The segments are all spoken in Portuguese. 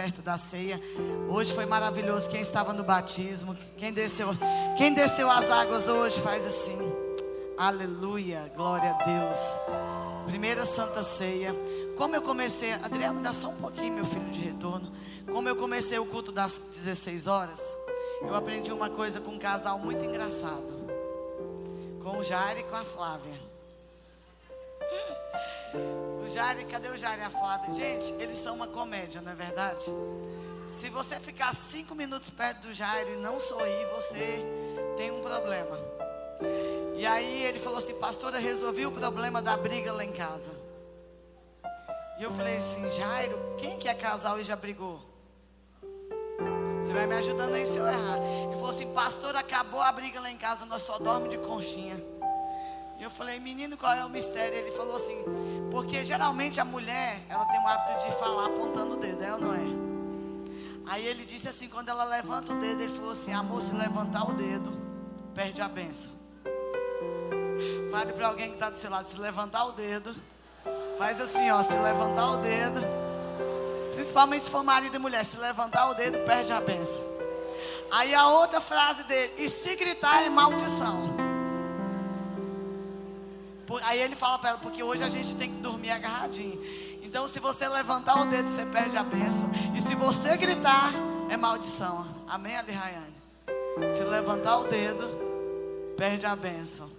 perto da ceia. Hoje foi maravilhoso. Quem estava no batismo, quem desceu, quem desceu as águas hoje, faz assim. Aleluia, glória a Deus. Primeira Santa Ceia. Como eu comecei, Adriano, dá só um pouquinho, meu filho de retorno. Como eu comecei o culto das 16 horas, eu aprendi uma coisa com um casal muito engraçado. Com o Jair e com a Flávia. O Jair, cadê o Jair e a Flávia? Gente, eles são uma comédia, não é verdade? Se você ficar cinco minutos perto do Jair e não sorrir, você tem um problema. E aí ele falou assim, pastora, resolvi o problema da briga lá em casa. E eu falei assim, Jairo, quem que é casal e já brigou? Você vai me ajudando aí se eu errar. Ele falou assim, pastor, acabou a briga lá em casa, nós só dormimos de conchinha. E eu falei, menino, qual é o mistério? Ele falou assim, porque geralmente a mulher, ela tem o hábito de falar apontando o dedo, é ou não é? Aí ele disse assim, quando ela levanta o dedo, ele falou assim, amor, se levantar o dedo, perde a benção. Fale para alguém que está do seu lado, se levantar o dedo, faz assim, ó, se levantar o dedo, principalmente se for marido e mulher, se levantar o dedo, perde a benção. Aí a outra frase dele, e se gritar é maldição. Aí ele fala para ela, porque hoje a gente tem que dormir agarradinho. Então, se você levantar o dedo, você perde a bênção. E se você gritar, é maldição. Amém, Ali Rayane? Se levantar o dedo, perde a bênção.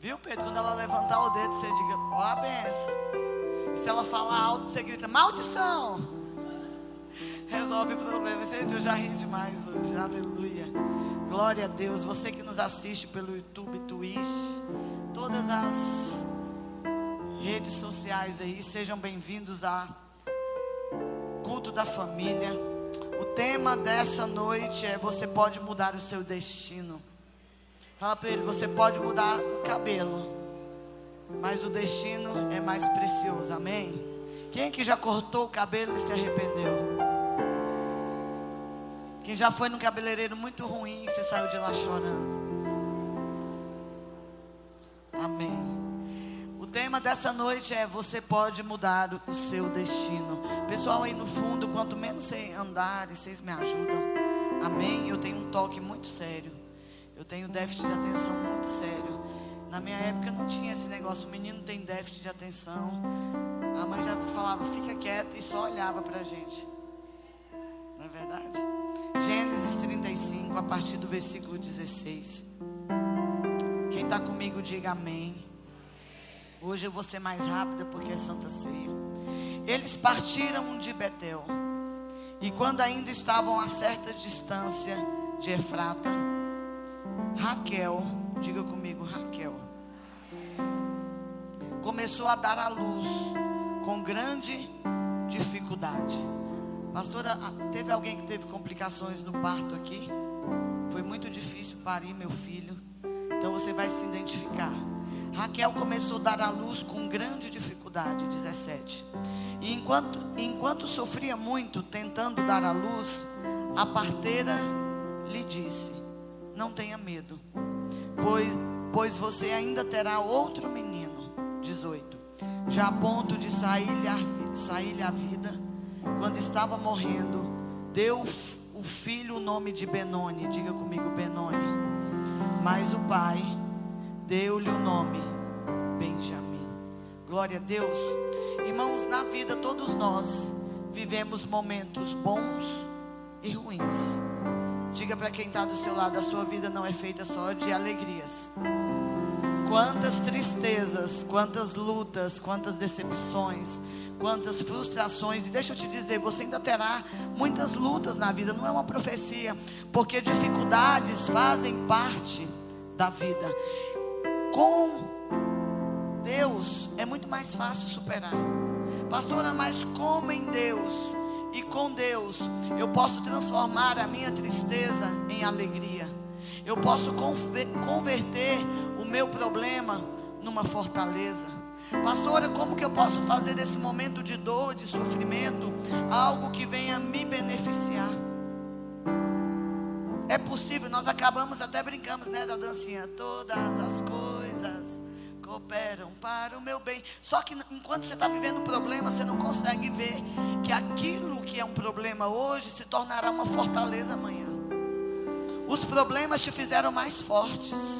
Viu, Pedro? Quando ela levantar o dedo, você diga, ó a bênção. E se ela falar alto, você grita, maldição. Resolve o problema. Gente, eu já ri demais hoje. Aleluia. Glória a Deus. Você que nos assiste pelo YouTube, Twitch todas as redes sociais aí. Sejam bem-vindos a Culto da Família. O tema dessa noite é Você pode mudar o seu destino. Fala para ele: Você pode mudar o cabelo, mas o destino é mais precioso. Amém? Quem que já cortou o cabelo e se arrependeu? Quem já foi num cabeleireiro muito ruim e você saiu de lá chorando? Amém. O tema dessa noite é você pode mudar o seu destino. Pessoal aí no fundo, quanto menos você andarem, vocês me ajudam. Amém. Eu tenho um toque muito sério. Eu tenho déficit de atenção muito sério. Na minha época não tinha esse negócio, o menino tem déficit de atenção. A mãe já falava, fica quieto e só olhava para gente. Não é verdade? Gênesis 35, a partir do versículo 16. Quem está comigo, diga amém. Hoje eu vou ser mais rápida porque é Santa Ceia. Eles partiram de Betel. E quando ainda estavam a certa distância de Efrata, Raquel, diga comigo, Raquel, começou a dar à luz com grande dificuldade. Pastora, teve alguém que teve complicações no parto aqui? Foi muito difícil parir meu filho. Então você vai se identificar. Raquel começou a dar à luz com grande dificuldade, 17. E enquanto, enquanto sofria muito tentando dar à luz, a parteira lhe disse: Não tenha medo, pois, pois você ainda terá outro menino, 18. Já a ponto de sair-lhe a, sair a vida, quando estava morrendo, deu o filho o nome de Benoni. Diga comigo, Benoni mas o pai deu-lhe o nome Benjamim. Glória a Deus. Irmãos, na vida todos nós vivemos momentos bons e ruins. Diga para quem está do seu lado: a sua vida não é feita só de alegrias. Quantas tristezas, quantas lutas, quantas decepções, quantas frustrações. E deixa eu te dizer, você ainda terá muitas lutas na vida, não é uma profecia, porque dificuldades fazem parte da vida. Com Deus é muito mais fácil superar. Pastora, mas como em Deus e com Deus eu posso transformar a minha tristeza em alegria. Eu posso converter o meu problema numa fortaleza. Pastora, como que eu posso fazer desse momento de dor, de sofrimento, algo que venha me beneficiar? É possível, nós acabamos até brincamos, né, da dancinha. Todas as coisas cooperam para o meu bem. Só que enquanto você está vivendo um problema, você não consegue ver que aquilo que é um problema hoje se tornará uma fortaleza amanhã. Os problemas te fizeram mais fortes.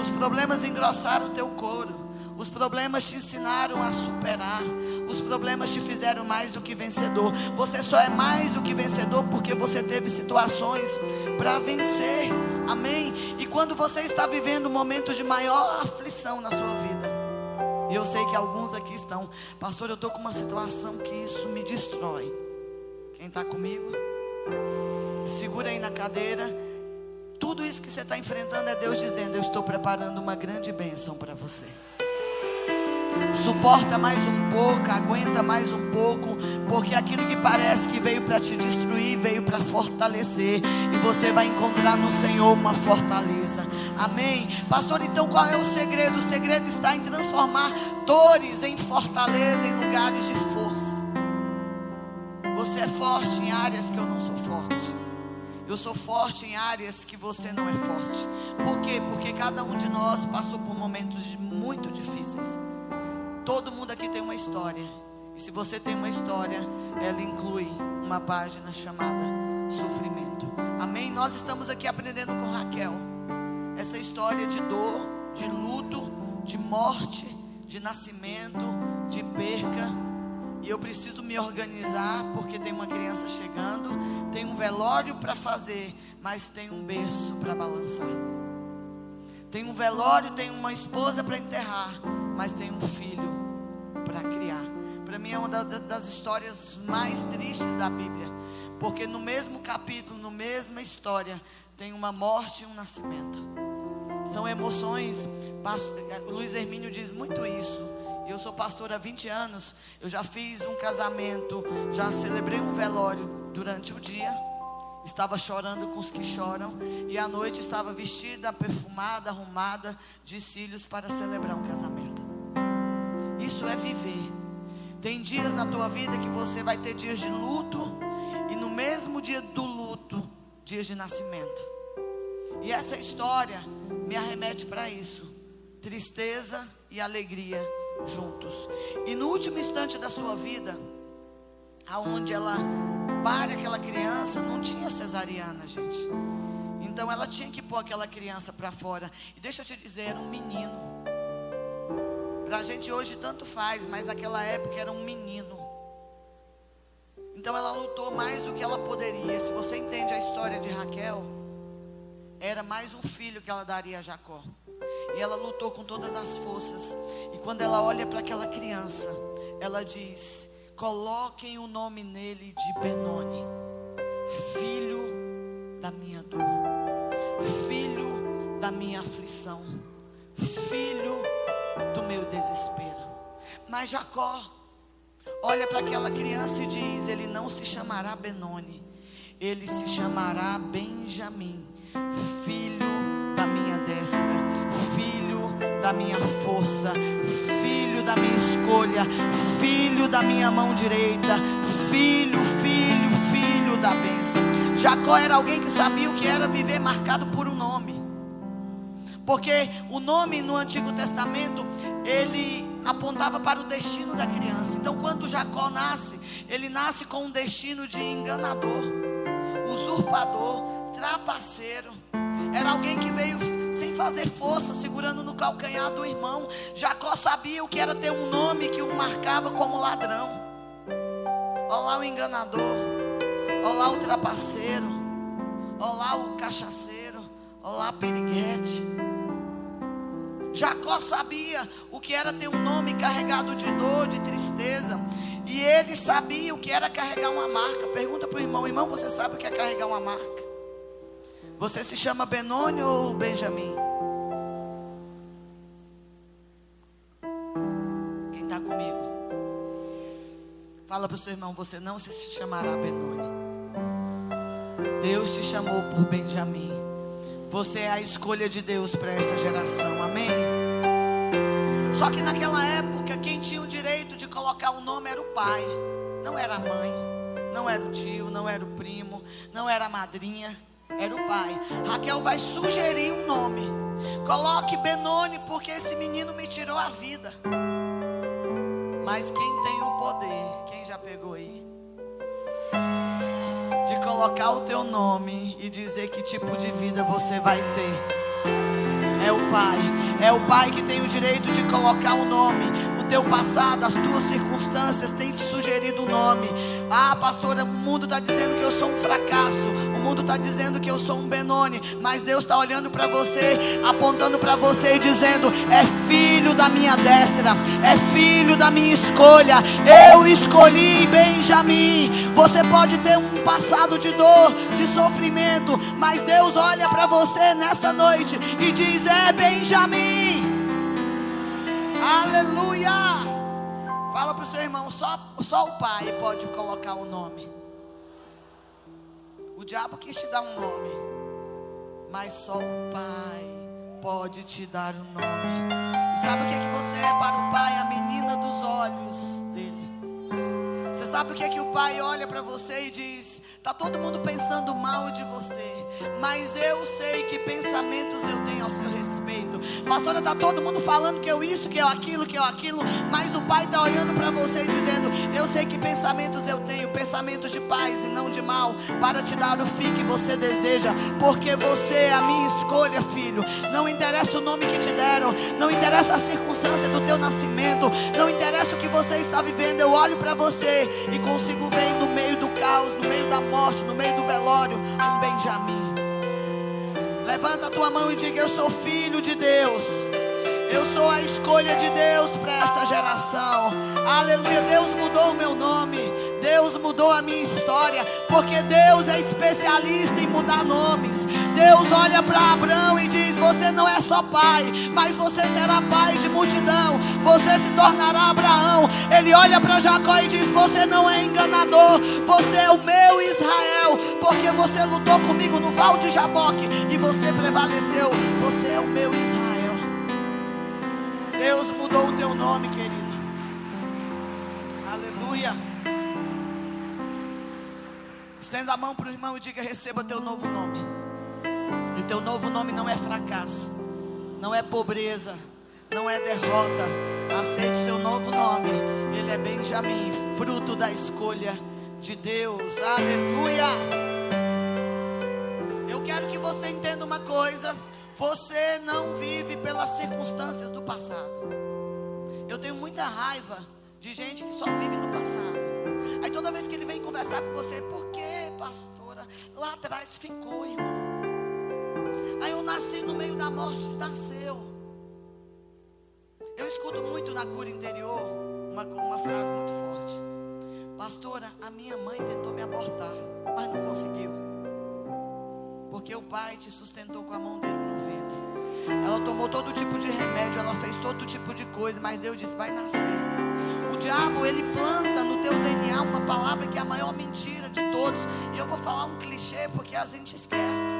Os problemas engrossaram o teu couro. Os problemas te ensinaram a superar. Os problemas te fizeram mais do que vencedor. Você só é mais do que vencedor porque você teve situações para vencer. Amém? E quando você está vivendo um momento de maior aflição na sua vida, e eu sei que alguns aqui estão, pastor, eu estou com uma situação que isso me destrói. Quem está comigo? Segura aí na cadeira. Tudo isso que você está enfrentando é Deus dizendo: Eu estou preparando uma grande bênção para você. Suporta mais um pouco, aguenta mais um pouco, porque aquilo que parece que veio para te destruir, veio para fortalecer, e você vai encontrar no Senhor uma fortaleza. Amém. Pastor, então qual é o segredo? O segredo está em transformar dores em fortaleza, em lugares de força. Você é forte em áreas que eu não sou forte. Eu sou forte em áreas que você não é forte. Por quê? Porque cada um de nós passou por momentos muito difíceis. Todo mundo aqui tem uma história. E se você tem uma história, ela inclui uma página chamada sofrimento. Amém? Nós estamos aqui aprendendo com Raquel. Essa história de dor, de luto, de morte, de nascimento, de perca. E eu preciso me organizar porque tem uma criança chegando, tem um velório para fazer, mas tem um berço para balançar. Tem um velório, tem uma esposa para enterrar, mas tem um filho mim é uma das histórias mais tristes da Bíblia, porque no mesmo capítulo, no mesma história, tem uma morte e um nascimento. São emoções. Luiz Hermínio diz muito isso. Eu sou pastor há 20 anos. Eu já fiz um casamento, já celebrei um velório durante o dia. Estava chorando com os que choram. E à noite estava vestida, perfumada, arrumada de cílios para celebrar um casamento. Isso é viver. Tem dias na tua vida que você vai ter dias de luto. E no mesmo dia do luto, dias de nascimento. E essa história me arremete para isso: tristeza e alegria juntos. E no último instante da sua vida, aonde ela para aquela criança, não tinha cesariana, gente. Então ela tinha que pôr aquela criança para fora. E deixa eu te dizer, era um menino. Para a gente hoje tanto faz, mas naquela época era um menino. Então ela lutou mais do que ela poderia. Se você entende a história de Raquel, era mais um filho que ela daria a Jacó. E ela lutou com todas as forças. E quando ela olha para aquela criança, ela diz: Coloquem o nome nele de Benoni, filho da minha dor, filho da minha aflição, filho do meu desespero. Mas Jacó olha para aquela criança e diz: Ele não se chamará Benoni, ele se chamará Benjamim, filho da minha destra da minha força, filho da minha escolha, filho da minha mão direita, filho, filho, filho da bênção. Jacó era alguém que sabia o que era viver marcado por um nome. Porque o nome no Antigo Testamento, ele apontava para o destino da criança. Então, quando Jacó nasce, ele nasce com um destino de enganador, usurpador, trapaceiro. Era alguém que veio sem fazer força, segurando no calcanhar do irmão. Jacó sabia o que era ter um nome que o marcava como ladrão. Olha lá o enganador, olha lá o trapaceiro, olha lá o cachaceiro, olha lá a periguete. Jacó sabia o que era ter um nome carregado de dor, de tristeza. E ele sabia o que era carregar uma marca. Pergunta para o irmão: irmão, você sabe o que é carregar uma marca? Você se chama Benoni ou Benjamim? Quem está comigo? Fala para o seu irmão: você não se chamará Benoni. Deus te chamou por Benjamim. Você é a escolha de Deus para essa geração. Amém? Só que naquela época, quem tinha o direito de colocar o um nome era o pai, não era a mãe, não era o tio, não era o primo, não era a madrinha. Era o pai. Raquel vai sugerir um nome. Coloque Benoni, porque esse menino me tirou a vida. Mas quem tem o poder, quem já pegou aí? De colocar o teu nome e dizer que tipo de vida você vai ter. É o Pai. É o Pai que tem o direito de colocar o nome. O teu passado, as tuas circunstâncias têm te sugerido um nome. Ah, pastora, o mundo está dizendo que eu sou um fracasso mundo está dizendo que eu sou um Benoni, mas Deus está olhando para você, apontando para você e dizendo: é filho da minha destra, é filho da minha escolha. Eu escolhi Benjamim. Você pode ter um passado de dor, de sofrimento, mas Deus olha para você nessa noite e diz: é Benjamim. Aleluia. Fala para o seu irmão, só, só o pai pode colocar o nome. O diabo quis te dar um nome, mas só o Pai pode te dar um nome. E sabe o que, é que você é para o Pai? A menina dos olhos dele. Você sabe o que é que o Pai olha para você e diz: Está todo mundo pensando mal de você, mas eu sei que pensamentos eu tenho ao seu respeito. Pastora, está todo mundo falando que eu isso, que eu aquilo, que eu aquilo, mas o Pai está olhando para você e dizendo: Eu sei que pensamentos eu tenho, pensamentos de paz e não de mal, para te dar o fim que você deseja, porque você é a minha escolha, filho. Não interessa o nome que te deram, não interessa a circunstância do teu nascimento, não interessa o que você está vivendo. Eu olho para você e consigo ver no meio do caos, no meio da morte, no meio do velório, um Benjamim. Levanta a tua mão e diga: Eu sou filho de Deus. Eu sou a escolha de Deus para essa geração. Aleluia. Deus mudou o meu nome. Deus mudou a minha história. Porque Deus é especialista em mudar nomes. Deus olha para Abraão e diz: Você não é só pai, mas você será pai de multidão. Você se tornará Abraão. Ele olha para Jacó e diz: Você não é enganador. Você é o meu Israel. Porque você lutou comigo no val de Jaboque e você prevaleceu. Você é o meu Israel. Deus mudou o teu nome, querido. Aleluia. Estenda a mão para o irmão e diga: Receba teu novo nome. E teu novo nome não é fracasso, não é pobreza, não é derrota. Aceite seu novo nome. Ele é Benjamim, fruto da escolha de Deus. Aleluia. Eu quero que você entenda uma coisa. Você não vive pelas circunstâncias do passado. Eu tenho muita raiva de gente que só vive no passado. Aí toda vez que ele vem conversar com você, por que, pastora? Lá atrás ficou, irmão. Aí eu nasci no meio da morte, nasceu. Eu escuto muito na cura interior uma, uma frase muito forte. Pastora, a minha mãe tentou me abortar, mas não conseguiu. Porque o pai te sustentou com a mão dele no ventre. Ela tomou todo tipo de remédio, ela fez todo tipo de coisa, mas Deus disse: vai nascer. O diabo, ele planta no teu DNA uma palavra que é a maior mentira de todos. E eu vou falar um clichê porque a gente esquece.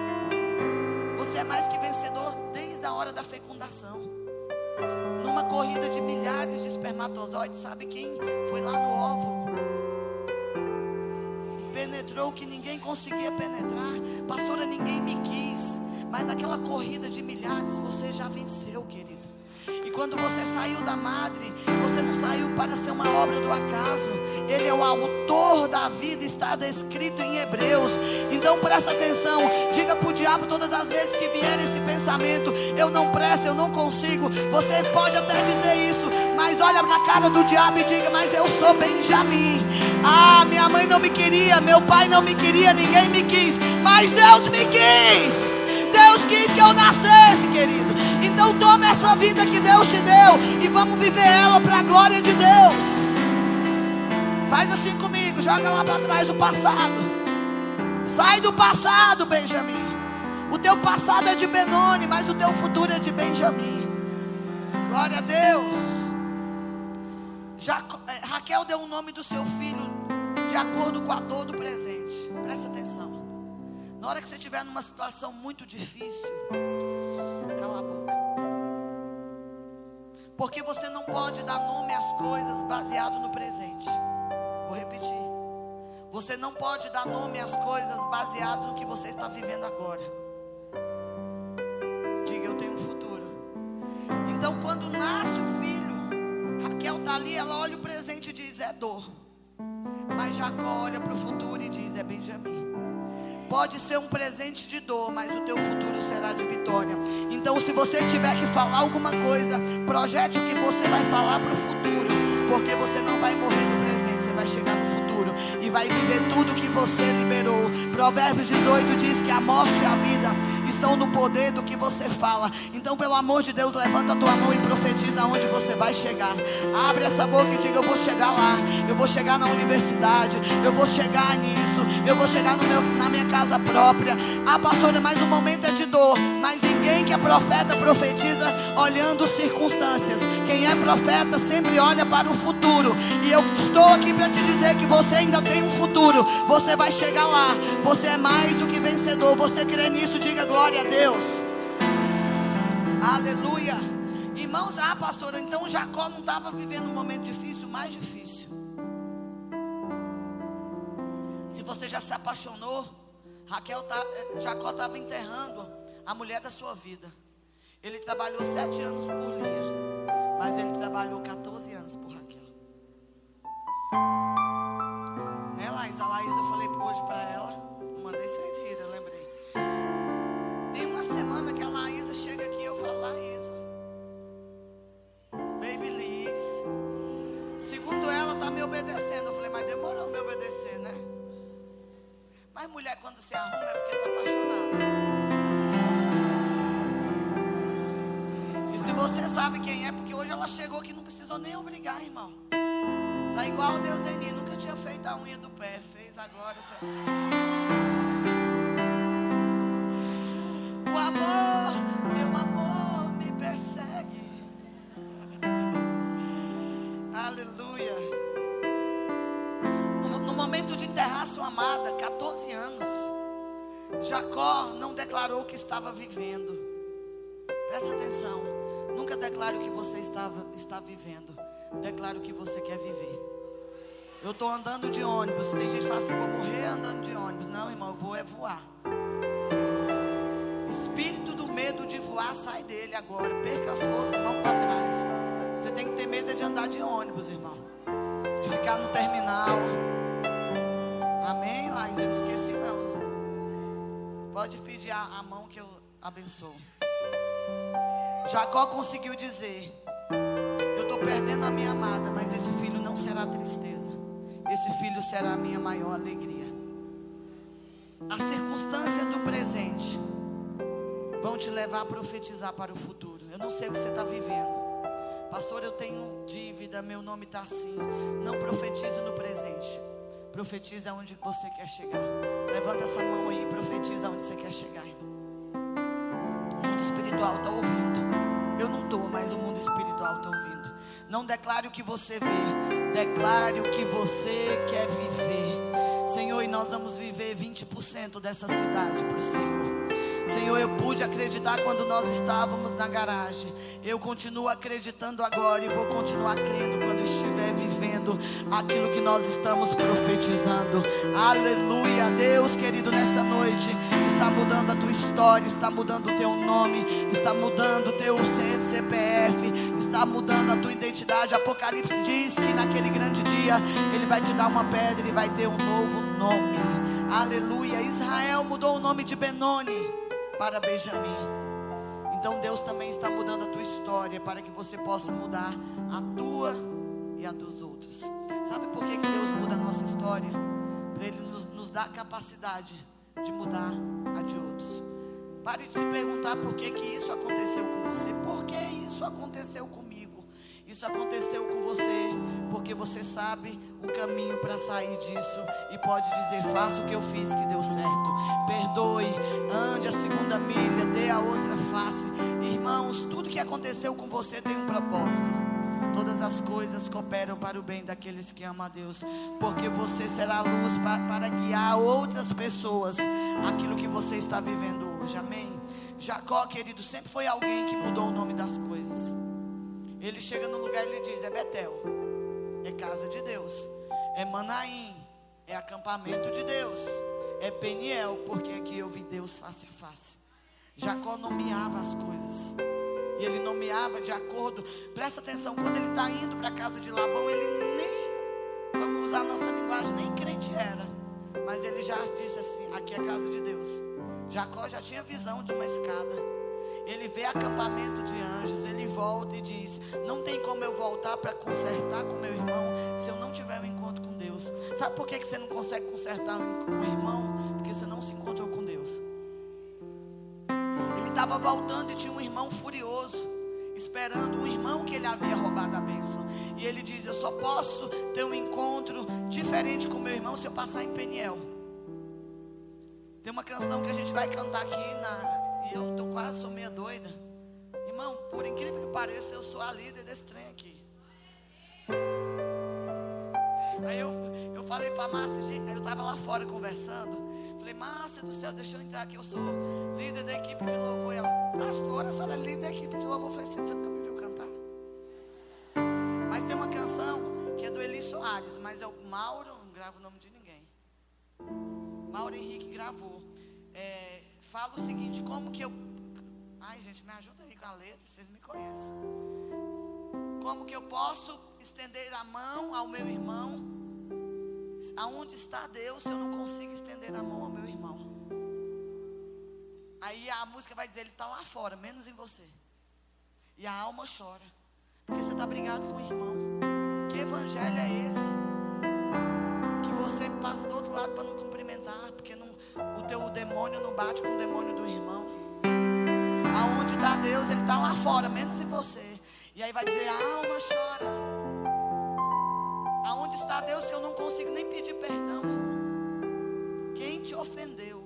Você é mais que vencedor desde a hora da fecundação. Numa corrida de milhares de espermatozoides, sabe quem foi lá no óvulo? penetrou que ninguém conseguia penetrar. Pastora, ninguém me quis. Mas aquela corrida de milhares, você já venceu, querido. Quando você saiu da madre, você não saiu para ser uma obra do acaso. Ele é o autor da vida, está descrito em Hebreus. Então presta atenção, diga para o diabo todas as vezes que vier esse pensamento: eu não presto, eu não consigo. Você pode até dizer isso, mas olha na cara do diabo e diga: Mas eu sou Benjamim. Ah, minha mãe não me queria, meu pai não me queria, ninguém me quis, mas Deus me quis. Deus quis que eu nascesse, querido. Então toma essa vida que Deus te deu e vamos viver ela para a glória de Deus. Faz assim comigo, joga lá para trás o passado. Sai do passado, Benjamim. O teu passado é de Benoni, mas o teu futuro é de Benjamim. Glória a Deus. Jaco, é, Raquel deu o nome do seu filho de acordo com a dor do presente. Presta atenção. Na hora que você estiver numa situação muito difícil, cala a boca. Porque você não pode dar nome às coisas baseado no presente. Vou repetir. Você não pode dar nome às coisas baseado no que você está vivendo agora. Diga, eu tenho um futuro. Então, quando nasce o filho, Raquel está ali, ela olha o presente e diz: é dor. Mas Jacó olha para o futuro e diz: é Benjamim. Pode ser um presente de dor, mas o teu futuro será de vitória. Então, se você tiver que falar alguma coisa, projete o que você vai falar para o futuro, porque você não vai morrer no presente, você vai chegar no futuro e vai viver tudo que você liberou. Provérbios 18 diz que a morte e a vida estão no poder do que você fala. Então, pelo amor de Deus, levanta a tua mão e profetiza onde você vai chegar. Abre essa boca e diga: Eu vou chegar lá, eu vou chegar na universidade, eu vou chegar nisso, eu vou chegar no meu, na minha casa própria. Ah, pastora, mas o momento é de dor. Mas ninguém que é profeta profetiza olhando circunstâncias. Quem é profeta sempre olha para o futuro. E eu estou aqui para te dizer que você ainda tem um futuro. Você vai chegar lá. Você é mais do que vencedor. Você crê nisso, diga glória a Deus. Aleluia. Irmãos, ah, pastora, então Jacó não estava vivendo um momento difícil, mais difícil. Se você já se apaixonou, Raquel tá, eh, Jacó estava enterrando a mulher da sua vida. Ele trabalhou sete anos por Lia, mas ele trabalhou 14 anos por Raquel. Obedecendo. Eu falei, mas demorou me obedecer, né? Mas mulher, quando se arruma, é porque está apaixonada. E se você sabe quem é, porque hoje ela chegou que não precisou nem obrigar, irmão. Tá igual o Deus Eni, nunca tinha feito a unha do pé, fez agora. O amor, teu amor enterrar sua amada, 14 anos, Jacó não declarou que estava vivendo. Presta atenção. Nunca declare o que você estava, está vivendo. Declare o que você quer viver. Eu estou andando de ônibus. Tem gente que fala assim: vou morrer andando de ônibus. Não, irmão, eu vou é voar. Espírito do medo de voar, sai dele agora. Perca as forças, mão para trás. Você tem que ter medo de andar de ônibus, irmão. De ficar no terminal. Amém, Laís? Eu não esqueci, não. Pode pedir a, a mão que eu abençoo. Jacó conseguiu dizer: Eu estou perdendo a minha amada, mas esse filho não será tristeza. Esse filho será a minha maior alegria. As circunstâncias do presente vão te levar a profetizar para o futuro. Eu não sei o que você está vivendo. Pastor, eu tenho dívida, meu nome está assim. Não profetize no presente. Profetize aonde você quer chegar. Levanta essa mão aí e profetiza aonde você quer chegar. O mundo espiritual está ouvindo. Eu não estou, mas o mundo espiritual está ouvindo. Não declare o que você vê, declare o que você quer viver. Senhor, e nós vamos viver 20% dessa cidade para o Senhor. Senhor, eu pude acreditar quando nós estávamos na garagem. Eu continuo acreditando agora e vou continuar crendo quando estiver vivendo aquilo que nós estamos profetizando. Aleluia. Deus, querido, nessa noite está mudando a tua história, está mudando o teu nome, está mudando o teu CPF, está mudando a tua identidade. Apocalipse diz que naquele grande dia ele vai te dar uma pedra e vai ter um novo nome. Aleluia. Israel mudou o nome de Benoni para Benjamim. Então Deus também está mudando a tua história para que você possa mudar a tua e a dos outros. Sabe por que, que Deus muda a nossa história? Para Ele nos, nos dar a capacidade de mudar a de outros. Pare de se perguntar por que, que isso aconteceu com você. Por que isso aconteceu comigo? Isso aconteceu com você porque você sabe o caminho para sair disso e pode dizer: faça o que eu fiz que deu certo. Perdoe, ande a segunda milha, dê a outra face. Irmãos, tudo que aconteceu com você tem um propósito. Todas as coisas cooperam para o bem daqueles que amam a Deus, porque você será luz para, para guiar outras pessoas aquilo que você está vivendo hoje. Amém. Jacó, querido, sempre foi alguém que mudou o nome das coisas. Ele chega no lugar e ele diz: É Betel, é casa de Deus, é Manaim, é acampamento de Deus. É Peniel, porque aqui eu vi Deus face a face. Jacó nomeava as coisas. E ele nomeava de acordo. Presta atenção, quando ele está indo para a casa de Labão, ele nem, vamos usar a nossa linguagem, nem crente era. Mas ele já disse assim: aqui é a casa de Deus. Jacó já tinha visão de uma escada. Ele vê acampamento de anjos, ele volta e diz: Não tem como eu voltar para consertar com meu irmão se eu não tiver um encontro com Deus. Sabe por que você não consegue consertar com o irmão? Porque você não se encontrou estava voltando e tinha um irmão furioso, esperando um irmão que ele havia roubado a bênção. E ele diz: Eu só posso ter um encontro diferente com meu irmão se eu passar em Peniel. Tem uma canção que a gente vai cantar aqui na eu tô quase, sou meia doida. Irmão, por incrível que pareça, eu sou a líder desse trem aqui. Aí eu, eu falei para Márcia, gente, eu estava lá fora conversando. Falei, Márcia do céu, deixa eu entrar aqui. Eu sou líder da equipe de louvor. Ela, pastora, a senhora é líder da equipe de louvor. Eu falei, você nunca me viu cantar? Mas tem uma canção que é do Eli Soares, mas é o Mauro, não gravo o nome de ninguém. Mauro Henrique gravou. É, fala o seguinte: como que eu. Ai, gente, me ajuda aí com a letra, vocês me conhecem. Como que eu posso estender a mão ao meu irmão? Aonde está Deus se eu não consigo estender a mão ao meu irmão? Aí a música vai dizer: Ele está lá fora, menos em você. E a alma chora, porque você está brigado com o irmão. Que evangelho é esse? Que você passa do outro lado para não cumprimentar, porque não, o teu demônio não bate com o demônio do irmão. Aonde está Deus, Ele está lá fora, menos em você. E aí vai dizer: a alma chora. Aonde está Deus se eu não consigo nem pedir perdão, irmão? Quem te ofendeu?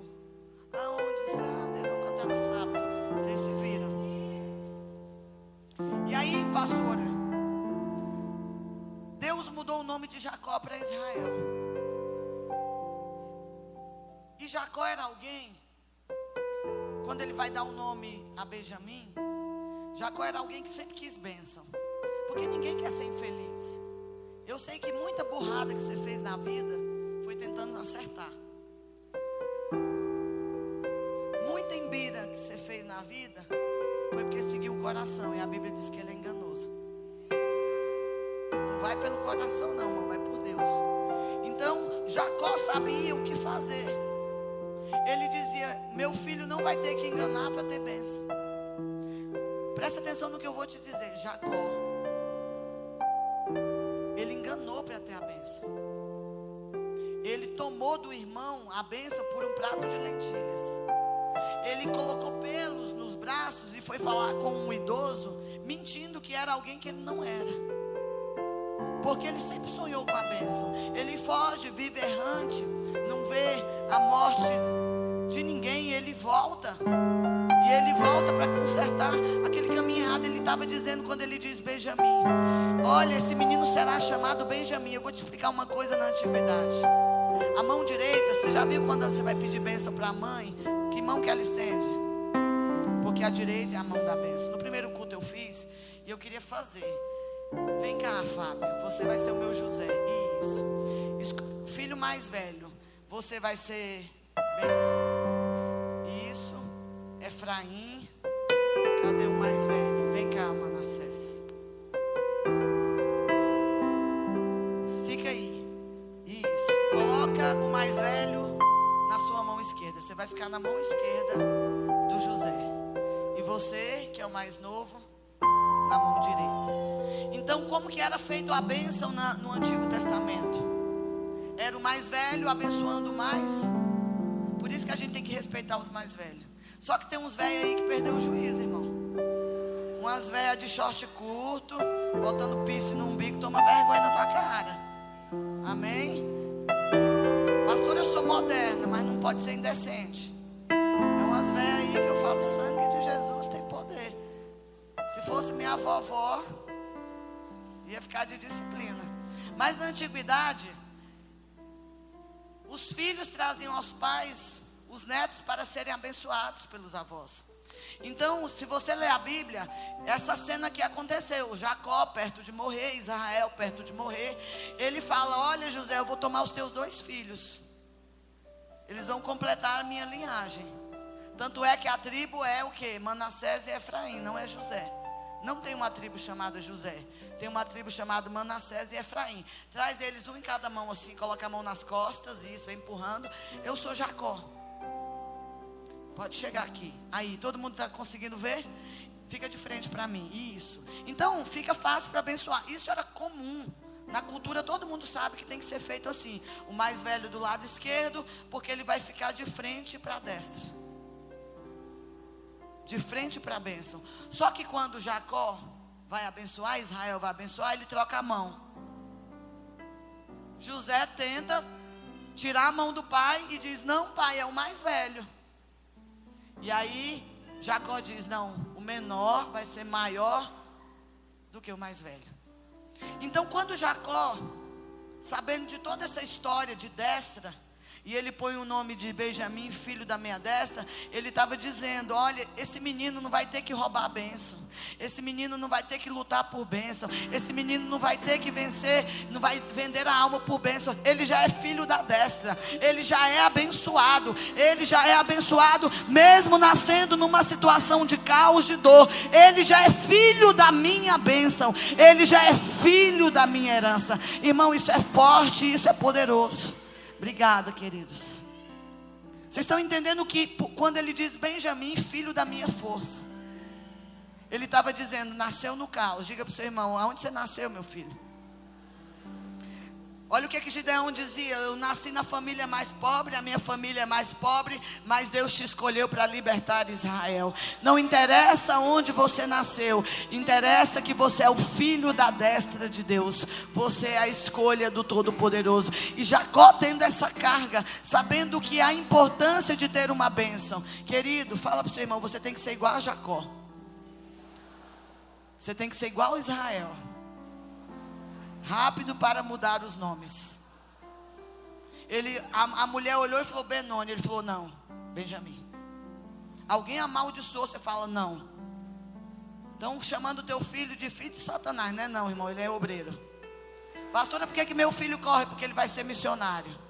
Aonde está Deus? Vou cantar no sábado. Vocês se viram. E aí, pastora, Deus mudou o nome de Jacó para Israel. E Jacó era alguém, quando ele vai dar o um nome a Benjamim, Jacó era alguém que sempre quis bênção. Porque ninguém quer ser infeliz. Eu sei que muita burrada que você fez na vida foi tentando acertar. Muita embira que você fez na vida foi porque seguiu o coração. E a Bíblia diz que ele é enganoso. Não vai pelo coração, não, mas vai por Deus. Então, Jacó sabia o que fazer. Ele dizia: Meu filho não vai ter que enganar para ter bênção. Presta atenção no que eu vou te dizer. Jacó, ter a bênção. Ele tomou do irmão a bênção por um prato de lentilhas. Ele colocou pelos nos braços e foi falar com um idoso, mentindo que era alguém que ele não era. Porque ele sempre sonhou com a bênção. Ele foge, vive errante, não vê a morte de ninguém. Ele volta. E ele volta para consertar aquele caminho errado. Ele estava dizendo quando ele diz Benjamim: Olha, esse menino será chamado Benjamim. Eu vou te explicar uma coisa na antiguidade. A mão direita, você já viu quando você vai pedir bênção para a mãe? Que mão que ela estende? Porque a direita é a mão da bênção. No primeiro culto eu fiz e eu queria fazer. Vem cá, Fábio. Você vai ser o meu José. Isso. Filho mais velho. Você vai ser. Efraim. Cadê o mais velho? Vem cá, Manassés. Fica aí. Isso. Coloca o mais velho na sua mão esquerda. Você vai ficar na mão esquerda do José. E você, que é o mais novo, na mão direita. Então, como que era feito a bênção na, no Antigo Testamento? Era o mais velho abençoando o mais. Por isso que a gente tem que respeitar os mais velhos. Só que tem uns velhos aí que perdeu o juízo, irmão. Umas velhas de short curto, botando piso no umbigo, toma vergonha na tua cara. Amém? Pastor, eu sou moderna, mas não pode ser indecente. É umas velhas aí que eu falo, sangue de Jesus tem poder. Se fosse minha vovó, ia ficar de disciplina. Mas na antiguidade, os filhos traziam aos pais os netos para serem abençoados pelos avós. Então, se você ler a Bíblia, essa cena que aconteceu, Jacó perto de morrer, Israel perto de morrer, ele fala: Olha, José, eu vou tomar os teus dois filhos, eles vão completar a minha linhagem. Tanto é que a tribo é o que? Manassés e Efraim, não é José. Não tem uma tribo chamada José. Tem uma tribo chamada Manassés e Efraim. Traz eles um em cada mão assim, coloca a mão nas costas, isso, empurrando. Eu sou Jacó. Pode chegar aqui. Aí, todo mundo está conseguindo ver? Fica de frente para mim. Isso. Então, fica fácil para abençoar. Isso era comum. Na cultura todo mundo sabe que tem que ser feito assim. O mais velho do lado esquerdo, porque ele vai ficar de frente para a destra. De frente para a bênção. Só que quando Jacó vai abençoar, Israel vai abençoar, ele troca a mão. José tenta tirar a mão do pai e diz: Não, pai, é o mais velho. E aí Jacó diz: Não, o menor vai ser maior do que o mais velho. Então, quando Jacó, sabendo de toda essa história de destra, e ele põe o nome de Benjamim, filho da meia dessa, ele estava dizendo: Olha, esse menino não vai ter que roubar a bênção, esse menino não vai ter que lutar por bênção, esse menino não vai ter que vencer, não vai vender a alma por bênção, ele já é filho da destra, ele já é abençoado, ele já é abençoado, mesmo nascendo numa situação de caos, de dor, ele já é filho da minha bênção, ele já é filho da minha herança, irmão, isso é forte, isso é poderoso. Obrigada, queridos. Vocês estão entendendo que quando ele diz Benjamim, filho da minha força, ele estava dizendo, nasceu no caos. Diga para o seu irmão, aonde você nasceu, meu filho? Olha o que, que Gideão dizia: Eu nasci na família mais pobre, a minha família é mais pobre, mas Deus te escolheu para libertar Israel. Não interessa onde você nasceu, interessa que você é o filho da destra de Deus, você é a escolha do Todo-Poderoso. E Jacó tendo essa carga, sabendo que a importância de ter uma bênção, querido, fala para o seu irmão: você tem que ser igual a Jacó, você tem que ser igual a Israel rápido para mudar os nomes. Ele, a, a mulher olhou e falou Benoni, ele falou não, Benjamim. Alguém amaldiçoou, você fala não. Então chamando teu filho de filho de Satanás, não é não, irmão, ele é obreiro. Pastora, por que, que meu filho corre? Porque ele vai ser missionário.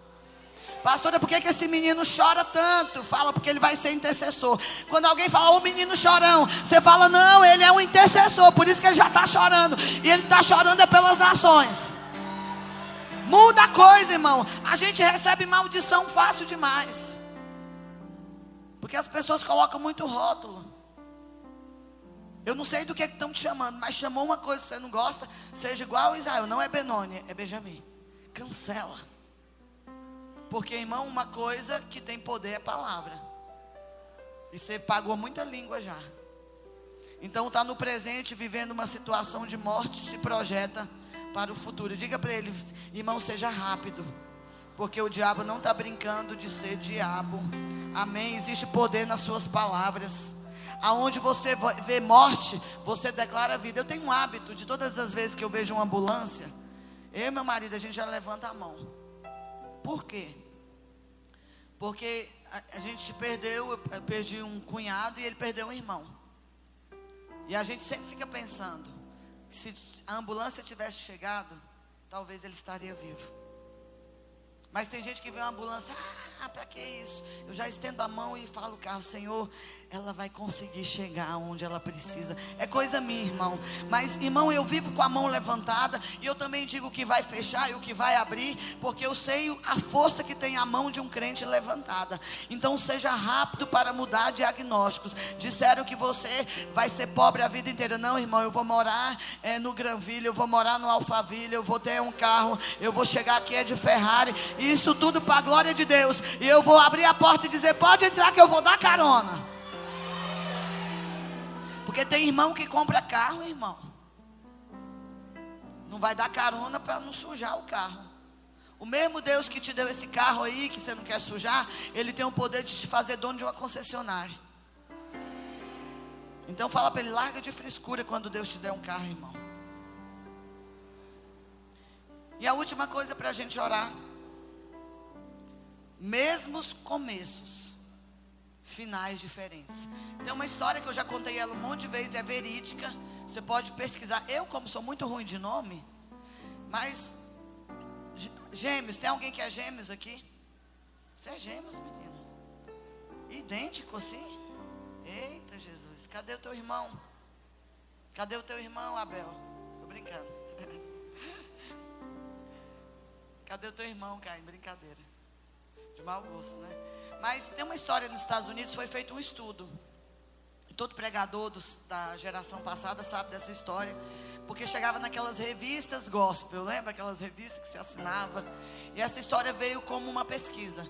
Pastora, por que, que esse menino chora tanto? Fala, porque ele vai ser intercessor. Quando alguém fala, ô menino chorão, você fala, não, ele é um intercessor, por isso que ele já está chorando. E ele está chorando é pelas nações. Muda a coisa, irmão. A gente recebe maldição fácil demais. Porque as pessoas colocam muito rótulo. Eu não sei do que estão te chamando, mas chamou uma coisa que você não gosta, seja igual a Israel. Não é Benoni, é Benjamim. Cancela. Porque, irmão, uma coisa que tem poder é palavra. E você pagou muita língua já. Então está no presente, vivendo uma situação de morte, se projeta para o futuro. Diga para ele, irmão, seja rápido. Porque o diabo não está brincando de ser diabo. Amém. Existe poder nas suas palavras. Aonde você vê morte, você declara vida. Eu tenho um hábito de todas as vezes que eu vejo uma ambulância, eu e meu marido, a gente já levanta a mão. Por quê? Porque a, a gente perdeu, eu perdi um cunhado e ele perdeu um irmão. E a gente sempre fica pensando, se a ambulância tivesse chegado, talvez ele estaria vivo. Mas tem gente que vê uma ambulância, ah, para que isso? Eu já estendo a mão e falo o carro, Senhor, ela vai conseguir chegar onde ela precisa. É coisa minha, irmão. Mas, irmão, eu vivo com a mão levantada e eu também digo que vai fechar e o que vai abrir, porque eu sei a força que tem a mão de um crente levantada. Então, seja rápido para mudar diagnósticos. Disseram que você vai ser pobre a vida inteira. Não, irmão, eu vou morar é, no Granville, eu vou morar no Alphaville, eu vou ter um carro, eu vou chegar aqui é de Ferrari. Isso tudo para a glória de Deus. E eu vou abrir a porta e dizer: pode entrar que eu vou dar carona. Porque tem irmão que compra carro, irmão. Não vai dar carona para não sujar o carro. O mesmo Deus que te deu esse carro aí, que você não quer sujar, Ele tem o poder de te fazer dono de uma concessionária. Então fala para ele, larga de frescura quando Deus te der um carro, irmão. E a última coisa para a gente orar. Mesmos começos finais diferentes. Tem uma história que eu já contei ela um monte de vezes, é verídica. Você pode pesquisar. Eu, como sou muito ruim de nome, mas gêmeos, tem alguém que é gêmeos aqui? Você é gêmeos, menino? Idêntico assim? Eita Jesus, cadê o teu irmão? Cadê o teu irmão, Abel? Tô brincando. Cadê o teu irmão, Caio? Brincadeira. De mau gosto, né? Mas tem uma história nos Estados Unidos, foi feito um estudo. Todo pregador dos, da geração passada sabe dessa história. Porque chegava naquelas revistas gospel, lembra aquelas revistas que se assinava? E essa história veio como uma pesquisa.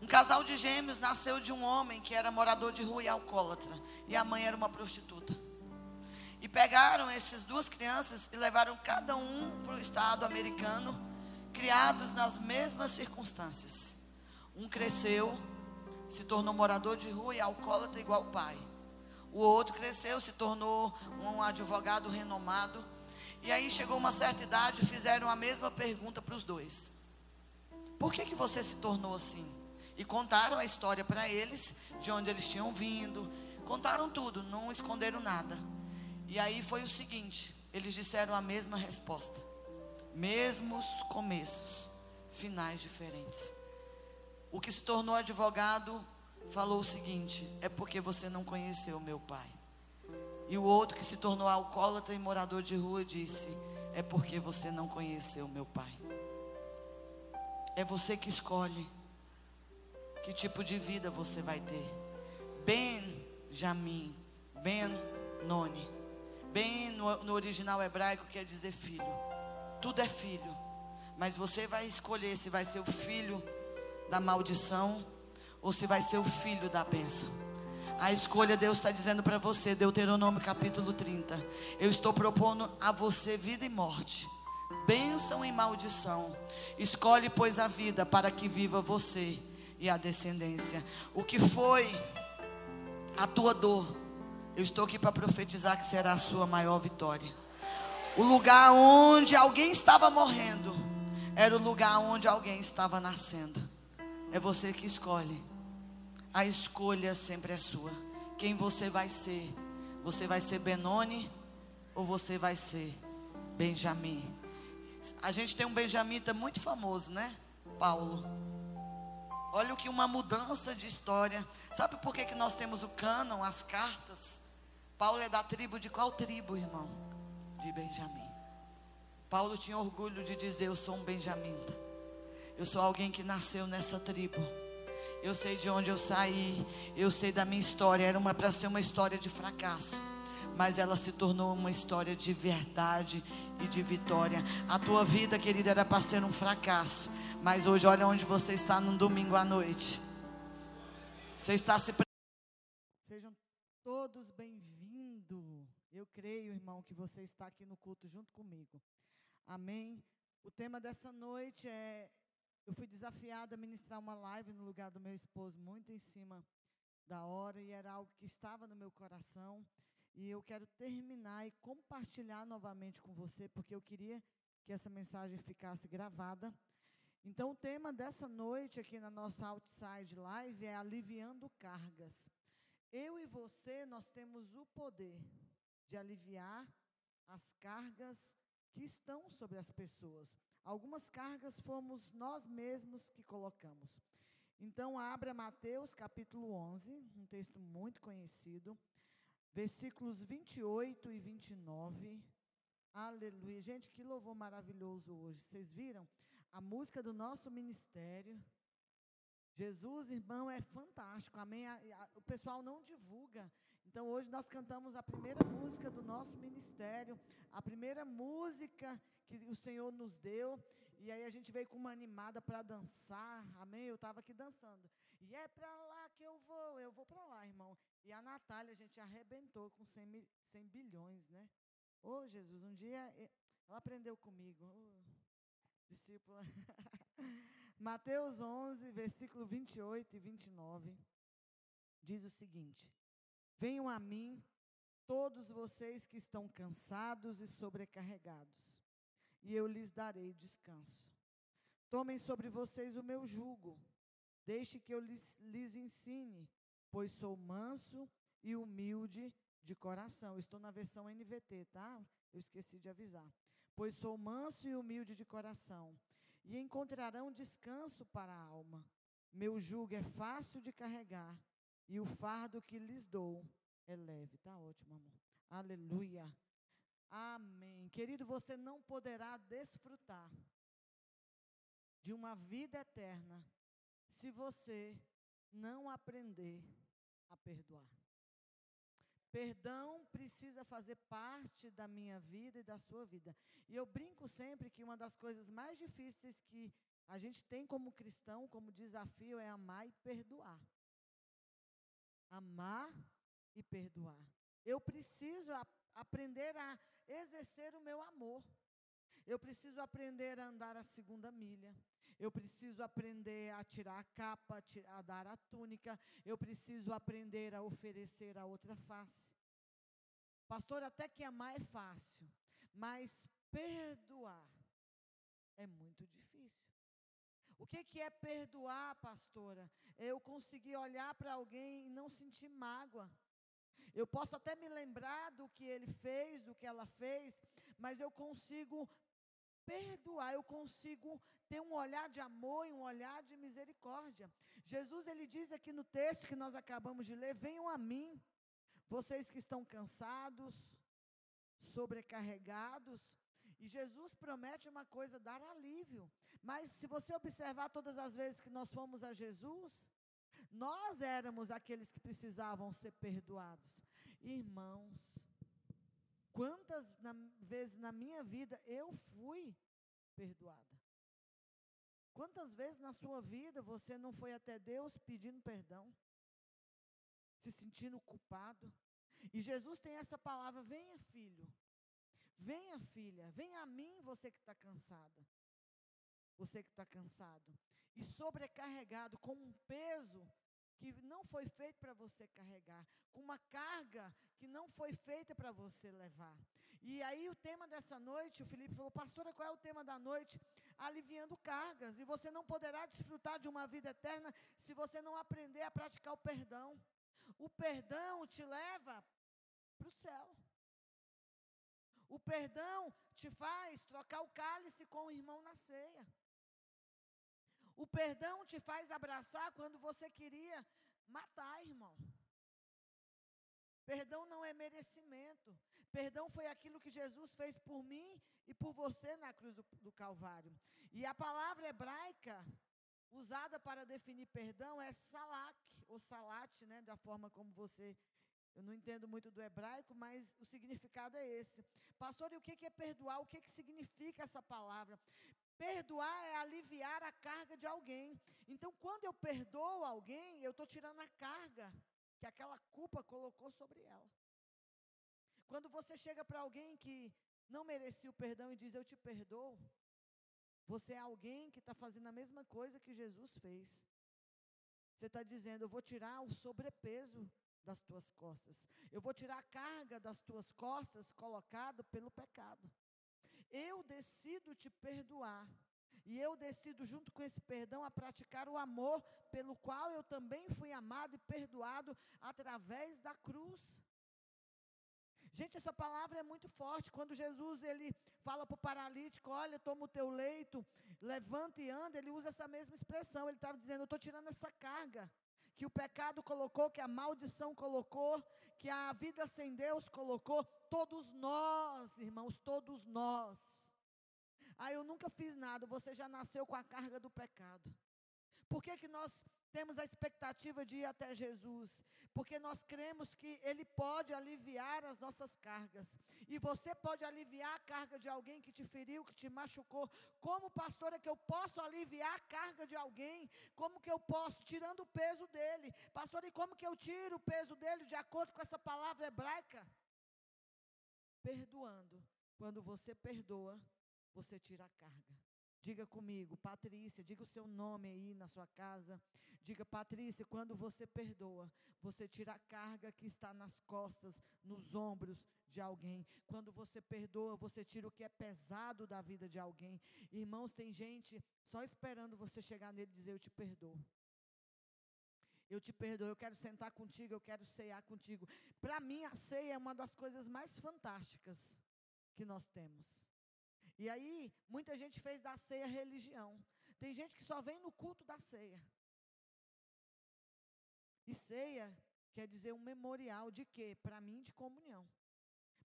Um casal de gêmeos nasceu de um homem que era morador de rua e alcoólatra. E a mãe era uma prostituta. E pegaram essas duas crianças e levaram cada um para o estado americano, criados nas mesmas circunstâncias. Um cresceu, se tornou morador de rua e alcoólatra igual o pai. O outro cresceu, se tornou um advogado renomado. E aí chegou uma certa idade, fizeram a mesma pergunta para os dois. Por que, que você se tornou assim? E contaram a história para eles, de onde eles tinham vindo. Contaram tudo, não esconderam nada. E aí foi o seguinte: eles disseram a mesma resposta. Mesmos começos, finais diferentes. O que se tornou advogado falou o seguinte: é porque você não conheceu meu pai. E o outro que se tornou alcoólatra e morador de rua disse: é porque você não conheceu meu pai. É você que escolhe que tipo de vida você vai ter. Benjamim, Ben Noni. Ben no, no original hebraico quer dizer filho. Tudo é filho. Mas você vai escolher se vai ser o filho da maldição ou se vai ser o filho da bênção. A escolha Deus está dizendo para você, Deuteronômio capítulo 30. Eu estou propondo a você vida e morte, bênção e maldição. Escolhe, pois, a vida para que viva você e a descendência. O que foi a tua dor, eu estou aqui para profetizar que será a sua maior vitória. O lugar onde alguém estava morrendo, era o lugar onde alguém estava nascendo. É você que escolhe. A escolha sempre é sua. Quem você vai ser? Você vai ser Benoni ou você vai ser Benjamim? A gente tem um benjamita muito famoso, né? Paulo. Olha o que uma mudança de história. Sabe por que, que nós temos o cânon, as cartas? Paulo é da tribo de qual tribo, irmão? De Benjamim. Paulo tinha orgulho de dizer: Eu sou um benjamita. Eu sou alguém que nasceu nessa tribo. Eu sei de onde eu saí. Eu sei da minha história. Era uma para ser uma história de fracasso. Mas ela se tornou uma história de verdade e de vitória. A tua vida, querida, era para ser um fracasso. Mas hoje, olha onde você está num domingo à noite. Você está se. Sejam todos bem-vindos. Eu creio, irmão, que você está aqui no culto junto comigo. Amém. O tema dessa noite é eu fui desafiada a ministrar uma live no lugar do meu esposo, muito em cima da hora, e era algo que estava no meu coração. E eu quero terminar e compartilhar novamente com você, porque eu queria que essa mensagem ficasse gravada. Então, o tema dessa noite aqui na nossa Outside Live é aliviando cargas. Eu e você, nós temos o poder de aliviar as cargas que estão sobre as pessoas. Algumas cargas fomos nós mesmos que colocamos. Então, abra Mateus capítulo 11, um texto muito conhecido, versículos 28 e 29. Aleluia. Gente, que louvor maravilhoso hoje. Vocês viram? A música do nosso ministério. Jesus, irmão, é fantástico. Amém. O pessoal não divulga. Então, hoje nós cantamos a primeira música do nosso ministério, a primeira música que o Senhor nos deu. E aí a gente veio com uma animada para dançar. Amém? Eu estava aqui dançando. E é para lá que eu vou, eu vou para lá, irmão. E a Natália, a gente arrebentou com 100, mil, 100 bilhões, né? Ô, oh, Jesus, um dia ela aprendeu comigo. Oh, discípula. Mateus 11, versículo 28 e 29, diz o seguinte: Venham a mim, todos vocês que estão cansados e sobrecarregados e eu lhes darei descanso. Tomem sobre vocês o meu jugo. Deixe que eu lhes, lhes ensine, pois sou manso e humilde de coração. Estou na versão NVT, tá? Eu esqueci de avisar. Pois sou manso e humilde de coração, e encontrarão descanso para a alma. Meu jugo é fácil de carregar, e o fardo que lhes dou é leve. Tá ótimo, amor. Aleluia. Amém. Querido, você não poderá desfrutar de uma vida eterna se você não aprender a perdoar. Perdão precisa fazer parte da minha vida e da sua vida. E eu brinco sempre que uma das coisas mais difíceis que a gente tem como cristão, como desafio, é amar e perdoar. Amar e perdoar. Eu preciso aprender a exercer o meu amor. Eu preciso aprender a andar a segunda milha. Eu preciso aprender a tirar a capa, a dar a túnica. Eu preciso aprender a oferecer a outra face. Pastor, até que amar é fácil, mas perdoar é muito difícil. O que, que é perdoar, pastora? Eu conseguir olhar para alguém e não sentir mágoa. Eu posso até me lembrar do que ele fez, do que ela fez, mas eu consigo perdoar, eu consigo ter um olhar de amor e um olhar de misericórdia. Jesus ele diz aqui no texto que nós acabamos de ler: "Venham a mim, vocês que estão cansados, sobrecarregados, e Jesus promete uma coisa, dar alívio. Mas se você observar todas as vezes que nós fomos a Jesus, nós éramos aqueles que precisavam ser perdoados. Irmãos, quantas na, vezes na minha vida eu fui perdoada? Quantas vezes na sua vida você não foi até Deus pedindo perdão? Se sentindo culpado? E Jesus tem essa palavra: venha, filho. Venha, filha. Venha a mim, você que está cansada você que está cansado e sobrecarregado com um peso que não foi feito para você carregar, com uma carga que não foi feita para você levar. E aí o tema dessa noite, o Felipe falou, pastora, qual é o tema da noite? Aliviando cargas. E você não poderá desfrutar de uma vida eterna se você não aprender a praticar o perdão. O perdão te leva para o céu. O perdão te faz trocar o cálice com o irmão na ceia. O perdão te faz abraçar quando você queria matar, irmão. Perdão não é merecimento. Perdão foi aquilo que Jesus fez por mim e por você na cruz do, do, Calvário. E a palavra hebraica usada para definir perdão é salak, ou salat, né, da forma como você. Eu não entendo muito do hebraico, mas o significado é esse. Pastor, e o que é perdoar? O que, que significa essa palavra? Perdoar é aliviar a carga de alguém. Então, quando eu perdoo alguém, eu estou tirando a carga que aquela culpa colocou sobre ela. Quando você chega para alguém que não merecia o perdão e diz: Eu te perdoo, você é alguém que está fazendo a mesma coisa que Jesus fez. Você está dizendo: Eu vou tirar o sobrepeso das tuas costas, eu vou tirar a carga das tuas costas colocada pelo pecado. Eu decido te perdoar. E eu decido, junto com esse perdão, a praticar o amor pelo qual eu também fui amado e perdoado através da cruz. Gente, essa palavra é muito forte. Quando Jesus ele fala para o paralítico: Olha, toma o teu leito, levanta e anda, ele usa essa mesma expressão. Ele estava dizendo: Eu estou tirando essa carga que o pecado colocou, que a maldição colocou, que a vida sem Deus colocou, todos nós, irmãos, todos nós. Ah, eu nunca fiz nada, você já nasceu com a carga do pecado. Por que, que nós temos a expectativa de ir até Jesus, porque nós cremos que Ele pode aliviar as nossas cargas, e você pode aliviar a carga de alguém que te feriu, que te machucou. Como pastor é que eu posso aliviar a carga de alguém? Como que eu posso? Tirando o peso dele. Pastor, e como que eu tiro o peso dele de acordo com essa palavra hebraica? Perdoando. Quando você perdoa, você tira a carga. Diga comigo, Patrícia, diga o seu nome aí na sua casa. Diga, Patrícia, quando você perdoa, você tira a carga que está nas costas, nos ombros de alguém. Quando você perdoa, você tira o que é pesado da vida de alguém. Irmãos, tem gente só esperando você chegar nele e dizer: Eu te perdoo. Eu te perdoo, eu quero sentar contigo, eu quero ceiar contigo. Para mim, a ceia é uma das coisas mais fantásticas que nós temos. E aí, muita gente fez da ceia religião. Tem gente que só vem no culto da ceia. E ceia quer dizer um memorial de quê? Para mim, de comunhão.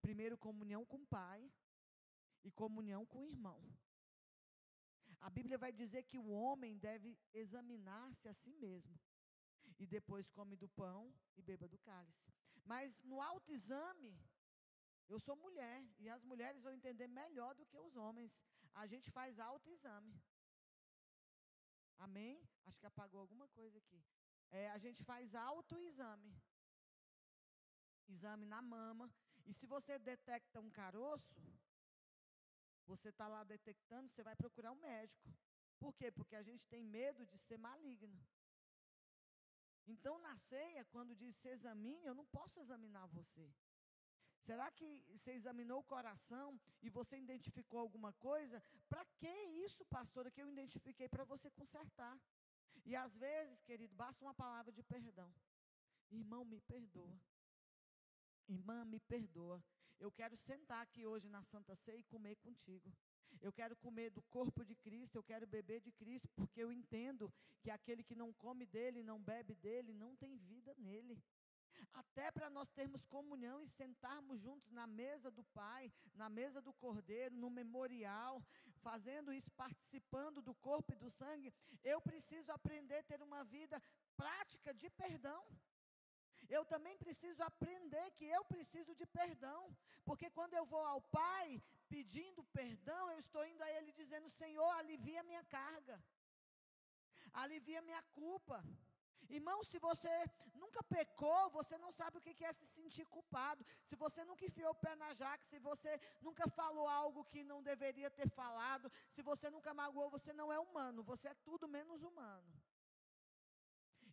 Primeiro, comunhão com o Pai e comunhão com o irmão. A Bíblia vai dizer que o homem deve examinar-se a si mesmo. E depois come do pão e beba do cálice. Mas no autoexame, eu sou mulher e as mulheres vão entender melhor do que os homens. A gente faz autoexame. Amém? Acho que apagou alguma coisa aqui. É, a gente faz autoexame. Exame na mama. E se você detecta um caroço, você está lá detectando, você vai procurar um médico. Por quê? Porque a gente tem medo de ser maligno. Então, na ceia, quando diz se examine, eu não posso examinar você. Será que você examinou o coração e você identificou alguma coisa? Para que isso, pastora, que eu identifiquei para você consertar? E às vezes, querido, basta uma palavra de perdão. Irmão, me perdoa. Irmã, me perdoa. Eu quero sentar aqui hoje na Santa Ceia e comer contigo. Eu quero comer do corpo de Cristo, eu quero beber de Cristo, porque eu entendo que aquele que não come dele, não bebe dele, não tem vida nele. Até para nós termos comunhão e sentarmos juntos na mesa do Pai, na mesa do Cordeiro, no memorial, fazendo isso, participando do corpo e do sangue, eu preciso aprender a ter uma vida prática de perdão. Eu também preciso aprender que eu preciso de perdão, porque quando eu vou ao Pai pedindo perdão, eu estou indo a Ele dizendo: Senhor, alivia minha carga, alivia minha culpa. Irmão, se você nunca pecou, você não sabe o que é se sentir culpado. Se você nunca enfiou o pé na jaca, se você nunca falou algo que não deveria ter falado, se você nunca magoou, você não é humano, você é tudo menos humano.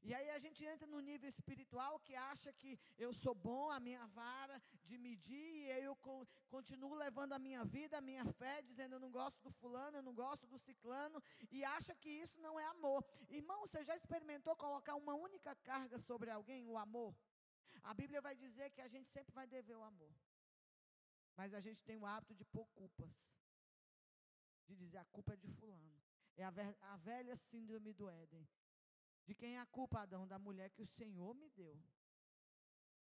E aí a gente entra no nível espiritual que acha que eu sou bom, a minha vara de medir, e eu continuo levando a minha vida, a minha fé, dizendo eu não gosto do fulano, eu não gosto do ciclano, e acha que isso não é amor. Irmão, você já experimentou colocar uma única carga sobre alguém, o amor? A Bíblia vai dizer que a gente sempre vai dever o amor. Mas a gente tem o hábito de pôr culpas. De dizer a culpa é de fulano. É a, a velha síndrome do Éden. De quem é a culpa, Adão? Da mulher que o Senhor me deu.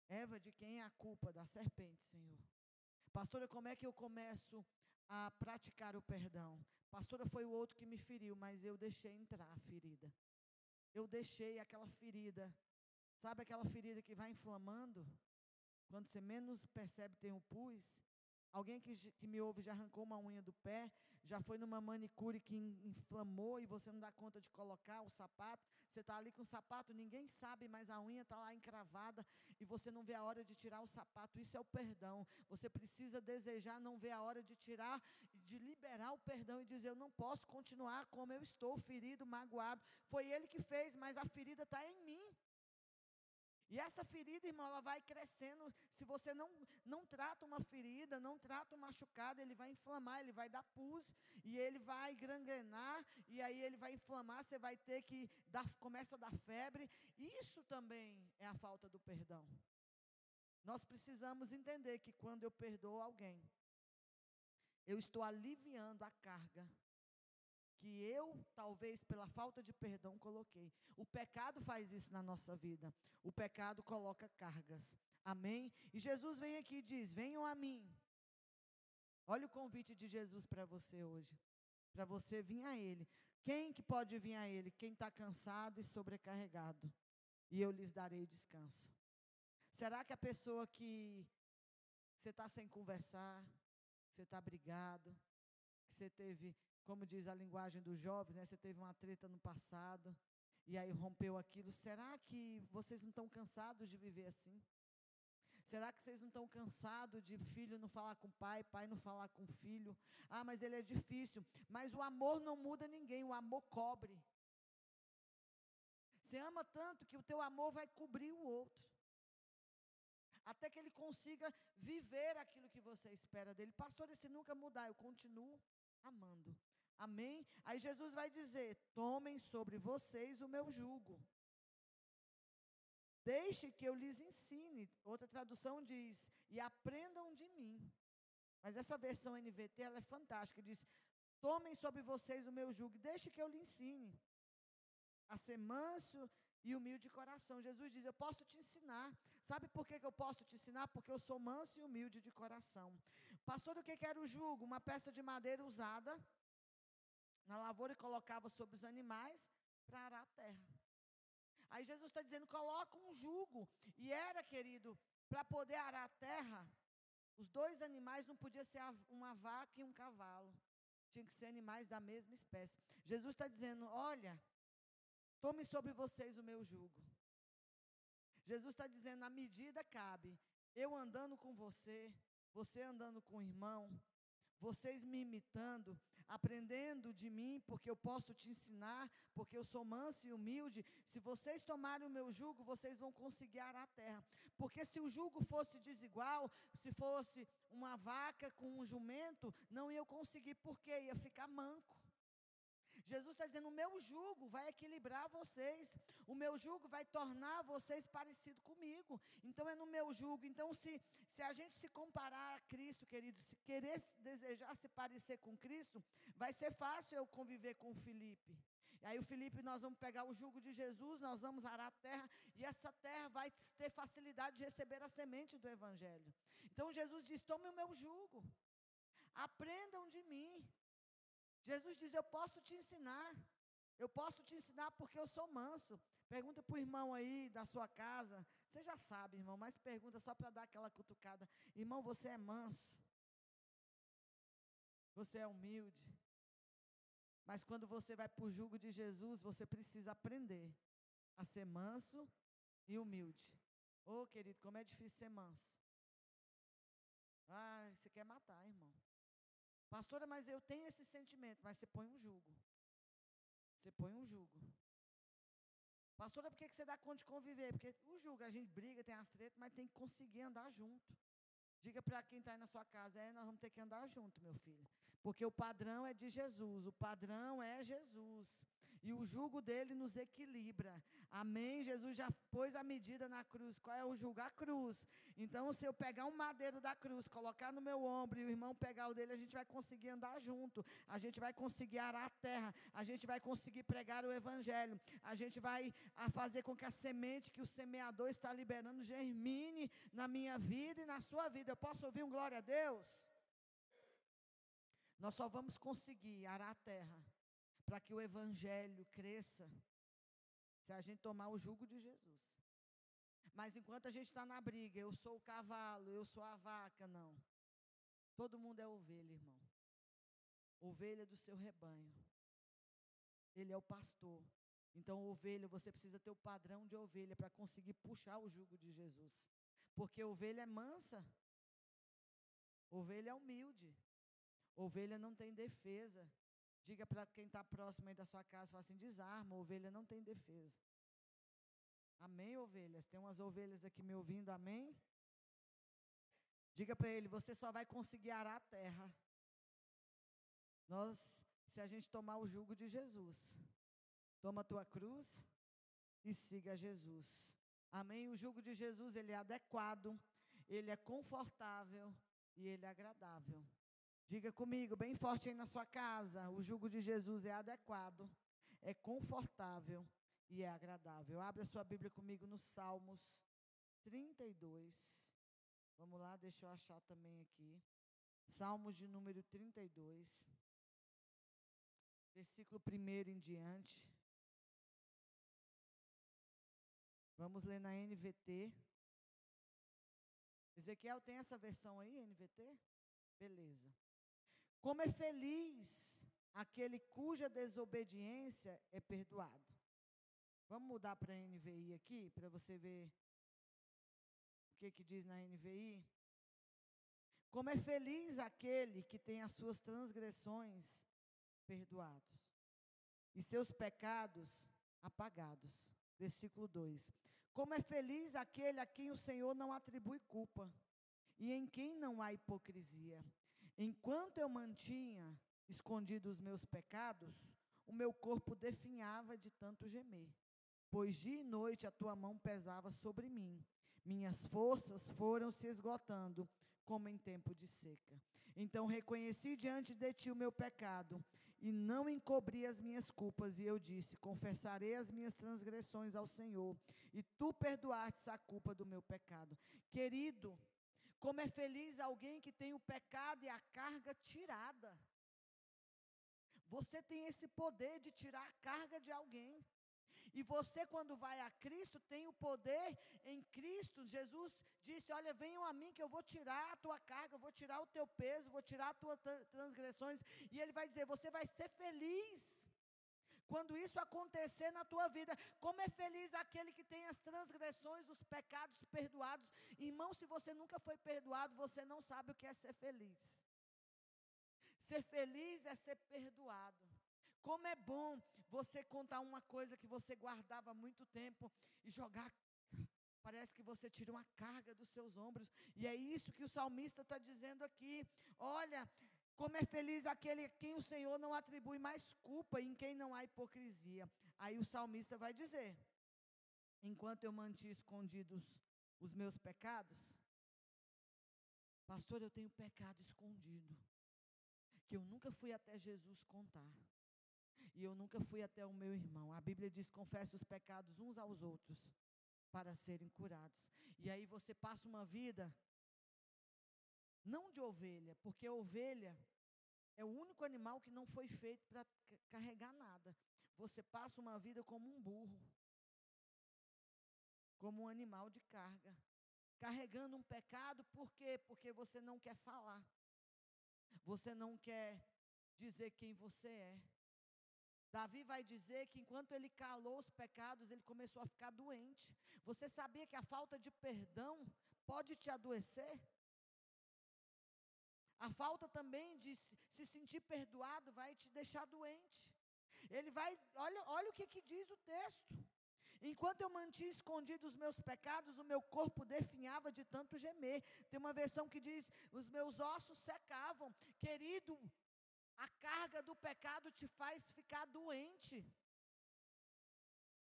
Eva, de quem é a culpa? Da serpente, Senhor. Pastora, como é que eu começo a praticar o perdão? Pastora, foi o outro que me feriu, mas eu deixei entrar a ferida. Eu deixei aquela ferida. Sabe aquela ferida que vai inflamando? Quando você menos percebe, tem um pus. Alguém que, que, me ouve já arrancou uma unha do pé, já foi numa manicure que inflamou e você não dá conta de colocar o sapato. Você está ali com o sapato, ninguém sabe, mas a unha está lá encravada e você não vê a hora de tirar o sapato. Isso é o perdão. Você precisa desejar, não ver a hora de tirar, de liberar o perdão e dizer: Eu não posso continuar como eu estou, ferido, magoado. Foi ele que fez, mas a ferida está em mim. E essa ferida, irmão, ela vai crescendo. Se você não, não trata uma ferida, não trata um machucado, ele vai inflamar, ele vai dar pus, e ele vai gangrenar, e aí ele vai inflamar, você vai ter que dar, começa a dar febre. Isso também é a falta do perdão. Nós precisamos entender que quando eu perdoo alguém, eu estou aliviando a carga que eu, talvez pela falta de perdão, coloquei. O pecado faz isso na nossa vida. O pecado coloca cargas. Amém? E Jesus vem aqui e diz: Venham a mim. Olha o convite de Jesus para você hoje. Para você vir a Ele. Quem que pode vir a Ele? Quem está cansado e sobrecarregado. E eu lhes darei descanso. Será que a pessoa que você está sem conversar, você está brigado, que você teve como diz a linguagem dos jovens, né? Você teve uma treta no passado e aí rompeu aquilo. Será que vocês não estão cansados de viver assim? Será que vocês não estão cansados de filho não falar com pai, pai não falar com filho? Ah, mas ele é difícil. Mas o amor não muda ninguém, o amor cobre. Você ama tanto que o teu amor vai cobrir o outro. Até que ele consiga viver aquilo que você espera dele. Pastor, se nunca mudar, eu continuo amando. Amém? Aí Jesus vai dizer: tomem sobre vocês o meu jugo. Deixe que eu lhes ensine. Outra tradução diz: e aprendam de mim. Mas essa versão NVT ela é fantástica. Diz: tomem sobre vocês o meu jugo, deixe que eu lhe ensine a ser manso e humilde de coração. Jesus diz: Eu posso te ensinar. Sabe por que, que eu posso te ensinar? Porque eu sou manso e humilde de coração. Pastor, o que, que era o jugo? Uma peça de madeira usada na lavoura e colocava sobre os animais para arar a terra. Aí Jesus está dizendo: coloca um jugo. E era, querido, para poder arar a terra, os dois animais não podiam ser uma vaca e um cavalo. Tinha que ser animais da mesma espécie. Jesus está dizendo: olha, tome sobre vocês o meu jugo. Jesus está dizendo: a medida cabe. Eu andando com você, você andando com o irmão, vocês me imitando, aprendendo de mim, porque eu posso te ensinar, porque eu sou manso e humilde. Se vocês tomarem o meu jugo, vocês vão conseguir arar a terra. Porque se o jugo fosse desigual, se fosse uma vaca com um jumento, não ia conseguir, porque ia ficar manco. Jesus está dizendo: o meu jugo vai equilibrar vocês, o meu jugo vai tornar vocês parecidos comigo. Então é no meu jugo. Então, se, se a gente se comparar a Cristo, querido, se querer desejar se parecer com Cristo, vai ser fácil eu conviver com o Felipe. E aí, o Felipe, nós vamos pegar o jugo de Jesus, nós vamos arar a terra, e essa terra vai ter facilidade de receber a semente do Evangelho. Então, Jesus diz: tome o meu jugo, aprendam de mim. Jesus diz: Eu posso te ensinar. Eu posso te ensinar porque eu sou manso. Pergunta para o irmão aí da sua casa. Você já sabe, irmão, mas pergunta só para dar aquela cutucada. Irmão, você é manso. Você é humilde. Mas quando você vai para o jugo de Jesus, você precisa aprender a ser manso e humilde. Ô, oh, querido, como é difícil ser manso. Ah, você quer matar, irmão. Pastora, mas eu tenho esse sentimento. Mas você põe um jugo. Você põe um jugo. Pastora, por que você dá conta de conviver? Porque o jugo, a gente briga, tem as tretas, mas tem que conseguir andar junto. Diga para quem está aí na sua casa, é, nós vamos ter que andar junto, meu filho. Porque o padrão é de Jesus, o padrão é Jesus. E o jugo dele nos equilibra. Amém? Jesus já pôs a medida na cruz. Qual é o jugo? A cruz. Então, se eu pegar um madeiro da cruz, colocar no meu ombro e o irmão pegar o dele, a gente vai conseguir andar junto. A gente vai conseguir arar a terra. A gente vai conseguir pregar o evangelho. A gente vai fazer com que a semente que o semeador está liberando germine na minha vida e na sua vida. Eu posso ouvir um glória a Deus? Nós só vamos conseguir arar a terra para que o evangelho cresça se a gente tomar o jugo de Jesus. Mas enquanto a gente está na briga, eu sou o cavalo, eu sou a vaca, não. Todo mundo é ovelha, irmão. Ovelha do seu rebanho. Ele é o pastor. Então, ovelha, você precisa ter o padrão de ovelha para conseguir puxar o jugo de Jesus. Porque ovelha é mansa, Ovelha é humilde. Ovelha não tem defesa. Diga para quem está próximo aí da sua casa, fala assim, desarma, ovelha não tem defesa. Amém, ovelhas? Tem umas ovelhas aqui me ouvindo, amém? Diga para ele, você só vai conseguir arar a terra. Nós, se a gente tomar o jugo de Jesus. Toma a tua cruz e siga Jesus. Amém? O jugo de Jesus, ele é adequado, ele é confortável, e ele é agradável. Diga comigo, bem forte aí na sua casa: o jugo de Jesus é adequado, é confortável e é agradável. Abra sua Bíblia comigo no Salmos 32. Vamos lá, deixa eu achar também aqui. Salmos de número 32. Versículo 1 em diante. Vamos ler na NVT. Ezequiel tem essa versão aí, NVT? Beleza. Como é feliz aquele cuja desobediência é perdoado. Vamos mudar para a NVI aqui, para você ver o que, que diz na NVI. Como é feliz aquele que tem as suas transgressões perdoados e seus pecados apagados. Versículo 2: Como é feliz aquele a quem o Senhor não atribui culpa, e em quem não há hipocrisia. Enquanto eu mantinha escondidos os meus pecados, o meu corpo definhava de tanto gemer. pois dia e noite a tua mão pesava sobre mim. Minhas forças foram se esgotando, como em tempo de seca. Então reconheci diante de ti o meu pecado, e não encobri as minhas culpas, e eu disse: Confessarei as minhas transgressões ao Senhor, e tu perdoaste a culpa do meu pecado. Querido, como é feliz alguém que tem o pecado e a carga tirada. Você tem esse poder de tirar a carga de alguém. E você, quando vai a Cristo, tem o poder em Cristo. Jesus disse: Olha, venham a mim que eu vou tirar a tua carga, eu vou tirar o teu peso, vou tirar as tuas transgressões. E Ele vai dizer: Você vai ser feliz. Quando isso acontecer na tua vida, como é feliz aquele que tem as transgressões, os pecados perdoados. Irmão, se você nunca foi perdoado, você não sabe o que é ser feliz. Ser feliz é ser perdoado. Como é bom você contar uma coisa que você guardava há muito tempo e jogar. Parece que você tira uma carga dos seus ombros. E é isso que o salmista está dizendo aqui. Olha, como é feliz aquele a quem o Senhor não atribui mais culpa, em quem não há hipocrisia. Aí o salmista vai dizer: Enquanto eu mantinha escondidos os meus pecados, pastor, eu tenho pecado escondido, que eu nunca fui até Jesus contar. E eu nunca fui até o meu irmão. A Bíblia diz: confesse os pecados uns aos outros para serem curados. E aí você passa uma vida não de ovelha, porque a ovelha é o único animal que não foi feito para carregar nada. Você passa uma vida como um burro, como um animal de carga, carregando um pecado, por quê? Porque você não quer falar, você não quer dizer quem você é. Davi vai dizer que enquanto ele calou os pecados, ele começou a ficar doente. Você sabia que a falta de perdão pode te adoecer? A falta também de se sentir perdoado vai te deixar doente. Ele vai, olha, olha o que, que diz o texto. Enquanto eu mantinha escondidos os meus pecados, o meu corpo definhava de tanto gemer. Tem uma versão que diz: os meus ossos secavam. Querido, a carga do pecado te faz ficar doente.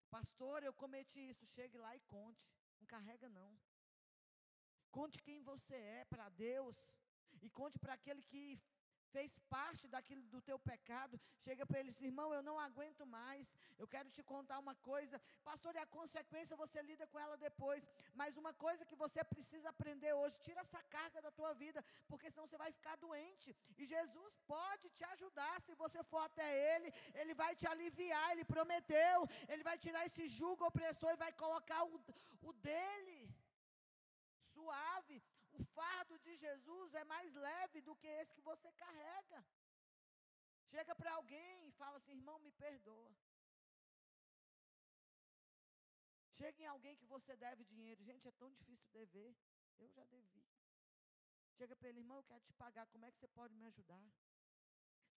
Pastor, eu cometi isso. Chegue lá e conte. Não carrega, não. Conte quem você é para Deus. E conte para aquele que fez parte daquilo do teu pecado, chega para ele e diz, irmão, eu não aguento mais, eu quero te contar uma coisa, pastor, e a consequência você lida com ela depois, mas uma coisa que você precisa aprender hoje, tira essa carga da tua vida, porque senão você vai ficar doente, e Jesus pode te ajudar, se você for até Ele, Ele vai te aliviar, Ele prometeu, Ele vai tirar esse jugo opressor e vai colocar o, o dele, suave. Fardo de Jesus é mais leve do que esse que você carrega. Chega para alguém e fala assim: irmão, me perdoa. Chega em alguém que você deve dinheiro. Gente, é tão difícil dever. Eu já devi. Chega para ele, irmão, eu quero te pagar. Como é que você pode me ajudar?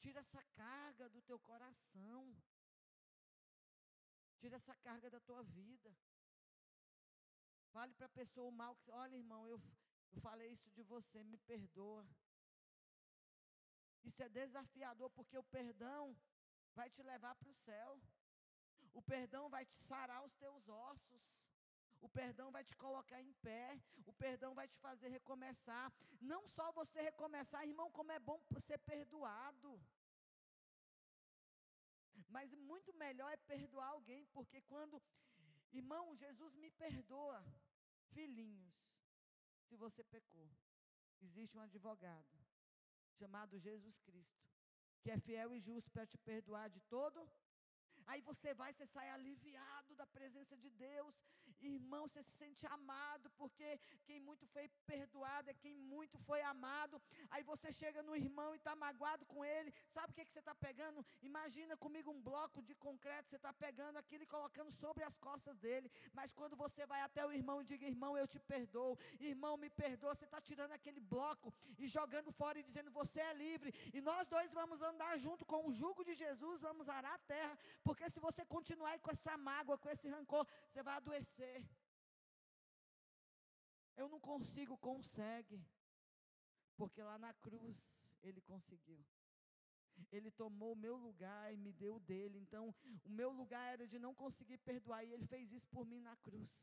Tira essa carga do teu coração. Tira essa carga da tua vida. Fale para a pessoa o mal que. Olha, irmão, eu, eu falei isso de você, me perdoa. Isso é desafiador, porque o perdão vai te levar para o céu. O perdão vai te sarar os teus ossos. O perdão vai te colocar em pé. O perdão vai te fazer recomeçar. Não só você recomeçar, irmão, como é bom ser perdoado. Mas muito melhor é perdoar alguém, porque quando Irmão, Jesus me perdoa. Filhinhos, se você pecou, existe um advogado chamado Jesus Cristo, que é fiel e justo para te perdoar de todo Aí você vai, você sai aliviado da presença de Deus. Irmão, você se sente amado, porque quem muito foi perdoado é quem muito foi amado. Aí você chega no irmão e está magoado com ele. Sabe o que, que você está pegando? Imagina comigo um bloco de concreto, você está pegando aquilo e colocando sobre as costas dele. Mas quando você vai até o irmão e diga, irmão, eu te perdoo, irmão, me perdoa, você está tirando aquele bloco e jogando fora e dizendo, você é livre. E nós dois vamos andar junto com o jugo de Jesus, vamos arar a terra porque se você continuar com essa mágoa, com esse rancor, você vai adoecer. Eu não consigo, consegue. Porque lá na cruz ele conseguiu. Ele tomou o meu lugar e me deu o dele. Então, o meu lugar era de não conseguir perdoar, e ele fez isso por mim na cruz.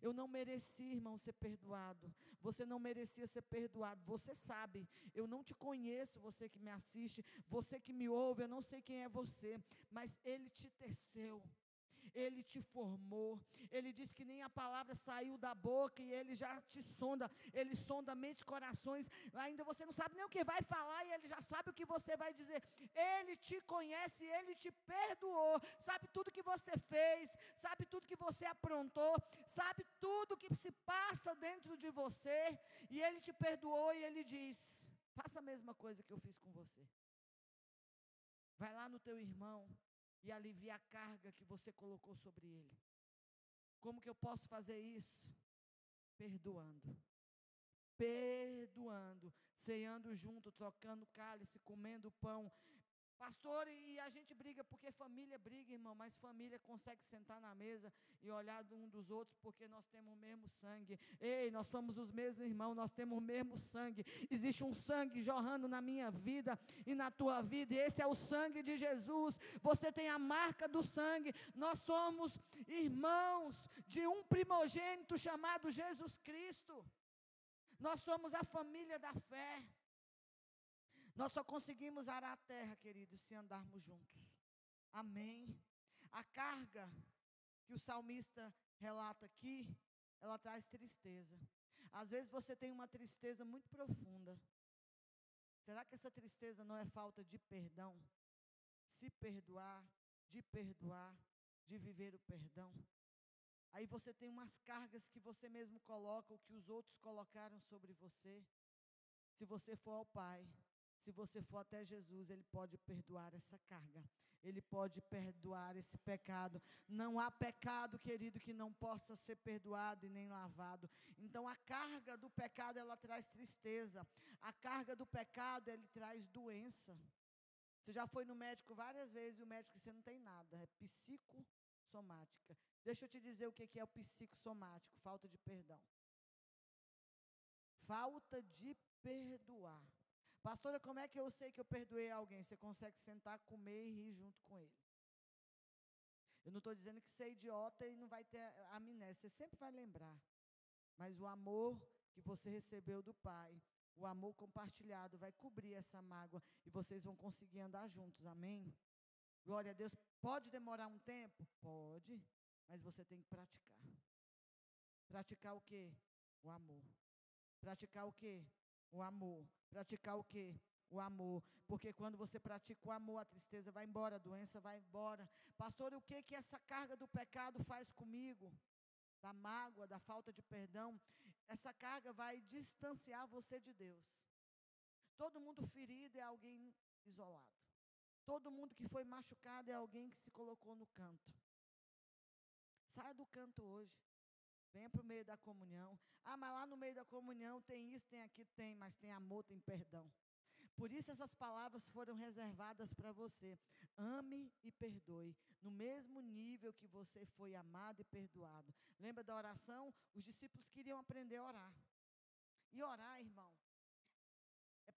Eu não merecia, irmão, ser perdoado. Você não merecia ser perdoado. Você sabe, eu não te conheço, você que me assiste, você que me ouve, eu não sei quem é você, mas ele te teceu. Ele te formou. Ele diz que nem a palavra saiu da boca e ele já te sonda. Ele sonda mente e corações. Ainda você não sabe nem o que vai falar e ele já sabe o que você vai dizer. Ele te conhece, ele te perdoou. Sabe tudo que você fez, sabe tudo que você aprontou, sabe tudo que se passa dentro de você. E ele te perdoou e ele diz: faça a mesma coisa que eu fiz com você. Vai lá no teu irmão, e aliviar a carga que você colocou sobre ele. Como que eu posso fazer isso? Perdoando. Perdoando, ceando junto, trocando cálice, comendo pão, Pastor, e a gente briga porque família briga, irmão, mas família consegue sentar na mesa e olhar um dos outros porque nós temos o mesmo sangue. Ei, nós somos os mesmos irmãos, nós temos o mesmo sangue. Existe um sangue jorrando na minha vida e na tua vida, e esse é o sangue de Jesus. Você tem a marca do sangue. Nós somos irmãos de um primogênito chamado Jesus Cristo. Nós somos a família da fé. Nós só conseguimos arar a terra, queridos, se andarmos juntos. Amém. A carga que o salmista relata aqui, ela traz tristeza. Às vezes você tem uma tristeza muito profunda. Será que essa tristeza não é falta de perdão? Se perdoar, de perdoar, de viver o perdão. Aí você tem umas cargas que você mesmo coloca, ou que os outros colocaram sobre você. Se você for ao Pai, se você for até Jesus, Ele pode perdoar essa carga. Ele pode perdoar esse pecado. Não há pecado, querido, que não possa ser perdoado e nem lavado. Então a carga do pecado ela traz tristeza. A carga do pecado ele traz doença. Você já foi no médico várias vezes e o médico disse: você não tem nada, é psicossomática. Deixa eu te dizer o que é o psicossomático: falta de perdão. Falta de perdoar. Pastora, como é que eu sei que eu perdoei alguém? Você consegue sentar, comer e rir junto com ele. Eu não estou dizendo que você é idiota e não vai ter amnésia, você sempre vai lembrar. Mas o amor que você recebeu do Pai, o amor compartilhado, vai cobrir essa mágoa e vocês vão conseguir andar juntos, amém? Glória a Deus. Pode demorar um tempo? Pode, mas você tem que praticar. Praticar o quê? O amor. Praticar o quê? O amor. Praticar o quê? O amor. Porque quando você pratica o amor, a tristeza vai embora, a doença vai embora. Pastor, o que que essa carga do pecado faz comigo? Da mágoa, da falta de perdão. Essa carga vai distanciar você de Deus. Todo mundo ferido é alguém isolado. Todo mundo que foi machucado é alguém que se colocou no canto. Saia do canto hoje. Venha para o meio da comunhão. Ah, mas lá no meio da comunhão tem isso, tem aquilo, tem, mas tem amor, tem perdão. Por isso essas palavras foram reservadas para você. Ame e perdoe, no mesmo nível que você foi amado e perdoado. Lembra da oração? Os discípulos queriam aprender a orar. E orar, irmão,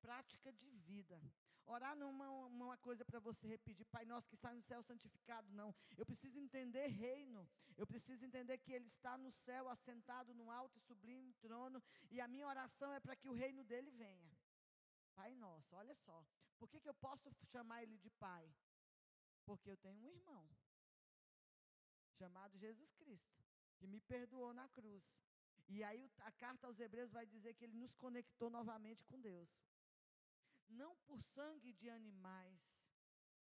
prática de vida. Orar não é uma, uma coisa para você repetir, Pai nosso que está no céu santificado, não. Eu preciso entender reino. Eu preciso entender que Ele está no céu, assentado no alto e sublime trono. E a minha oração é para que o reino dele venha. Pai nosso, olha só. Por que, que eu posso chamar Ele de Pai? Porque eu tenho um irmão, chamado Jesus Cristo, que me perdoou na cruz. E aí a carta aos Hebreus vai dizer que ele nos conectou novamente com Deus não por sangue de animais,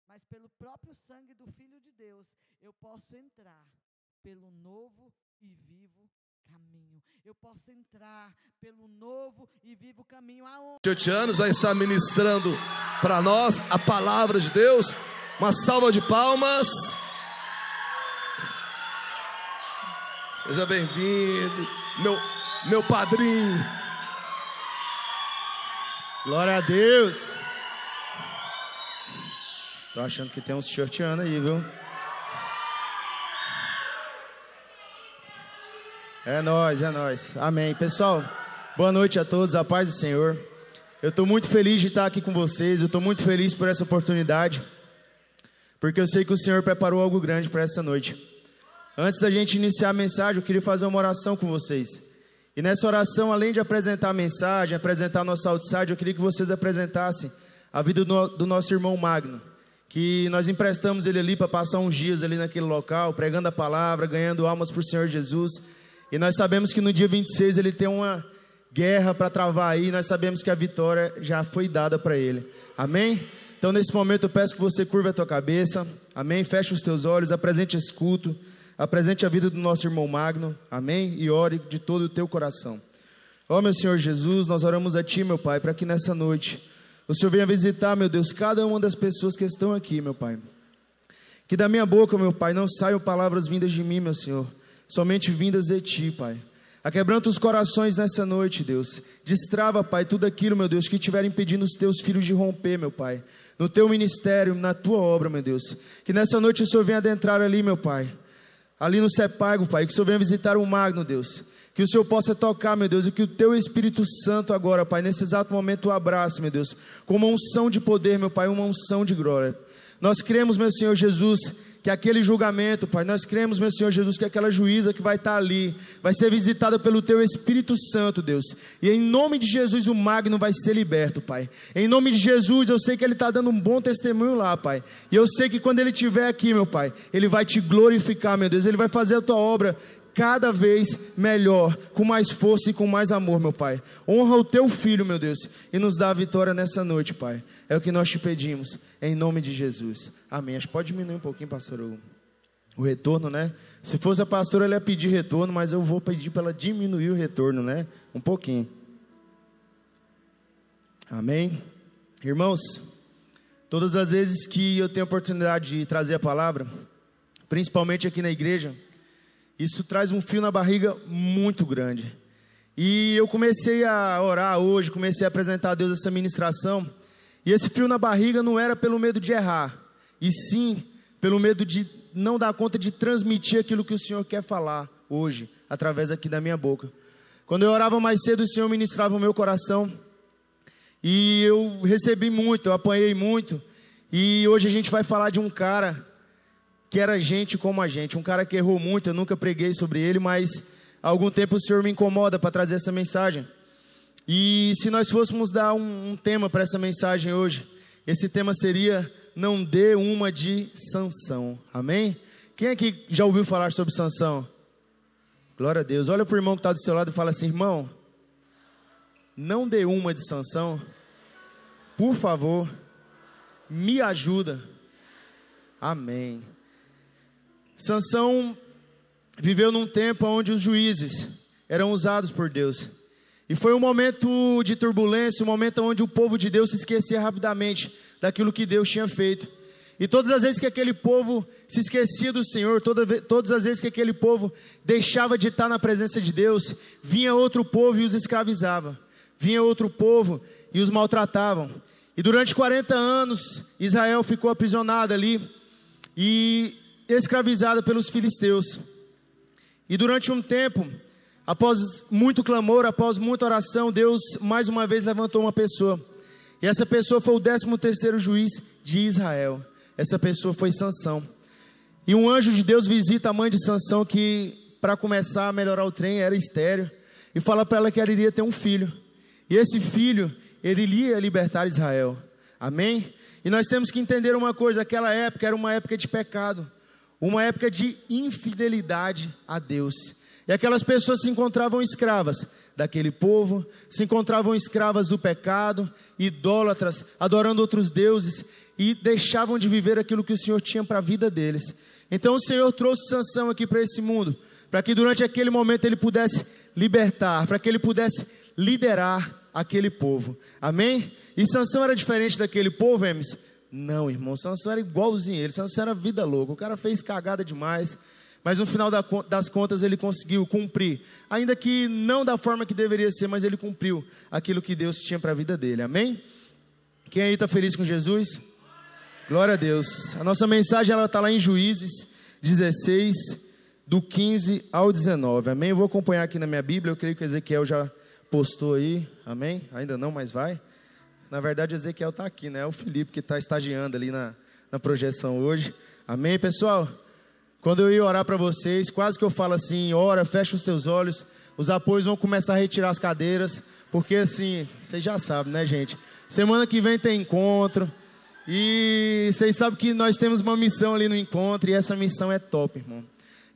mas pelo próprio sangue do Filho de Deus, eu posso entrar pelo novo e vivo caminho. Eu posso entrar pelo novo e vivo caminho. Aonde? Tiotiano já está ministrando para nós a palavra de Deus. Uma salva de palmas. Seja bem-vindo, meu, meu padrinho. Glória a Deus. Tô achando que tem uns shorteando aí, viu? É nós, é nós. Amém. Pessoal, boa noite a todos, a paz do Senhor. Eu estou muito feliz de estar aqui com vocês. Eu estou muito feliz por essa oportunidade, porque eu sei que o Senhor preparou algo grande para essa noite. Antes da gente iniciar a mensagem, eu queria fazer uma oração com vocês. E nessa oração, além de apresentar a mensagem, apresentar nosso outside, eu queria que vocês apresentassem a vida do, do nosso irmão Magno, que nós emprestamos ele ali para passar uns dias ali naquele local, pregando a palavra, ganhando almas para o Senhor Jesus. E nós sabemos que no dia 26 ele tem uma guerra para travar aí, nós sabemos que a vitória já foi dada para ele. Amém? Então nesse momento eu peço que você curva a tua cabeça. Amém? Feche os teus olhos, apresente esse culto, apresente a vida do nosso irmão Magno. Amém? E ore de todo o teu coração. Ó oh, meu Senhor Jesus, nós oramos a Ti, meu Pai, para que nessa noite o Senhor venha visitar, meu Deus, cada uma das pessoas que estão aqui, meu Pai. Que da minha boca, meu Pai, não saiam palavras vindas de mim, meu Senhor, somente vindas de Ti, Pai. Aquebranta os corações nessa noite, Deus. Destrava, Pai, tudo aquilo, meu Deus, que estiver impedindo os teus filhos de romper, meu Pai. No teu ministério, na tua obra, meu Deus. Que nessa noite o Senhor venha adentrar ali, meu Pai. Ali no Sepago, Pai. Que o Senhor venha visitar o Magno, Deus. Que o Senhor possa tocar, meu Deus, e que o teu Espírito Santo agora, Pai, nesse exato momento o abrace, meu Deus, com uma unção de poder, meu Pai, uma unção de glória. Nós cremos, meu Senhor Jesus, que aquele julgamento, Pai, nós cremos, meu Senhor Jesus, que aquela juíza que vai estar ali, vai ser visitada pelo Teu Espírito Santo, Deus. E em nome de Jesus, o Magno vai ser liberto, Pai. Em nome de Jesus, eu sei que ele está dando um bom testemunho lá, Pai. E eu sei que quando ele estiver aqui, meu Pai, ele vai te glorificar, meu Deus. Ele vai fazer a Tua obra cada vez melhor, com mais força e com mais amor, meu Pai. Honra o teu filho, meu Deus, e nos dá a vitória nessa noite, Pai. É o que nós te pedimos, em nome de Jesus. Amém. Acho que pode diminuir um pouquinho, pastor, o, o retorno, né? Se fosse a pastora, ela ia pedir retorno, mas eu vou pedir para ela diminuir o retorno, né? Um pouquinho. Amém. Irmãos, todas as vezes que eu tenho a oportunidade de trazer a palavra, principalmente aqui na igreja, isso traz um fio na barriga muito grande. E eu comecei a orar hoje, comecei a apresentar a Deus essa ministração. E esse fio na barriga não era pelo medo de errar, e sim pelo medo de não dar conta de transmitir aquilo que o Senhor quer falar hoje, através aqui da minha boca. Quando eu orava mais cedo, o Senhor ministrava o meu coração. E eu recebi muito, eu apanhei muito. E hoje a gente vai falar de um cara que era gente como a gente, um cara que errou muito, eu nunca preguei sobre ele, mas há algum tempo o Senhor me incomoda para trazer essa mensagem. E se nós fôssemos dar um, um tema para essa mensagem hoje, esse tema seria não dê uma de Sansão. Amém? Quem aqui já ouviu falar sobre Sansão? Glória a Deus. Olha para o irmão que está do seu lado e fala assim, irmão, não dê uma de Sansão. Por favor, me ajuda. Amém. Sansão viveu num tempo onde os juízes eram usados por Deus. E foi um momento de turbulência, um momento onde o povo de Deus se esquecia rapidamente daquilo que Deus tinha feito. E todas as vezes que aquele povo se esquecia do Senhor, toda, todas as vezes que aquele povo deixava de estar na presença de Deus, vinha outro povo e os escravizava. Vinha outro povo e os maltratavam. E durante 40 anos, Israel ficou aprisionado ali. E escravizada pelos filisteus. E durante um tempo, após muito clamor, após muita oração, Deus mais uma vez levantou uma pessoa. E essa pessoa foi o 13 terceiro juiz de Israel. Essa pessoa foi Sansão. E um anjo de Deus visita a mãe de Sansão que para começar a melhorar o trem era estéreo e fala para ela que ela iria ter um filho. E esse filho, ele iria libertar Israel. Amém? E nós temos que entender uma coisa, aquela época era uma época de pecado uma época de infidelidade a Deus. E aquelas pessoas se encontravam escravas daquele povo, se encontravam escravas do pecado, idólatras, adorando outros deuses e deixavam de viver aquilo que o Senhor tinha para a vida deles. Então o Senhor trouxe Sansão aqui para esse mundo, para que durante aquele momento ele pudesse libertar, para que ele pudesse liderar aquele povo. Amém? E Sansão era diferente daquele povo, Emes, não, irmão, Sansão era igualzinho ele. Sansão era vida louca. O cara fez cagada demais. Mas no final das contas ele conseguiu cumprir. Ainda que não da forma que deveria ser, mas ele cumpriu aquilo que Deus tinha para a vida dele. Amém? Quem aí está feliz com Jesus? Glória a Deus. A nossa mensagem ela está lá em Juízes 16, do 15 ao 19. Amém? Eu vou acompanhar aqui na minha Bíblia. Eu creio que Ezequiel já postou aí. Amém? Ainda não, mas vai. Na verdade, Ezequiel está aqui, né? É o Felipe que está estagiando ali na, na projeção hoje. Amém, pessoal? Quando eu ia orar para vocês, quase que eu falo assim: ora, fecha os teus olhos, os apoios vão começar a retirar as cadeiras, porque assim, vocês já sabem, né, gente? Semana que vem tem encontro, e vocês sabem que nós temos uma missão ali no encontro, e essa missão é top, irmão.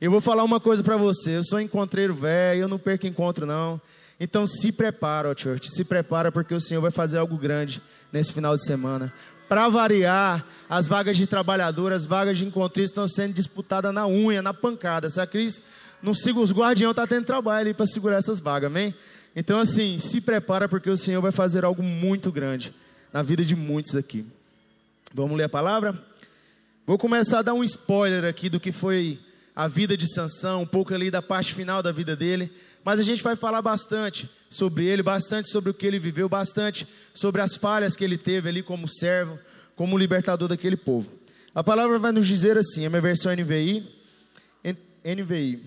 Eu vou falar uma coisa para você, eu sou encontreiro velho, eu não perco encontro não. Então se prepara, ó, church, se prepara porque o Senhor vai fazer algo grande nesse final de semana. Para variar, as vagas de trabalhador, as vagas de encontristas estão sendo disputadas na unha, na pancada. Se a Cris não siga os guardiões, está tendo trabalho ali para segurar essas vagas, amém? Então, assim, se prepara porque o Senhor vai fazer algo muito grande na vida de muitos aqui. Vamos ler a palavra? Vou começar a dar um spoiler aqui do que foi a vida de Sansão, um pouco ali da parte final da vida dele. Mas a gente vai falar bastante sobre ele, bastante sobre o que ele viveu, bastante sobre as falhas que ele teve ali como servo, como libertador daquele povo. A palavra vai nos dizer assim, a minha versão NVI, NVI.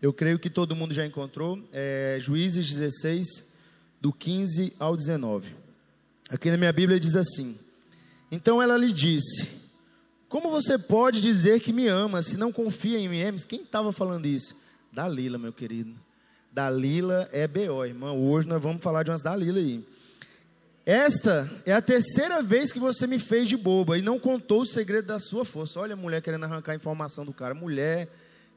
Eu creio que todo mundo já encontrou, é Juízes 16, do 15 ao 19. Aqui na minha Bíblia diz assim: Então ela lhe disse: como você pode dizer que me ama se não confia em mim? Quem estava falando isso? Dalila, meu querido. Dalila é B.O., irmão. Hoje nós vamos falar de umas Dalila aí. Esta é a terceira vez que você me fez de boba e não contou o segredo da sua força. Olha a mulher querendo arrancar a informação do cara. Mulher,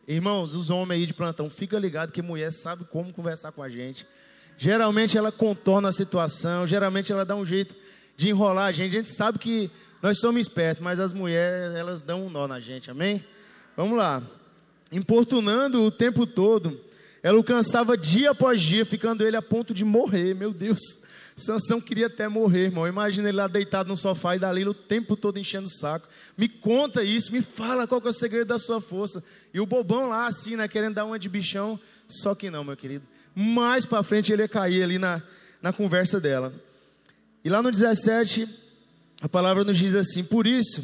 irmãos, os homens aí de plantão, fica ligado que mulher sabe como conversar com a gente. Geralmente ela contorna a situação, geralmente ela dá um jeito de enrolar a gente. A gente sabe que nós somos espertos, mas as mulheres, elas dão um nó na gente, amém? Vamos lá. Importunando o tempo todo, ela o cansava dia após dia, ficando ele a ponto de morrer. Meu Deus, Sansão queria até morrer, irmão. Imagina ele lá deitado no sofá e Dalila o tempo todo enchendo o saco. Me conta isso, me fala qual é o segredo da sua força. E o bobão lá, assim, né, querendo dar uma de bichão. Só que não, meu querido. Mais para frente ele ia cair ali na, na conversa dela. E lá no 17, a palavra nos diz assim: Por isso,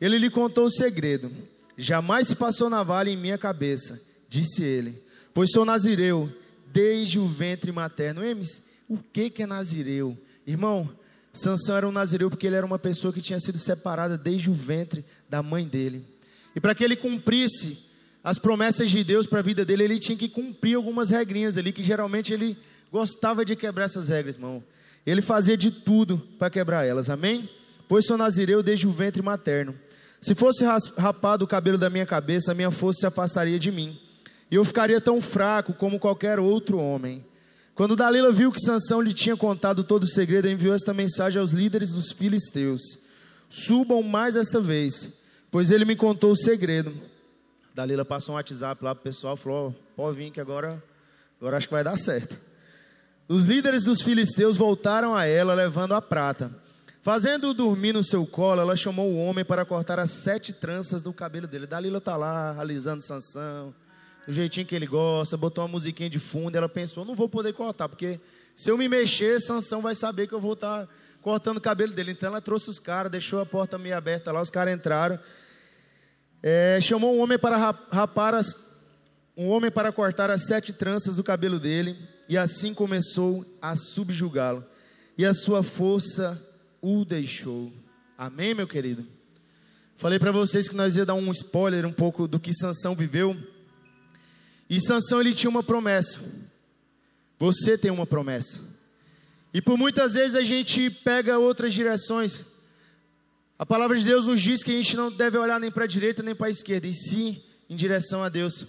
ele lhe contou o segredo. Jamais se passou navalha em minha cabeça, disse ele, pois sou nazireu desde o ventre materno. Emes, o que, que é nazireu? Irmão, Sansão era um nazireu porque ele era uma pessoa que tinha sido separada desde o ventre da mãe dele. E para que ele cumprisse as promessas de Deus para a vida dele, ele tinha que cumprir algumas regrinhas ali, que geralmente ele gostava de quebrar essas regras, irmão. Ele fazia de tudo para quebrar elas, amém? Pois sou nazireu desde o ventre materno. Se fosse rapado o cabelo da minha cabeça, a minha força se afastaria de mim, e eu ficaria tão fraco como qualquer outro homem. Quando Dalila viu que Sansão lhe tinha contado todo o segredo, enviou esta mensagem aos líderes dos filisteus: Subam mais esta vez, pois ele me contou o segredo. Dalila passou um WhatsApp lá para o pessoal, falou: pode vir que agora, agora acho que vai dar certo. Os líderes dos filisteus voltaram a ela, levando a prata. Fazendo-o dormir no seu colo, ela chamou o homem para cortar as sete tranças do cabelo dele. Dalila está lá, alisando Sansão, do jeitinho que ele gosta, botou uma musiquinha de fundo. Ela pensou: não vou poder cortar, porque se eu me mexer, Sansão vai saber que eu vou estar tá cortando o cabelo dele. Então ela trouxe os caras, deixou a porta meio aberta lá, os caras entraram. É, chamou um homem para rapar as, um homem para cortar as sete tranças do cabelo dele, e assim começou a subjugá-lo. E a sua força o deixou. Amém, meu querido? Falei para vocês que nós ia dar um spoiler um pouco do que Sansão viveu. E Sansão ele tinha uma promessa. Você tem uma promessa. E por muitas vezes a gente pega outras direções. A palavra de Deus nos diz que a gente não deve olhar nem para a direita nem para a esquerda, e sim em direção a Deus.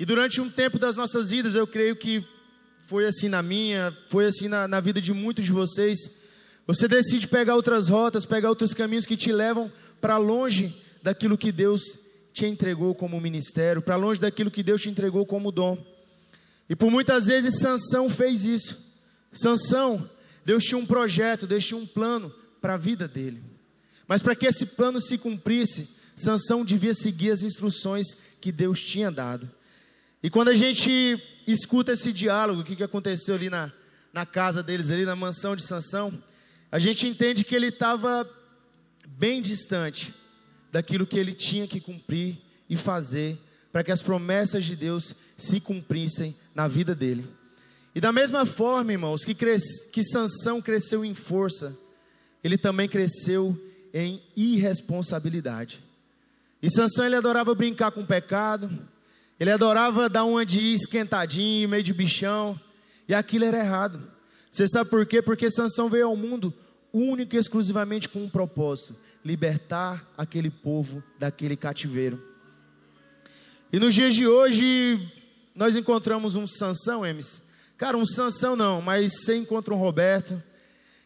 E durante um tempo das nossas vidas, eu creio que foi assim na minha, foi assim na, na vida de muitos de vocês você decide pegar outras rotas, pegar outros caminhos que te levam para longe daquilo que Deus te entregou como ministério, para longe daquilo que Deus te entregou como dom. E por muitas vezes Sansão fez isso. Sansão, Deus tinha um projeto, Deus tinha um plano para a vida dele. Mas para que esse plano se cumprisse, Sansão devia seguir as instruções que Deus tinha dado. E quando a gente escuta esse diálogo, o que, que aconteceu ali na, na casa deles, ali na mansão de Sansão, a gente entende que ele estava bem distante daquilo que ele tinha que cumprir e fazer para que as promessas de Deus se cumprissem na vida dele. E da mesma forma, irmãos, que, cres... que Sansão cresceu em força, ele também cresceu em irresponsabilidade. E Sansão ele adorava brincar com o pecado, ele adorava dar uma de esquentadinho, meio de bichão, e aquilo era errado. Você sabe por quê? Porque Sansão veio ao mundo único e exclusivamente com um propósito: libertar aquele povo daquele cativeiro. E nos dias de hoje, nós encontramos um Sansão, Emes. Cara, um Sansão não, mas você encontra um Roberto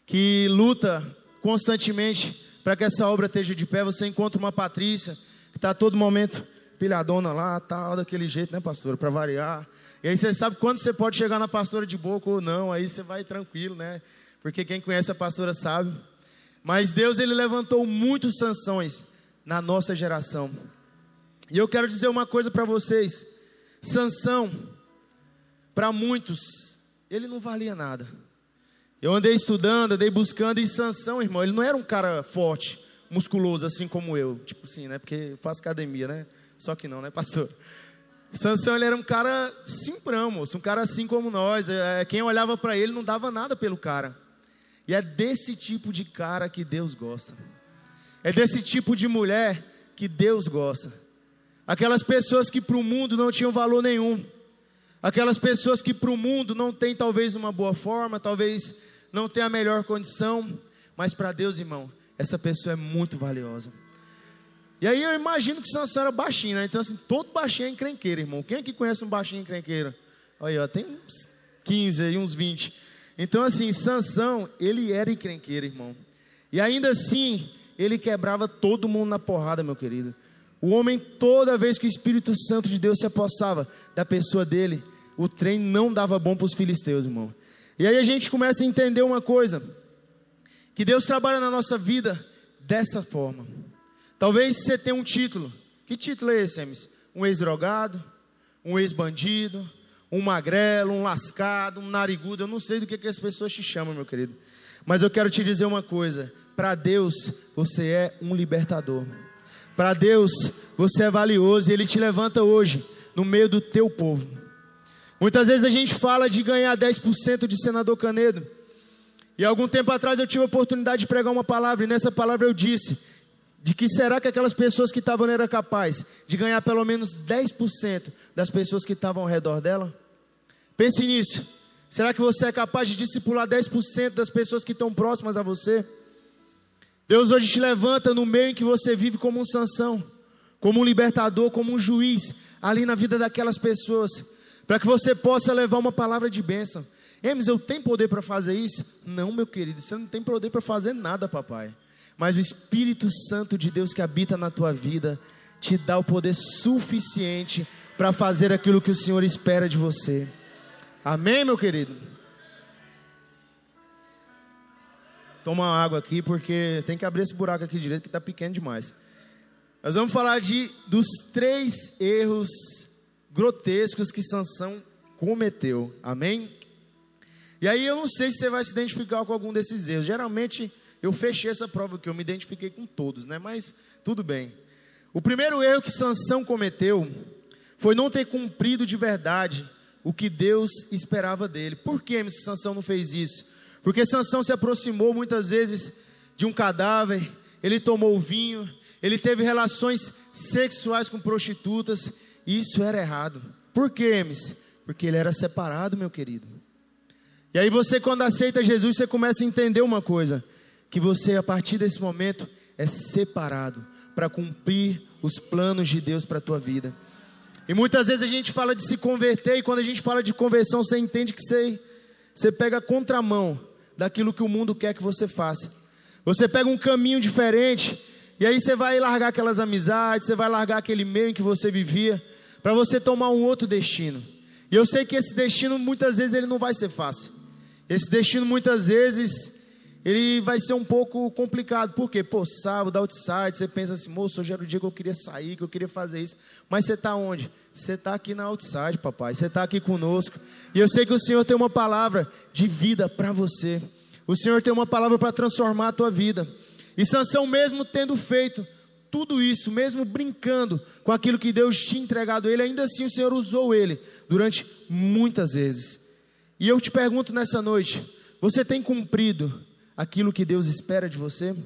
que luta constantemente para que essa obra esteja de pé. Você encontra uma Patrícia que está todo momento pilhadona lá, tal, daquele jeito, né, pastor? Para variar. E aí você sabe quando você pode chegar na pastora de boca ou não, aí você vai tranquilo, né? Porque quem conhece a pastora sabe. Mas Deus ele levantou muitos sanções na nossa geração. E eu quero dizer uma coisa para vocês. Sansão, para muitos, ele não valia nada. Eu andei estudando, andei buscando, e Sansão, irmão, ele não era um cara forte, musculoso, assim como eu. Tipo assim, né? Porque faço academia, né? Só que não, né, pastor? Sansão, ele era um cara simprão, moço, um cara assim como nós. É, quem olhava para ele não dava nada pelo cara. E é desse tipo de cara que Deus gosta. É desse tipo de mulher que Deus gosta. Aquelas pessoas que para o mundo não tinham valor nenhum. Aquelas pessoas que para o mundo não tem talvez uma boa forma, talvez não tem a melhor condição, mas para Deus, irmão, essa pessoa é muito valiosa. E aí eu imagino que Sansão era baixinho, né? Então, assim, todo baixinho é encrenqueiro, irmão. Quem aqui conhece um baixinho encrenqueiro? Aí, ó, tem uns 15 aí, uns 20. Então, assim, Sansão, ele era encrenqueiro, irmão. E ainda assim, ele quebrava todo mundo na porrada, meu querido. O homem, toda vez que o Espírito Santo de Deus se apossava da pessoa dele, o trem não dava bom para os filisteus, irmão. E aí a gente começa a entender uma coisa: que Deus trabalha na nossa vida dessa forma. Talvez você tenha um título. Que título é esse, Emes? Um ex-drogado, um ex-bandido, um magrelo, um lascado, um narigudo. Eu não sei do que, que as pessoas te chamam, meu querido. Mas eu quero te dizer uma coisa: para Deus, você é um libertador. Para Deus, você é valioso e Ele te levanta hoje no meio do teu povo. Muitas vezes a gente fala de ganhar 10% de senador Canedo. E algum tempo atrás eu tive a oportunidade de pregar uma palavra, e nessa palavra eu disse de que será que aquelas pessoas que estavam eram capazes de ganhar pelo menos 10% das pessoas que estavam ao redor dela? Pense nisso. Será que você é capaz de discipular 10% das pessoas que estão próximas a você? Deus hoje te levanta no meio em que você vive como um Sansão, como um libertador, como um juiz, ali na vida daquelas pessoas, para que você possa levar uma palavra de bênção. Emes, eu tenho poder para fazer isso? Não, meu querido, você não tem poder para fazer nada, papai mas o Espírito Santo de Deus que habita na tua vida te dá o poder suficiente para fazer aquilo que o Senhor espera de você. Amém, meu querido? Toma uma água aqui porque tem que abrir esse buraco aqui direito que está pequeno demais. Nós vamos falar de dos três erros grotescos que Sansão cometeu. Amém? E aí eu não sei se você vai se identificar com algum desses erros. Geralmente eu fechei essa prova que eu me identifiquei com todos, né? Mas tudo bem. O primeiro erro que Sansão cometeu foi não ter cumprido de verdade o que Deus esperava dele. Por que Sansão não fez isso? Porque Sansão se aproximou muitas vezes de um cadáver, ele tomou vinho, ele teve relações sexuais com prostitutas, e isso era errado. Por quê, Emes? Porque ele era separado, meu querido. E aí você, quando aceita Jesus, você começa a entender uma coisa que você, a partir desse momento, é separado para cumprir os planos de Deus para a tua vida. E muitas vezes a gente fala de se converter, e quando a gente fala de conversão, você entende que você, você pega a contramão daquilo que o mundo quer que você faça. Você pega um caminho diferente, e aí você vai largar aquelas amizades, você vai largar aquele meio em que você vivia, para você tomar um outro destino. E eu sei que esse destino muitas vezes ele não vai ser fácil. Esse destino muitas vezes ele vai ser um pouco complicado, porque, pô, sábado, outside, você pensa assim, moço, hoje era o dia que eu queria sair, que eu queria fazer isso, mas você está onde? Você está aqui na outside, papai, você está aqui conosco, e eu sei que o Senhor tem uma palavra de vida para você, o Senhor tem uma palavra para transformar a tua vida, e Sansão mesmo tendo feito tudo isso, mesmo brincando com aquilo que Deus tinha entregado a ele, ainda assim o Senhor usou ele durante muitas vezes. E eu te pergunto nessa noite: você tem cumprido aquilo que Deus espera de você?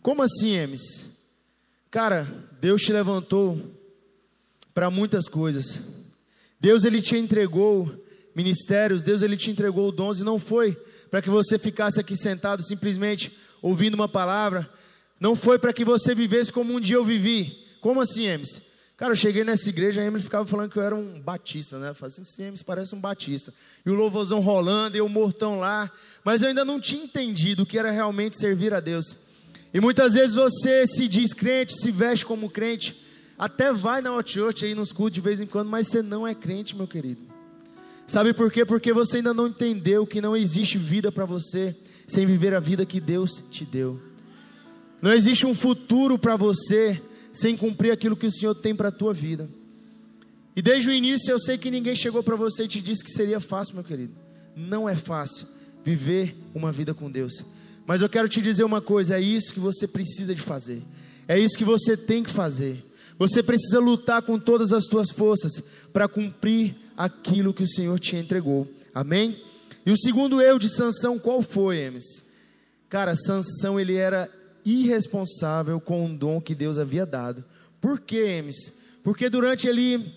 Como assim, Emes? Cara, Deus te levantou para muitas coisas. Deus ele te entregou ministérios, Deus ele te entregou dons e não foi para que você ficasse aqui sentado simplesmente ouvindo uma palavra, não foi para que você vivesse como um dia eu vivi. Como assim, Emes? Cara, eu cheguei nessa igreja, a Emily ficava falando que eu era um batista, né? Eu falei assim, Emes parece um batista. E o louvorzão rolando, e o mortão lá. Mas eu ainda não tinha entendido o que era realmente servir a Deus. E muitas vezes você se diz crente, se veste como crente, até vai na Hot Church aí nos cultos de vez em quando, mas você não é crente, meu querido. Sabe por quê? Porque você ainda não entendeu que não existe vida para você sem viver a vida que Deus te deu. Não existe um futuro para você sem cumprir aquilo que o Senhor tem para a tua vida. E desde o início eu sei que ninguém chegou para você e te disse que seria fácil, meu querido. Não é fácil viver uma vida com Deus. Mas eu quero te dizer uma coisa: é isso que você precisa de fazer. É isso que você tem que fazer. Você precisa lutar com todas as tuas forças para cumprir aquilo que o Senhor te entregou. Amém? E o segundo erro de Sansão qual foi, Emes? Cara, Sansão ele era irresponsável com o dom que Deus havia dado. Por quê, Emes? Porque durante ali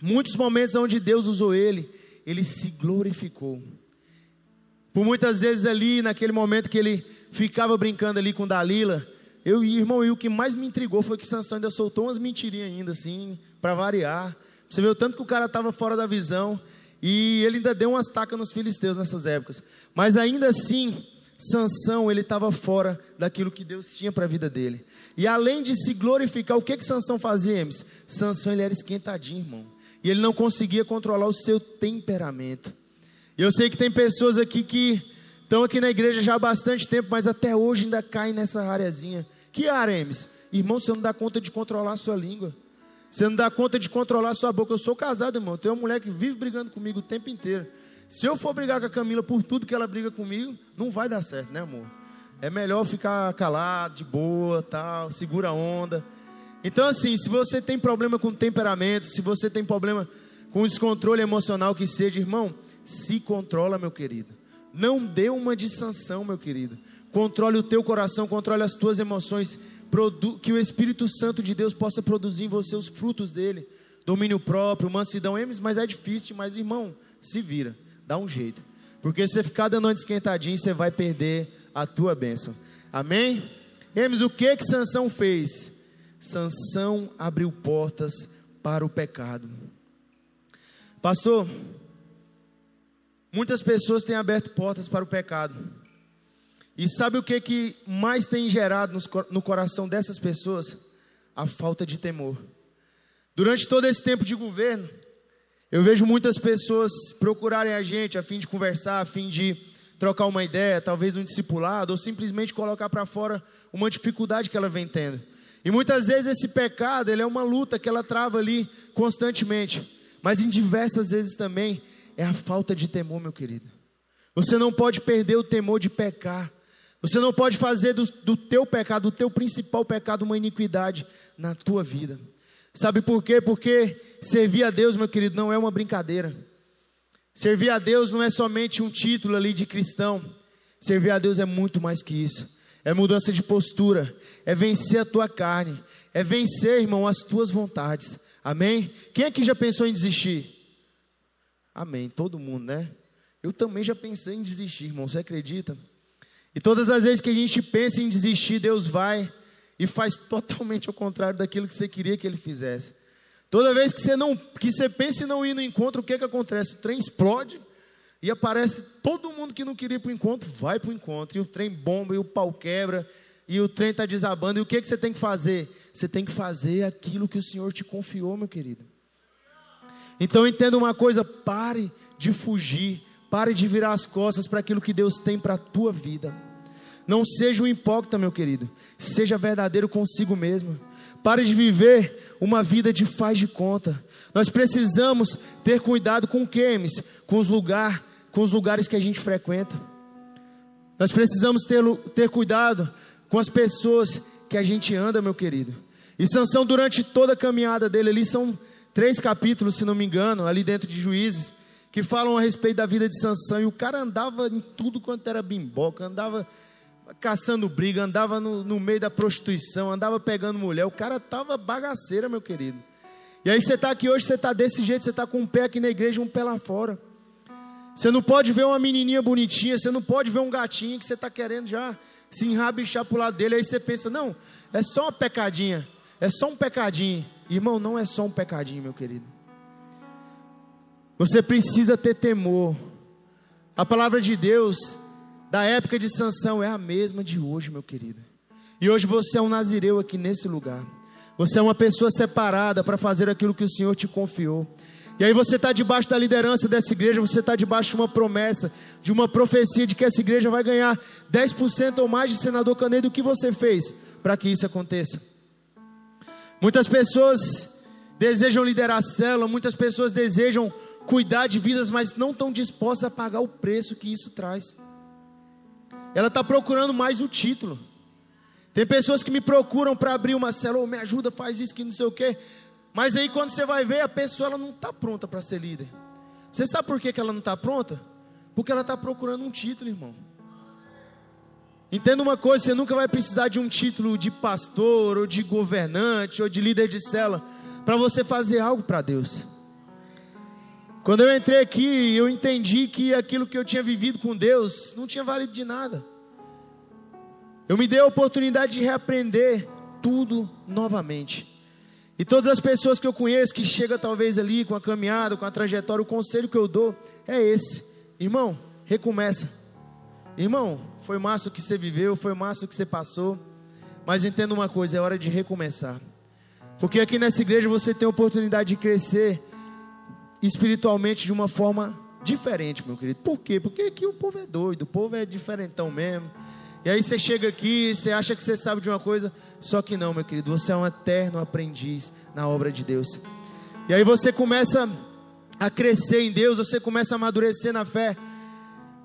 muitos momentos onde Deus usou ele, ele se glorificou. Por muitas vezes ali, naquele momento que ele ficava brincando ali com Dalila, eu e irmão, e o que mais me intrigou foi que Sansão ainda soltou umas mentirinhas ainda assim, para variar. Você o tanto que o cara estava fora da visão e ele ainda deu umas tacas nos filisteus nessas épocas. Mas ainda assim, Sansão, ele estava fora daquilo que Deus tinha para a vida dele. E além de se glorificar, o que que Sansão fazia, Emes? Sansão, ele era esquentadinho, irmão. E ele não conseguia controlar o seu temperamento. Eu sei que tem pessoas aqui que estão aqui na igreja já há bastante tempo, mas até hoje ainda caem nessa areazinha. Que área? Irmão, você não dá conta de controlar a sua língua. Você não dá conta de controlar a sua boca. Eu sou casado, irmão. Tem uma mulher que vive brigando comigo o tempo inteiro. Se eu for brigar com a Camila por tudo que ela briga comigo, não vai dar certo, né, amor? É melhor ficar calado, de boa, tal, segura a onda. Então, assim, se você tem problema com temperamento, se você tem problema com descontrole emocional que seja, irmão, se controla, meu querido. Não dê uma de sanção, meu querido. Controle o teu coração, controle as tuas emoções, que o Espírito Santo de Deus possa produzir em você os frutos dele. Domínio próprio, mansidão, mas é difícil, mas irmão, se vira dá um jeito. Porque se você ficar dando uma esquentadinha, você vai perder a tua bênção. Amém? Emes, o que que Sansão fez? Sansão abriu portas para o pecado. Pastor, muitas pessoas têm aberto portas para o pecado. E sabe o que que mais tem gerado no coração dessas pessoas? A falta de temor. Durante todo esse tempo de governo, eu vejo muitas pessoas procurarem a gente a fim de conversar, a fim de trocar uma ideia, talvez um discipulado, ou simplesmente colocar para fora uma dificuldade que ela vem tendo. E muitas vezes esse pecado, ele é uma luta que ela trava ali constantemente. Mas em diversas vezes também é a falta de temor, meu querido. Você não pode perder o temor de pecar. Você não pode fazer do, do teu pecado, do teu principal pecado, uma iniquidade na tua vida. Sabe por quê? Porque servir a Deus, meu querido, não é uma brincadeira. Servir a Deus não é somente um título ali de cristão. Servir a Deus é muito mais que isso. É mudança de postura, é vencer a tua carne, é vencer, irmão, as tuas vontades. Amém? Quem aqui já pensou em desistir? Amém. Todo mundo, né? Eu também já pensei em desistir, irmão. Você acredita? E todas as vezes que a gente pensa em desistir, Deus vai e faz totalmente ao contrário daquilo que você queria que ele fizesse. Toda vez que você não, que você pensa em não ir no encontro, o que que acontece? O trem explode e aparece todo mundo que não queria ir para o encontro, vai para o encontro, e o trem bomba, e o pau quebra, e o trem está desabando, e o que, que você tem que fazer? Você tem que fazer aquilo que o Senhor te confiou, meu querido. Então entenda uma coisa, pare de fugir, pare de virar as costas para aquilo que Deus tem para a tua vida. Não seja um hipócrita, meu querido. Seja verdadeiro consigo mesmo. Pare de viver uma vida de faz de conta. Nós precisamos ter cuidado com o que, Com os, lugar, com os lugares que a gente frequenta. Nós precisamos ter, ter cuidado com as pessoas que a gente anda, meu querido. E Sansão, durante toda a caminhada dele ali, são três capítulos, se não me engano, ali dentro de Juízes, que falam a respeito da vida de Sansão. E o cara andava em tudo quanto era bimboca, andava caçando briga, andava no, no meio da prostituição, andava pegando mulher. O cara estava bagaceira, meu querido. E aí você está aqui hoje, você está desse jeito, você está com um pé aqui na igreja, um pé lá fora. Você não pode ver uma menininha bonitinha, você não pode ver um gatinho que você está querendo já se enrabichar para o lado dele. Aí você pensa, não, é só uma pecadinha, é só um pecadinho. Irmão, não é só um pecadinho, meu querido. Você precisa ter temor. A palavra de Deus da época de Sansão é a mesma de hoje, meu querido. E hoje você é um nazireu aqui nesse lugar. Você é uma pessoa separada para fazer aquilo que o Senhor te confiou. E aí você está debaixo da liderança dessa igreja, você está debaixo de uma promessa, de uma profecia de que essa igreja vai ganhar 10% ou mais de senador Canedo. O que você fez para que isso aconteça? Muitas pessoas desejam liderar a célula, muitas pessoas desejam cuidar de vidas, mas não estão dispostas a pagar o preço que isso traz. Ela está procurando mais o título. Tem pessoas que me procuram para abrir uma célula, oh, me ajuda, faz isso, que não sei o quê. Mas aí quando você vai ver, a pessoa ela não está pronta para ser líder. Você sabe por que, que ela não está pronta? Porque ela está procurando um título, irmão. Entenda uma coisa: você nunca vai precisar de um título de pastor, ou de governante, ou de líder de cela, para você fazer algo para Deus. Quando eu entrei aqui, eu entendi que aquilo que eu tinha vivido com Deus não tinha valido de nada. Eu me dei a oportunidade de reaprender tudo novamente. E todas as pessoas que eu conheço que chegam talvez ali com a caminhada, com a trajetória, o conselho que eu dou é esse: irmão, recomeça. Irmão, foi massa o que você viveu, foi massa o que você passou, mas entenda uma coisa: é hora de recomeçar. Porque aqui nessa igreja você tem a oportunidade de crescer espiritualmente de uma forma diferente, meu querido. Por quê? Porque aqui o povo é doido, o povo é diferentão mesmo. E aí você chega aqui, você acha que você sabe de uma coisa, só que não, meu querido, você é um eterno aprendiz na obra de Deus. E aí você começa a crescer em Deus, você começa a amadurecer na fé,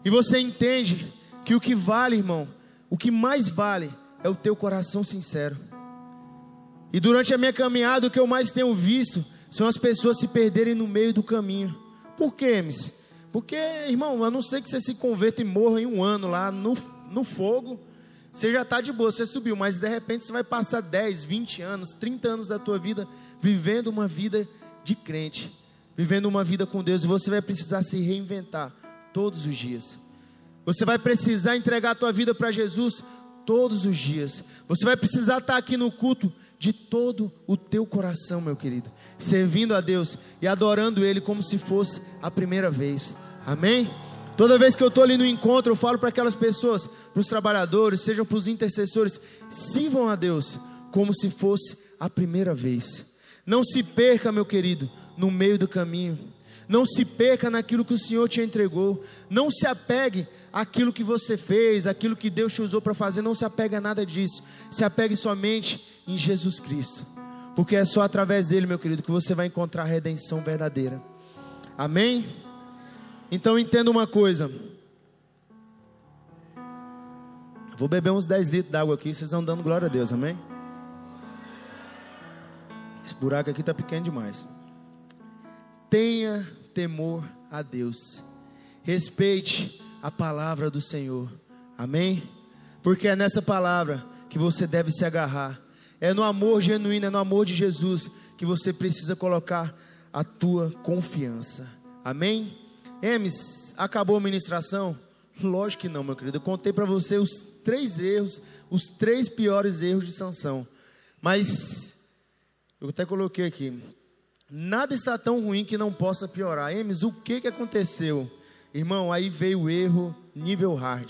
e você entende que o que vale, irmão, o que mais vale é o teu coração sincero. E durante a minha caminhada, o que eu mais tenho visto são as pessoas se perderem no meio do caminho. Por quê, Miss? Porque, irmão, a não ser que você se converta e morra em um ano lá no, no fogo, você já está de boa, você subiu, mas de repente você vai passar 10, 20 anos, 30 anos da tua vida vivendo uma vida de crente, vivendo uma vida com Deus, e você vai precisar se reinventar todos os dias. Você vai precisar entregar a tua vida para Jesus todos os dias. Você vai precisar estar aqui no culto de todo o teu coração, meu querido, servindo a Deus e adorando Ele como se fosse a primeira vez. Amém? Toda vez que eu estou ali no encontro, eu falo para aquelas pessoas, para os trabalhadores, sejam para os intercessores, sirvam a Deus como se fosse a primeira vez. Não se perca, meu querido, no meio do caminho. Não se perca naquilo que o Senhor te entregou. Não se apegue àquilo que você fez, àquilo que Deus te usou para fazer. Não se apegue a nada disso. Se apegue somente em Jesus Cristo. Porque é só através dele, meu querido, que você vai encontrar a redenção verdadeira. Amém? Então entenda uma coisa. Vou beber uns 10 litros d'água aqui, vocês vão dando glória a Deus, amém? Esse buraco aqui está pequeno demais. Tenha temor a Deus. Respeite a palavra do Senhor. Amém? Porque é nessa palavra que você deve se agarrar. É no amor genuíno, é no amor de Jesus que você precisa colocar a tua confiança. Amém? Emes, acabou a ministração? Lógico que não, meu querido. Eu contei para você os três erros, os três piores erros de Sansão. Mas eu até coloquei aqui. Nada está tão ruim que não possa piorar. Emes, o que, que aconteceu? Irmão, aí veio o erro nível hard.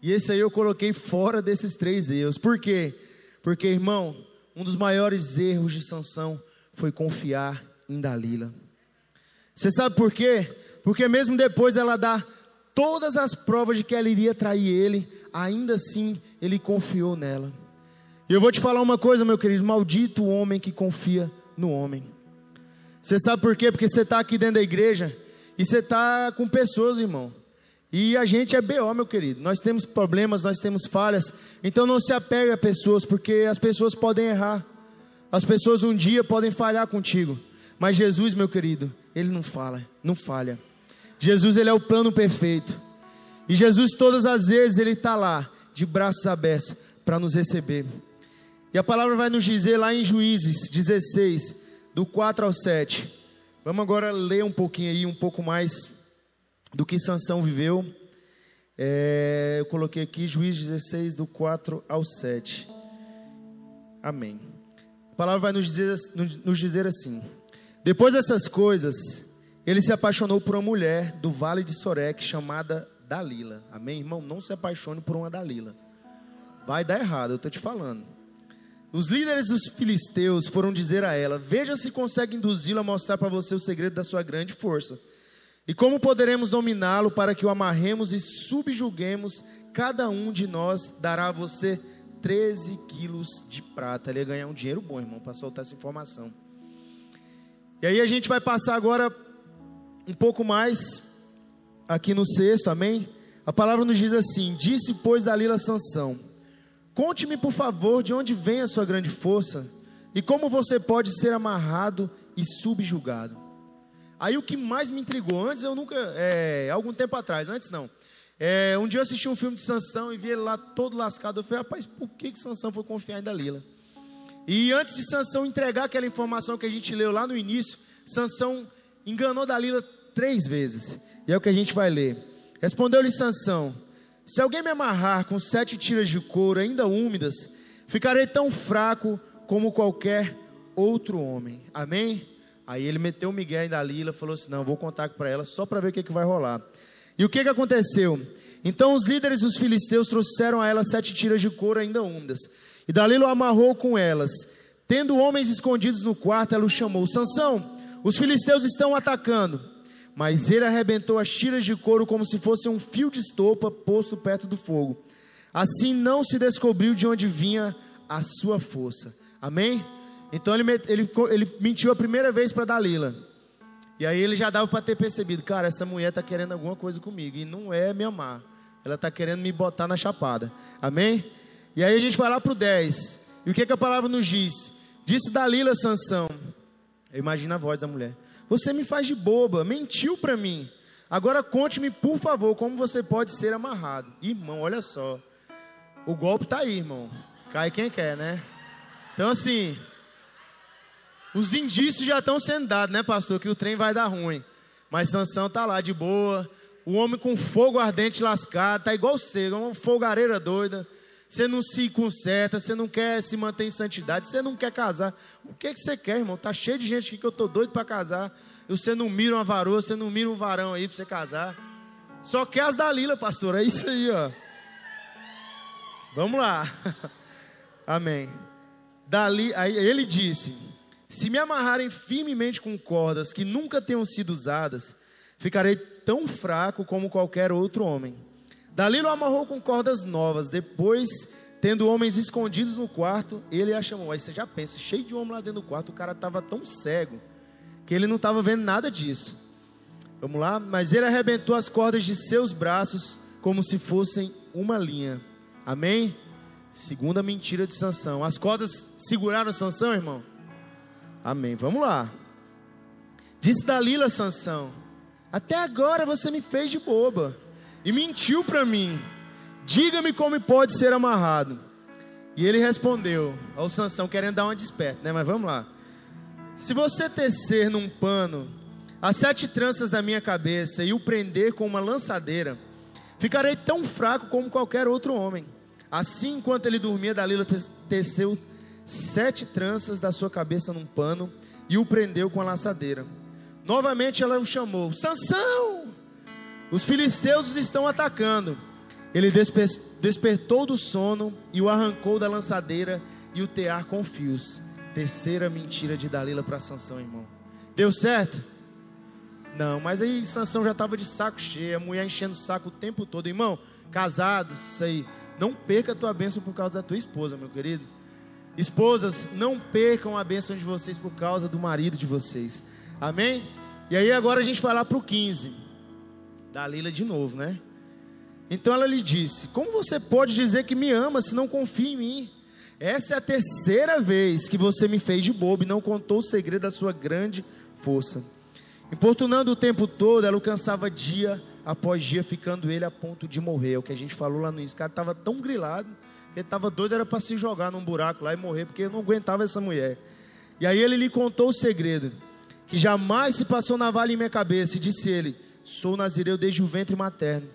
E esse aí eu coloquei fora desses três erros. Por quê? Porque, irmão, um dos maiores erros de Sansão foi confiar em Dalila. Você sabe por quê? Porque mesmo depois ela dá todas as provas de que ela iria trair ele, ainda assim ele confiou nela. E eu vou te falar uma coisa, meu querido: maldito o homem que confia no homem. Você sabe por quê? Porque você está aqui dentro da igreja e você está com pessoas, irmão. E a gente é BO, meu querido. Nós temos problemas, nós temos falhas. Então não se apegue a pessoas, porque as pessoas podem errar. As pessoas um dia podem falhar contigo. Mas Jesus, meu querido, ele não fala, não falha. Jesus ele é o plano perfeito. E Jesus todas as vezes ele está lá, de braços abertos, para nos receber. E a palavra vai nos dizer lá em Juízes 16, do 4 ao 7. Vamos agora ler um pouquinho aí, um pouco mais do que Sansão viveu. É, eu coloquei aqui Juízes 16, do 4 ao 7. Amém. A palavra vai nos dizer, nos dizer assim: Depois dessas coisas, ele se apaixonou por uma mulher do vale de Sorek chamada Dalila. Amém, irmão? Não se apaixone por uma Dalila. Vai dar errado, eu estou te falando. Os líderes dos filisteus foram dizer a ela: Veja se consegue induzi-la a mostrar para você o segredo da sua grande força. E como poderemos dominá-lo para que o amarremos e subjuguemos? Cada um de nós dará a você 13 quilos de prata. Ele ia ganhar um dinheiro bom, irmão, para soltar essa informação. E aí a gente vai passar agora um pouco mais aqui no sexto, amém? A palavra nos diz assim: Disse, pois, Dalila Sansão: Conte-me, por favor, de onde vem a sua grande força e como você pode ser amarrado e subjugado. Aí o que mais me intrigou, antes eu nunca, é, algum tempo atrás, antes não. É, um dia eu assisti um filme de Sansão e vi ele lá todo lascado. Eu falei, rapaz, por que, que Sansão foi confiar em Dalila? E antes de Sansão entregar aquela informação que a gente leu lá no início, Sansão enganou Dalila três vezes. E é o que a gente vai ler. Respondeu-lhe Sansão: Se alguém me amarrar com sete tiras de couro ainda úmidas, ficarei tão fraco como qualquer outro homem. Amém? Aí ele meteu o Miguel em Dalila, falou assim: Não, vou contar para ela só para ver o que, que vai rolar. E o que, que aconteceu? Então os líderes dos filisteus trouxeram a ela sete tiras de couro ainda úmidas. E Dalila o amarrou com elas. Tendo homens escondidos no quarto, ela o chamou: Sansão, os filisteus estão atacando. Mas ele arrebentou as tiras de couro como se fosse um fio de estopa posto perto do fogo. Assim não se descobriu de onde vinha a sua força. Amém? Então ele, ele, ele mentiu a primeira vez para Dalila. E aí ele já dava para ter percebido, cara, essa mulher está querendo alguma coisa comigo. E não é me amar. Ela está querendo me botar na chapada. Amém? E aí a gente vai lá para o 10. E o que, que a palavra nos diz? Disse Dalila Sansão. Imagina a voz da mulher. Você me faz de boba, mentiu para mim. Agora conte-me, por favor, como você pode ser amarrado. Irmão, olha só. O golpe está aí, irmão. Cai quem quer, né? Então assim, os indícios já estão sendo dados, né, pastor? Que o trem vai dar ruim. Mas Sansão tá lá de boa. O homem com fogo ardente lascado, tá igual você, uma folgareira doida. Você não se conserta, você não quer se manter em santidade, você não quer casar. O que, que você quer, irmão? Tá cheio de gente aqui que eu tô doido para casar. Você não mira uma varoa, você não mira um varão aí para você casar. Só quer as Dalila, pastor. É isso aí, ó. Vamos lá. Amém. Dali, aí ele disse: se me amarrarem firmemente com cordas que nunca tenham sido usadas, ficarei tão fraco como qualquer outro homem. Dalila o amarrou com cordas novas. Depois, tendo homens escondidos no quarto, ele a chamou. Aí você já pensa, cheio de homem lá dentro do quarto, o cara estava tão cego que ele não estava vendo nada disso. Vamos lá? Mas ele arrebentou as cordas de seus braços como se fossem uma linha. Amém? Segunda mentira de Sansão. As cordas seguraram Sansão, irmão? Amém. Vamos lá. Disse Dalila Sansão: Até agora você me fez de boba e mentiu para mim. Diga-me como pode ser amarrado. E ele respondeu ao Sansão, querendo dar uma desperta, né? Mas vamos lá. Se você tecer num pano as sete tranças da minha cabeça e o prender com uma lançadeira, ficarei tão fraco como qualquer outro homem. Assim, enquanto ele dormia, Dalila teceu sete tranças da sua cabeça num pano e o prendeu com a laçadeira. Novamente ela o chamou: Sansão! Os filisteus os estão atacando. Ele desper despertou do sono e o arrancou da lançadeira e o tear com fios. Terceira mentira de Dalila para Sansão, irmão. Deu certo? Não, mas aí Sansão já estava de saco cheio, a mulher enchendo o saco o tempo todo. Irmão, casado, isso aí. Não perca a tua bênção por causa da tua esposa, meu querido. Esposas, não percam a bênção de vocês por causa do marido de vocês. Amém? E aí agora a gente vai lá para o 15. Dalila de novo, né? Então ela lhe disse: Como você pode dizer que me ama se não confia em mim? Essa é a terceira vez que você me fez de bobo e não contou o segredo da sua grande força. Importunando o tempo todo, ela o cansava dia após dia, ficando ele a ponto de morrer. É o que a gente falou lá no início. O cara estava tão grilado, que ele estava doido, era para se jogar num buraco lá e morrer, porque não aguentava essa mulher. E aí ele lhe contou o segredo, que jamais se passou navalha em minha cabeça, e disse ele: Sou nazireu desde o ventre materno.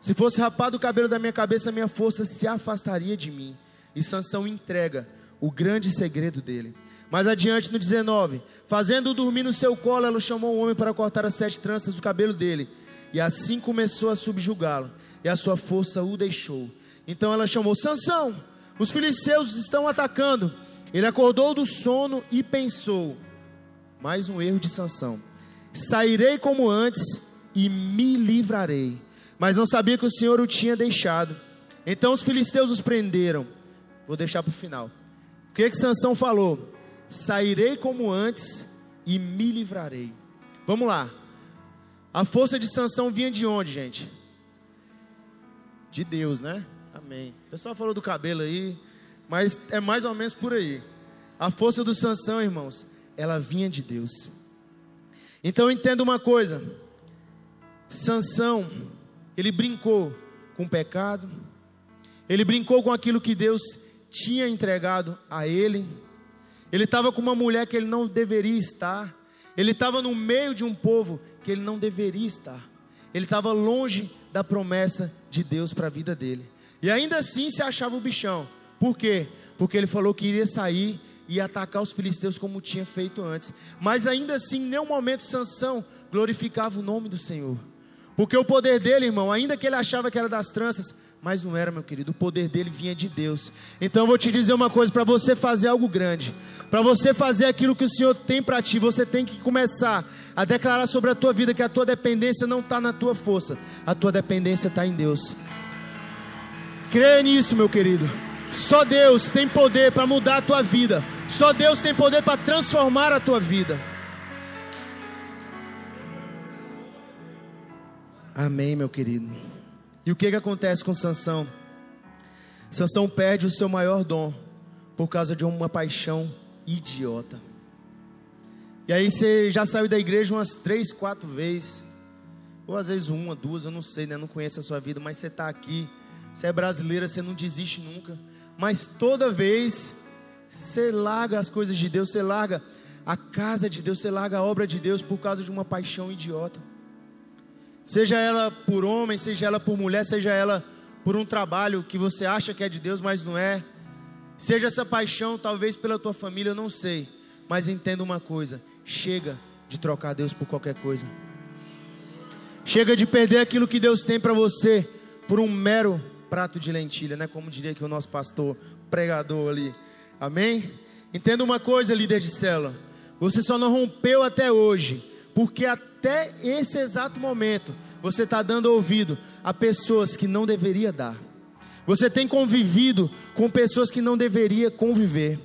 Se fosse rapado o cabelo da minha cabeça, minha força se afastaria de mim. E Sansão entrega o grande segredo dele. Mais adiante no 19, fazendo-o dormir no seu colo, ela chamou um homem para cortar as sete tranças do cabelo dele. E assim começou a subjugá-lo, e a sua força o deixou. Então ela chamou: Sansão, os filisteus estão atacando. Ele acordou do sono e pensou: mais um erro de Sansão. Sairei como antes e me livrarei. Mas não sabia que o Senhor o tinha deixado. Então os filisteus os prenderam. Vou deixar para o final. O que que Sansão falou? Sairei como antes e me livrarei. Vamos lá. A força de Sansão vinha de onde, gente? De Deus, né? Amém. O pessoal falou do cabelo aí, mas é mais ou menos por aí. A força do Sansão, irmãos, ela vinha de Deus. Então entenda uma coisa. Sansão, ele brincou com o pecado. Ele brincou com aquilo que Deus tinha entregado a ele. Ele estava com uma mulher que ele não deveria estar. Ele estava no meio de um povo que ele não deveria estar. Ele estava longe da promessa de Deus para a vida dele. E ainda assim se achava o bichão. Por quê? Porque ele falou que iria sair e atacar os filisteus como tinha feito antes. Mas ainda assim, em nenhum momento Sansão glorificava o nome do Senhor. Porque o poder dele, irmão, ainda que ele achava que era das tranças, mas não era, meu querido. O poder dele vinha de Deus. Então eu vou te dizer uma coisa: para você fazer algo grande, para você fazer aquilo que o Senhor tem para ti, você tem que começar a declarar sobre a tua vida que a tua dependência não está na tua força, a tua dependência está em Deus. Creia nisso, meu querido. Só Deus tem poder para mudar a tua vida. Só Deus tem poder para transformar a tua vida. Amém, meu querido. E o que, que acontece com Sansão? Sansão perde o seu maior dom por causa de uma paixão idiota. E aí você já saiu da igreja umas três, quatro vezes, ou às vezes uma, duas, eu não sei, né? Não conheço a sua vida, mas você está aqui, você é brasileira, você não desiste nunca. Mas toda vez você larga as coisas de Deus, você larga a casa de Deus, você larga a obra de Deus por causa de uma paixão idiota. Seja ela por homem, seja ela por mulher, seja ela por um trabalho que você acha que é de Deus, mas não é. Seja essa paixão, talvez pela tua família, eu não sei. Mas entenda uma coisa: chega de trocar Deus por qualquer coisa. Chega de perder aquilo que Deus tem para você por um mero prato de lentilha, né? Como diria que o nosso pastor pregador ali. Amém? Entenda uma coisa, líder de célula. Você só não rompeu até hoje porque até esse exato momento você está dando ouvido a pessoas que não deveria dar. Você tem convivido com pessoas que não deveria conviver.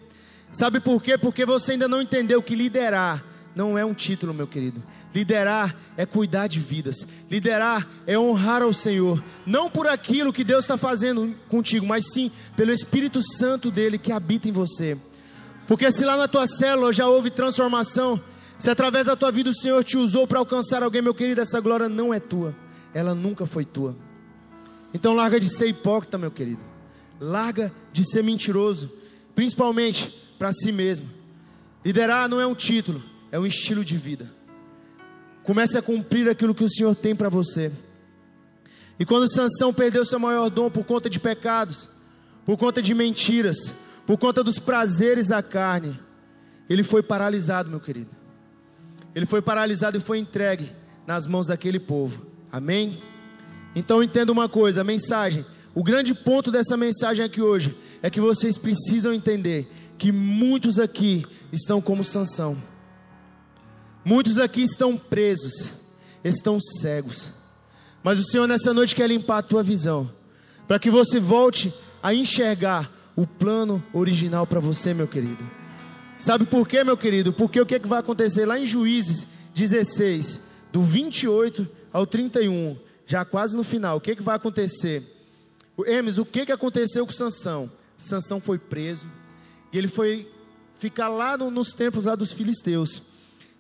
Sabe por quê? Porque você ainda não entendeu que liderar não é um título, meu querido. Liderar é cuidar de vidas. Liderar é honrar ao Senhor. Não por aquilo que Deus está fazendo contigo, mas sim pelo Espírito Santo dele que habita em você. Porque se lá na tua célula já houve transformação, se através da tua vida o Senhor te usou para alcançar alguém, meu querido, essa glória não é tua. Ela nunca foi tua. Então larga de ser hipócrita, meu querido. Larga de ser mentiroso, principalmente para si mesmo. Liderar não é um título, é um estilo de vida. Comece a cumprir aquilo que o Senhor tem para você. E quando Sansão perdeu seu maior dom por conta de pecados, por conta de mentiras, por conta dos prazeres da carne, ele foi paralisado, meu querido ele foi paralisado e foi entregue nas mãos daquele povo. Amém? Então entenda uma coisa, a mensagem, o grande ponto dessa mensagem aqui hoje é que vocês precisam entender que muitos aqui estão como Sansão. Muitos aqui estão presos, estão cegos. Mas o Senhor nessa noite quer limpar a tua visão, para que você volte a enxergar o plano original para você, meu querido. Sabe por quê, meu querido? Porque o que, é que vai acontecer lá em Juízes 16, do 28 ao 31, já quase no final, o que, é que vai acontecer? Hermes, o que, é que aconteceu com Sansão? Sansão foi preso e ele foi ficar lá no, nos templos lá dos filisteus.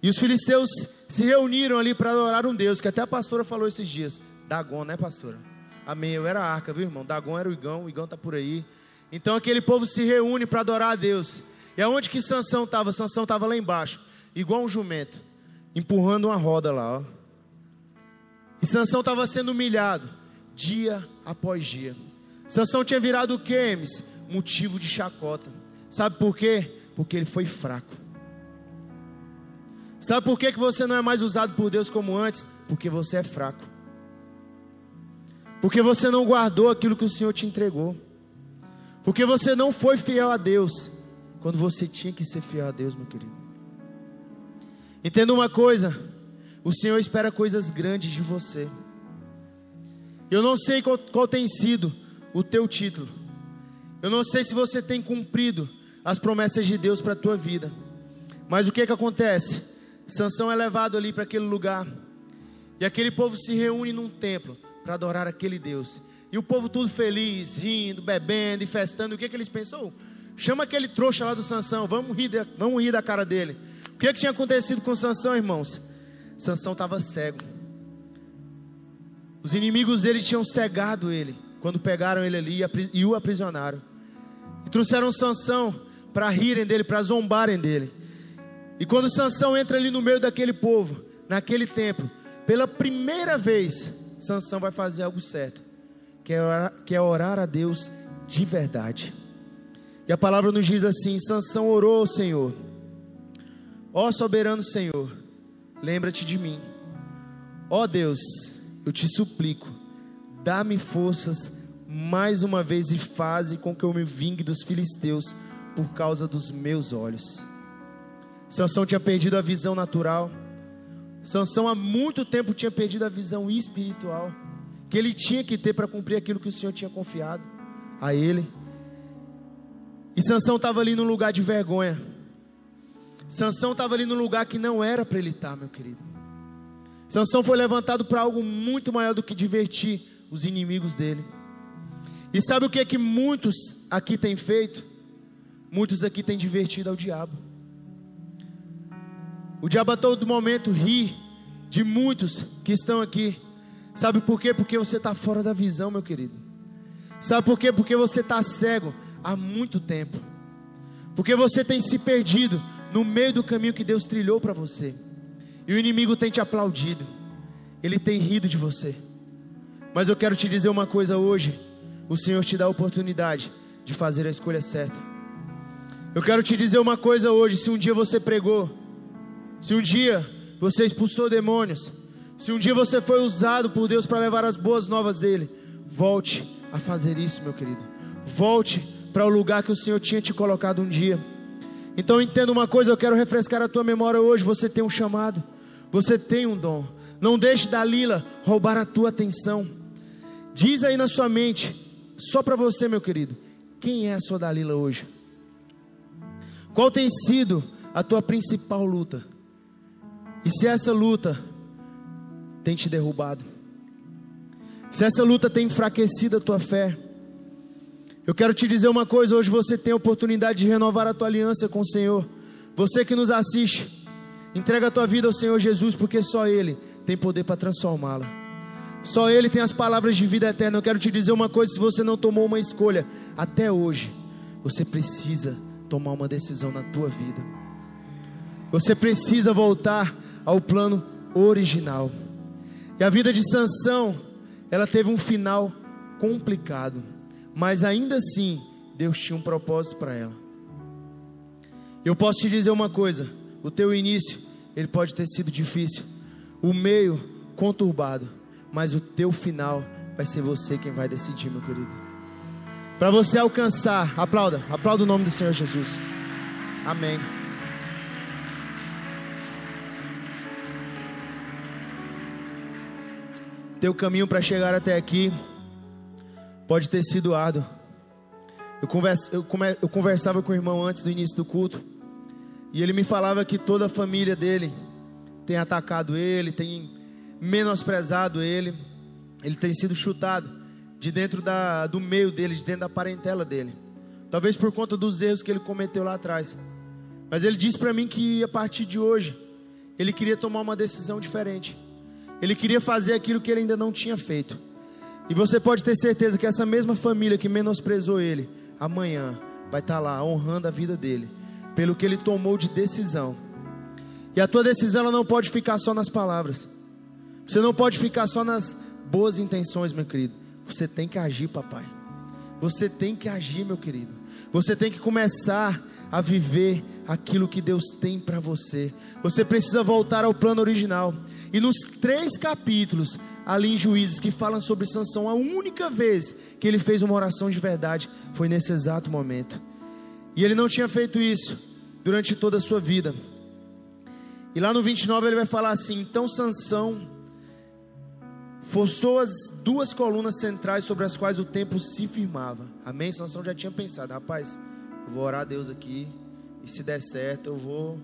E os filisteus se reuniram ali para adorar um Deus, que até a pastora falou esses dias. Dagon, né, pastora? Amém. Eu era a arca, viu, irmão? Dagon era o Igão, o Igão tá por aí. Então aquele povo se reúne para adorar a Deus. E aonde que Sansão estava? Sansão estava lá embaixo, igual um jumento, empurrando uma roda lá, ó. E Sansão estava sendo humilhado dia após dia. Sansão tinha virado o quê, Motivo de chacota. Sabe por quê? Porque ele foi fraco. Sabe por que, que você não é mais usado por Deus como antes? Porque você é fraco. Porque você não guardou aquilo que o Senhor te entregou. Porque você não foi fiel a Deus quando você tinha que ser fiel a Deus, meu querido. Entenda uma coisa: o Senhor espera coisas grandes de você. Eu não sei qual, qual tem sido o teu título. Eu não sei se você tem cumprido as promessas de Deus para a tua vida. Mas o que que acontece? Sansão é levado ali para aquele lugar. E aquele povo se reúne num templo para adorar aquele Deus. E o povo tudo feliz, rindo, bebendo e festando. O que que eles pensou? Chama aquele trouxa lá do Sansão, vamos rir, de, vamos rir da cara dele. O que que tinha acontecido com Sansão, irmãos? Sansão estava cego. Os inimigos dele tinham cegado ele quando pegaram ele ali e o aprisionaram. E trouxeram Sansão para rirem dele, para zombarem dele. E quando Sansão entra ali no meio daquele povo, naquele templo, pela primeira vez, Sansão vai fazer algo certo, que é orar, que é orar a Deus de verdade. E a palavra nos diz assim: Sansão orou ao Senhor, ó soberano Senhor, lembra-te de mim. Ó Deus, eu te suplico, dá-me forças mais uma vez e faze com que eu me vingue dos filisteus por causa dos meus olhos. Sansão tinha perdido a visão natural. Sansão há muito tempo tinha perdido a visão espiritual que ele tinha que ter para cumprir aquilo que o Senhor tinha confiado a ele. E Sansão estava ali num lugar de vergonha. Sansão estava ali num lugar que não era para ele estar, meu querido. Sansão foi levantado para algo muito maior do que divertir os inimigos dele. E sabe o que é que muitos aqui têm feito? Muitos aqui têm divertido ao diabo. O diabo a todo momento ri de muitos que estão aqui. Sabe por quê? Porque você está fora da visão, meu querido. Sabe por quê? Porque você está cego há muito tempo. Porque você tem se perdido no meio do caminho que Deus trilhou para você. E o inimigo tem te aplaudido. Ele tem rido de você. Mas eu quero te dizer uma coisa hoje. O Senhor te dá a oportunidade de fazer a escolha certa. Eu quero te dizer uma coisa hoje. Se um dia você pregou, se um dia você expulsou demônios, se um dia você foi usado por Deus para levar as boas novas dele, volte a fazer isso, meu querido. Volte para o lugar que o Senhor tinha te colocado um dia. Então entenda uma coisa, eu quero refrescar a tua memória hoje. Você tem um chamado. Você tem um dom. Não deixe Dalila roubar a tua atenção. Diz aí na sua mente, só para você, meu querido, quem é a sua Dalila hoje? Qual tem sido a tua principal luta? E se essa luta tem te derrubado? Se essa luta tem enfraquecido a tua fé? Eu quero te dizer uma coisa: hoje você tem a oportunidade de renovar a tua aliança com o Senhor. Você que nos assiste, Entrega a tua vida ao Senhor Jesus, porque só Ele tem poder para transformá-la. Só Ele tem as palavras de vida eterna. Eu quero te dizer uma coisa: se você não tomou uma escolha até hoje, você precisa tomar uma decisão na tua vida. Você precisa voltar ao plano original. E a vida de Sansão, ela teve um final complicado, mas ainda assim Deus tinha um propósito para ela. Eu posso te dizer uma coisa: o teu início ele pode ter sido difícil, o meio conturbado, mas o teu final vai ser você quem vai decidir, meu querido. Para você alcançar, aplauda, aplauda o nome do Senhor Jesus. Amém. Teu caminho para chegar até aqui pode ter sido árduo. Eu, eu, come, eu conversava com o irmão antes do início do culto. E ele me falava que toda a família dele tem atacado ele, tem menosprezado ele, ele tem sido chutado de dentro da, do meio dele, de dentro da parentela dele. Talvez por conta dos erros que ele cometeu lá atrás. Mas ele disse para mim que a partir de hoje ele queria tomar uma decisão diferente. Ele queria fazer aquilo que ele ainda não tinha feito. E você pode ter certeza que essa mesma família que menosprezou ele, amanhã vai estar lá honrando a vida dele, pelo que ele tomou de decisão. E a tua decisão ela não pode ficar só nas palavras. Você não pode ficar só nas boas intenções, meu querido. Você tem que agir, papai. Você tem que agir, meu querido. Você tem que começar a viver aquilo que Deus tem para você. Você precisa voltar ao plano original. E nos três capítulos ali em Juízes que falam sobre Sansão, a única vez que ele fez uma oração de verdade foi nesse exato momento. E ele não tinha feito isso durante toda a sua vida. E lá no 29 ele vai falar assim: "Então Sansão forçou as duas colunas centrais sobre as quais o templo se firmava. Amém? Sansão já tinha pensado, rapaz, eu vou orar a Deus aqui, e se der certo, eu vou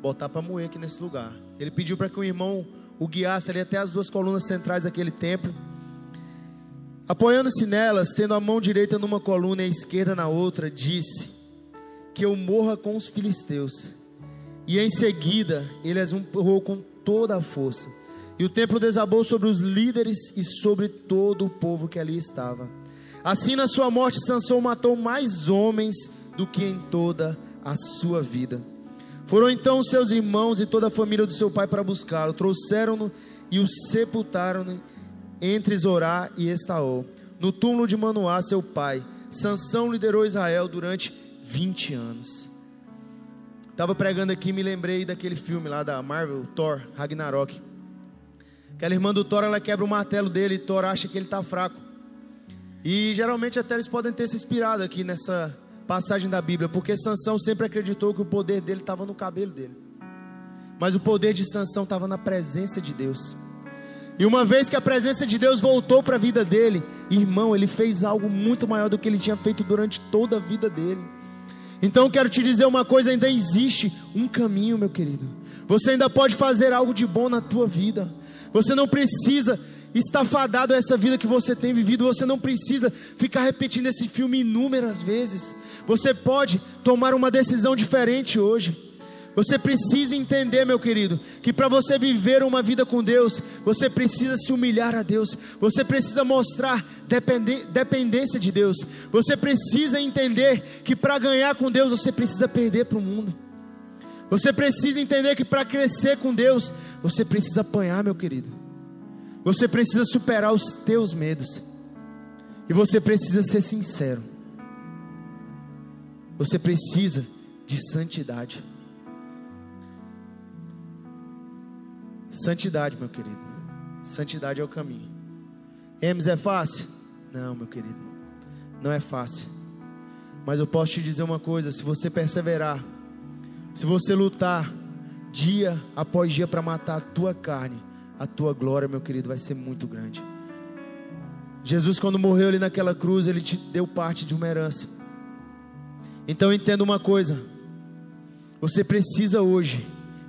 botar para moer aqui nesse lugar. Ele pediu para que o irmão o guiasse ali até as duas colunas centrais daquele templo. Apoiando-se nelas, tendo a mão direita numa coluna e a esquerda na outra, disse: Que eu morra com os filisteus. E em seguida, ele as empurrou com toda a força e o templo desabou sobre os líderes e sobre todo o povo que ali estava. Assim, na sua morte, Sansão matou mais homens do que em toda a sua vida. Foram então seus irmãos e toda a família do seu pai para buscá-lo, trouxeram-no e o sepultaram entre Zorá e Estaol. No túmulo de Manoá, seu pai, Sansão liderou Israel durante 20 anos. Estava pregando aqui, me lembrei daquele filme lá da Marvel, Thor, Ragnarok. Aquela irmã do Thor, ela quebra o martelo dele e Thor acha que ele está fraco. E geralmente até eles podem ter se inspirado aqui nessa passagem da Bíblia, porque Sansão sempre acreditou que o poder dele estava no cabelo dele. Mas o poder de Sansão estava na presença de Deus. E uma vez que a presença de Deus voltou para a vida dele, irmão, ele fez algo muito maior do que ele tinha feito durante toda a vida dele. Então quero te dizer uma coisa: ainda existe um caminho, meu querido. Você ainda pode fazer algo de bom na tua vida. Você não precisa estar fadado a essa vida que você tem vivido. Você não precisa ficar repetindo esse filme inúmeras vezes. Você pode tomar uma decisão diferente hoje. Você precisa entender, meu querido, que para você viver uma vida com Deus, você precisa se humilhar a Deus, você precisa mostrar dependência de Deus, você precisa entender que para ganhar com Deus, você precisa perder para o mundo. Você precisa entender que para crescer com Deus, você precisa apanhar, meu querido. Você precisa superar os teus medos. E você precisa ser sincero. Você precisa de santidade. Santidade, meu querido. Santidade é o caminho. Emes é fácil? Não, meu querido. Não é fácil. Mas eu posso te dizer uma coisa: se você perseverar, se você lutar dia após dia para matar a tua carne, a tua glória, meu querido, vai ser muito grande. Jesus, quando morreu ali naquela cruz, ele te deu parte de uma herança. Então entenda uma coisa: você precisa hoje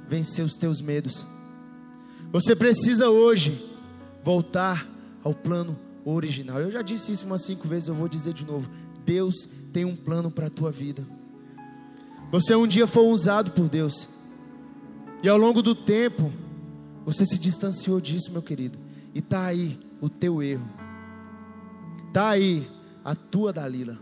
vencer os teus medos. Você precisa hoje voltar ao plano original. Eu já disse isso umas cinco vezes, eu vou dizer de novo. Deus tem um plano para a tua vida. Você um dia foi usado por Deus. E ao longo do tempo, você se distanciou disso, meu querido. E está aí o teu erro. Está aí a tua Dalila.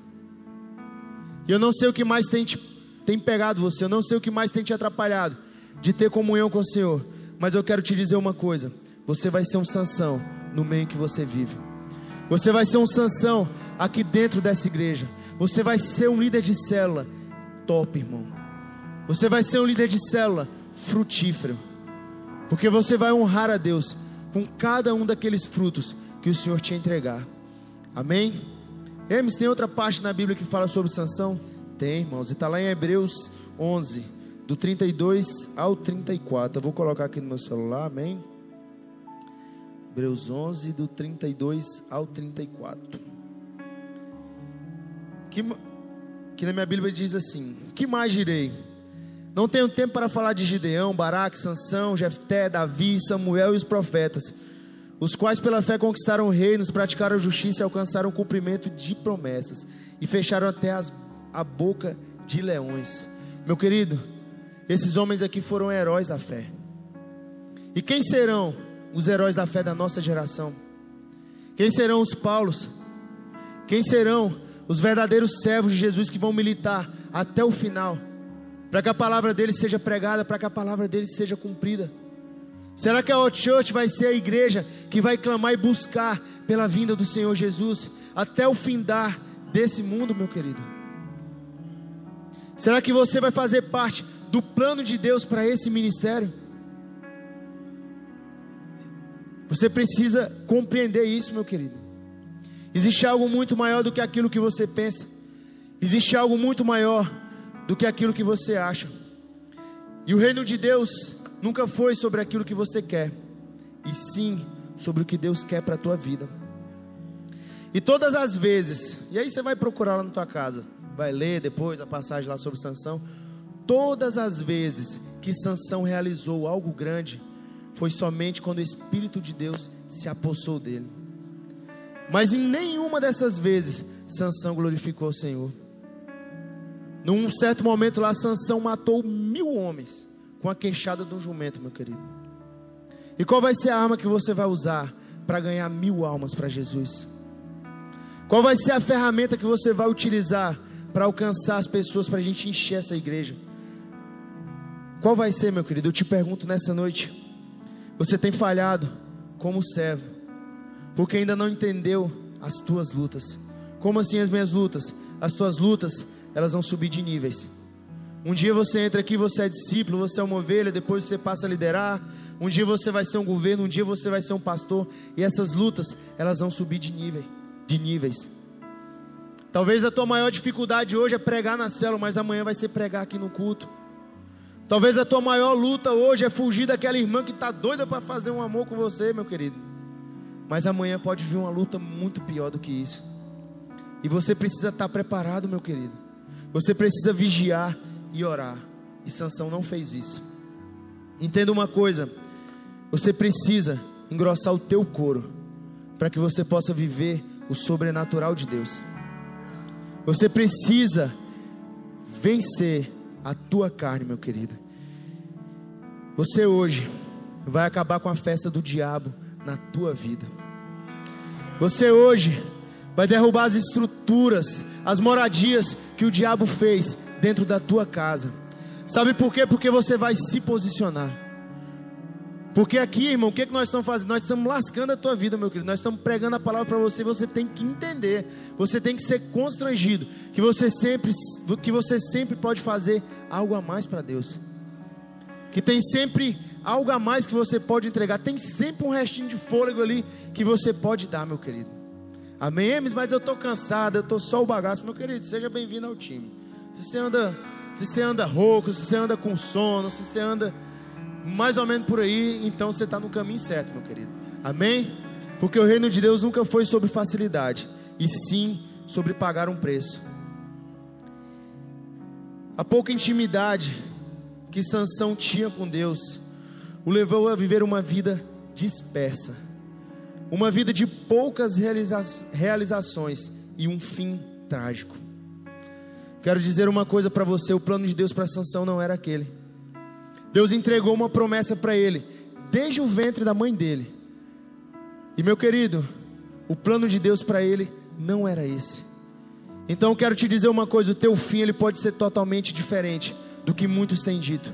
E eu não sei o que mais tem, te, tem pegado você. Eu não sei o que mais tem te atrapalhado de ter comunhão com o Senhor. Mas eu quero te dizer uma coisa. Você vai ser um Sansão no meio que você vive. Você vai ser um Sansão aqui dentro dessa igreja. Você vai ser um líder de célula top, irmão. Você vai ser um líder de célula frutífero. Porque você vai honrar a Deus com cada um daqueles frutos que o Senhor te entregar. Amém? Hermes, tem outra parte na Bíblia que fala sobre Sansão? Tem, irmãos. E está lá em Hebreus 11, do 32 ao 34. Eu vou colocar aqui no meu celular, amém? Hebreus 11, do 32 ao 34. Que, que na minha Bíblia diz assim: Que mais direi? Não tenho tempo para falar de Gideão, Baraque, Sansão, Jefté, Davi, Samuel e os profetas, os quais pela fé conquistaram reinos, praticaram justiça e alcançaram o cumprimento de promessas, e fecharam até as, a boca de leões. Meu querido, esses homens aqui foram heróis da fé. E quem serão os heróis da fé da nossa geração? Quem serão os Paulos? Quem serão os verdadeiros servos de Jesus que vão militar até o final, para que a palavra dele seja pregada, para que a palavra dele seja cumprida? Será que a Hot Church vai ser a igreja que vai clamar e buscar pela vinda do Senhor Jesus até o findar desse mundo, meu querido? Será que você vai fazer parte do plano de Deus para esse ministério? Você precisa compreender isso, meu querido. Existe algo muito maior do que aquilo que você pensa. Existe algo muito maior do que aquilo que você acha. E o reino de Deus nunca foi sobre aquilo que você quer, e sim sobre o que Deus quer para a tua vida. E todas as vezes, e aí você vai procurar lá na tua casa, vai ler depois a passagem lá sobre Sansão. Todas as vezes que Sansão realizou algo grande, foi somente quando o Espírito de Deus se apossou dele. Mas em nenhuma dessas vezes Sansão glorificou o Senhor. Num certo momento lá, Sansão matou mil homens com a queixada de um jumento, meu querido. E qual vai ser a arma que você vai usar para ganhar mil almas para Jesus? Qual vai ser a ferramenta que você vai utilizar para alcançar as pessoas, para a gente encher essa igreja? Qual vai ser, meu querido? Eu te pergunto nessa noite. Você tem falhado como servo, porque ainda não entendeu as tuas lutas. Como assim as minhas lutas? As tuas lutas, elas vão subir de níveis. Um dia você entra aqui, você é discípulo, você é uma ovelha, depois você passa a liderar. Um dia você vai ser um governo, um dia você vai ser um pastor, e essas lutas, elas vão subir de nível, de níveis. Talvez a tua maior dificuldade hoje é pregar na célula, mas amanhã vai ser pregar aqui no culto. Talvez a tua maior luta hoje é fugir daquela irmã que está doida para fazer um amor com você, meu querido. Mas amanhã pode vir uma luta muito pior do que isso. E você precisa estar tá preparado, meu querido. Você precisa vigiar e orar. E Sansão não fez isso. Entenda uma coisa: você precisa engrossar o teu couro para que você possa viver o sobrenatural de Deus. Você precisa vencer a tua carne, meu querido. Você hoje vai acabar com a festa do diabo na tua vida. Você hoje vai derrubar as estruturas, as moradias que o diabo fez dentro da tua casa. Sabe por quê? Porque você vai se posicionar. Porque aqui, irmão, o que, é que nós estamos fazendo? Nós estamos lascando a tua vida, meu querido. Nós estamos pregando a palavra para você. Você tem que entender. Você tem que ser constrangido. Que você sempre, que você sempre pode fazer algo a mais para Deus. Que tem sempre algo a mais que você pode entregar. Tem sempre um restinho de fôlego ali que você pode dar, meu querido. Amém? Mas eu estou cansado, eu estou só o bagaço, meu querido. Seja bem-vindo ao time. Se você anda, se você anda rouco, se você anda com sono, se você anda mais ou menos por aí, então você está no caminho certo, meu querido. Amém? Porque o reino de Deus nunca foi sobre facilidade, e sim sobre pagar um preço. A pouca intimidade que Sansão tinha com Deus o levou a viver uma vida dispersa, uma vida de poucas realiza realizações e um fim trágico. Quero dizer uma coisa para você: o plano de Deus para Sansão não era aquele. Deus entregou uma promessa para ele, desde o ventre da mãe dele. E meu querido, o plano de Deus para ele não era esse. Então eu quero te dizer uma coisa: o teu fim ele pode ser totalmente diferente do que muitos têm dito.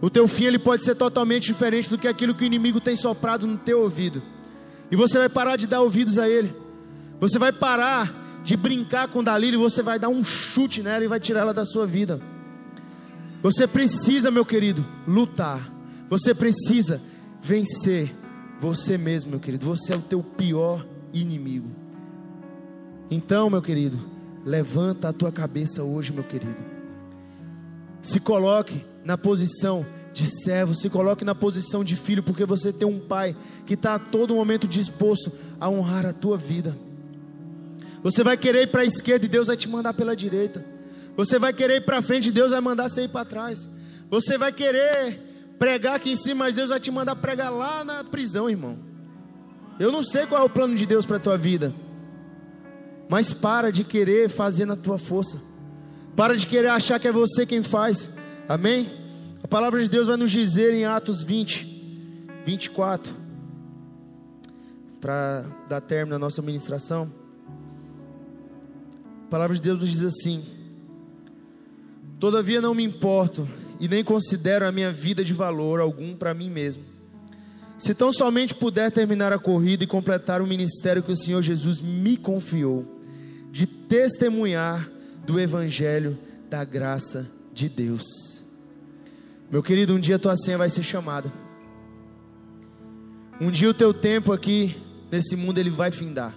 O teu fim ele pode ser totalmente diferente do que aquilo que o inimigo tem soprado no teu ouvido. E você vai parar de dar ouvidos a ele. Você vai parar de brincar com Dalila e você vai dar um chute nela e vai tirar ela da sua vida. Você precisa, meu querido, lutar. Você precisa vencer você mesmo, meu querido. Você é o teu pior inimigo. Então, meu querido, levanta a tua cabeça hoje, meu querido. Se coloque na posição de servo, se coloque na posição de filho, porque você tem um pai que está a todo momento disposto a honrar a tua vida. Você vai querer ir para a esquerda e Deus vai te mandar pela direita. Você vai querer ir para frente, Deus vai mandar você ir para trás. Você vai querer pregar aqui em cima, mas Deus vai te mandar pregar lá na prisão, irmão. Eu não sei qual é o plano de Deus para a tua vida. Mas para de querer fazer na tua força. Para de querer achar que é você quem faz. Amém? A palavra de Deus vai nos dizer em Atos 20, 24, para dar término à nossa ministração. Palavra de Deus nos diz assim: Todavia não me importo e nem considero a minha vida de valor algum para mim mesmo. Se tão somente puder terminar a corrida e completar o ministério que o Senhor Jesus me confiou, de testemunhar do Evangelho da graça de Deus. Meu querido, um dia tua senha vai ser chamada. Um dia o teu tempo aqui nesse mundo ele vai findar.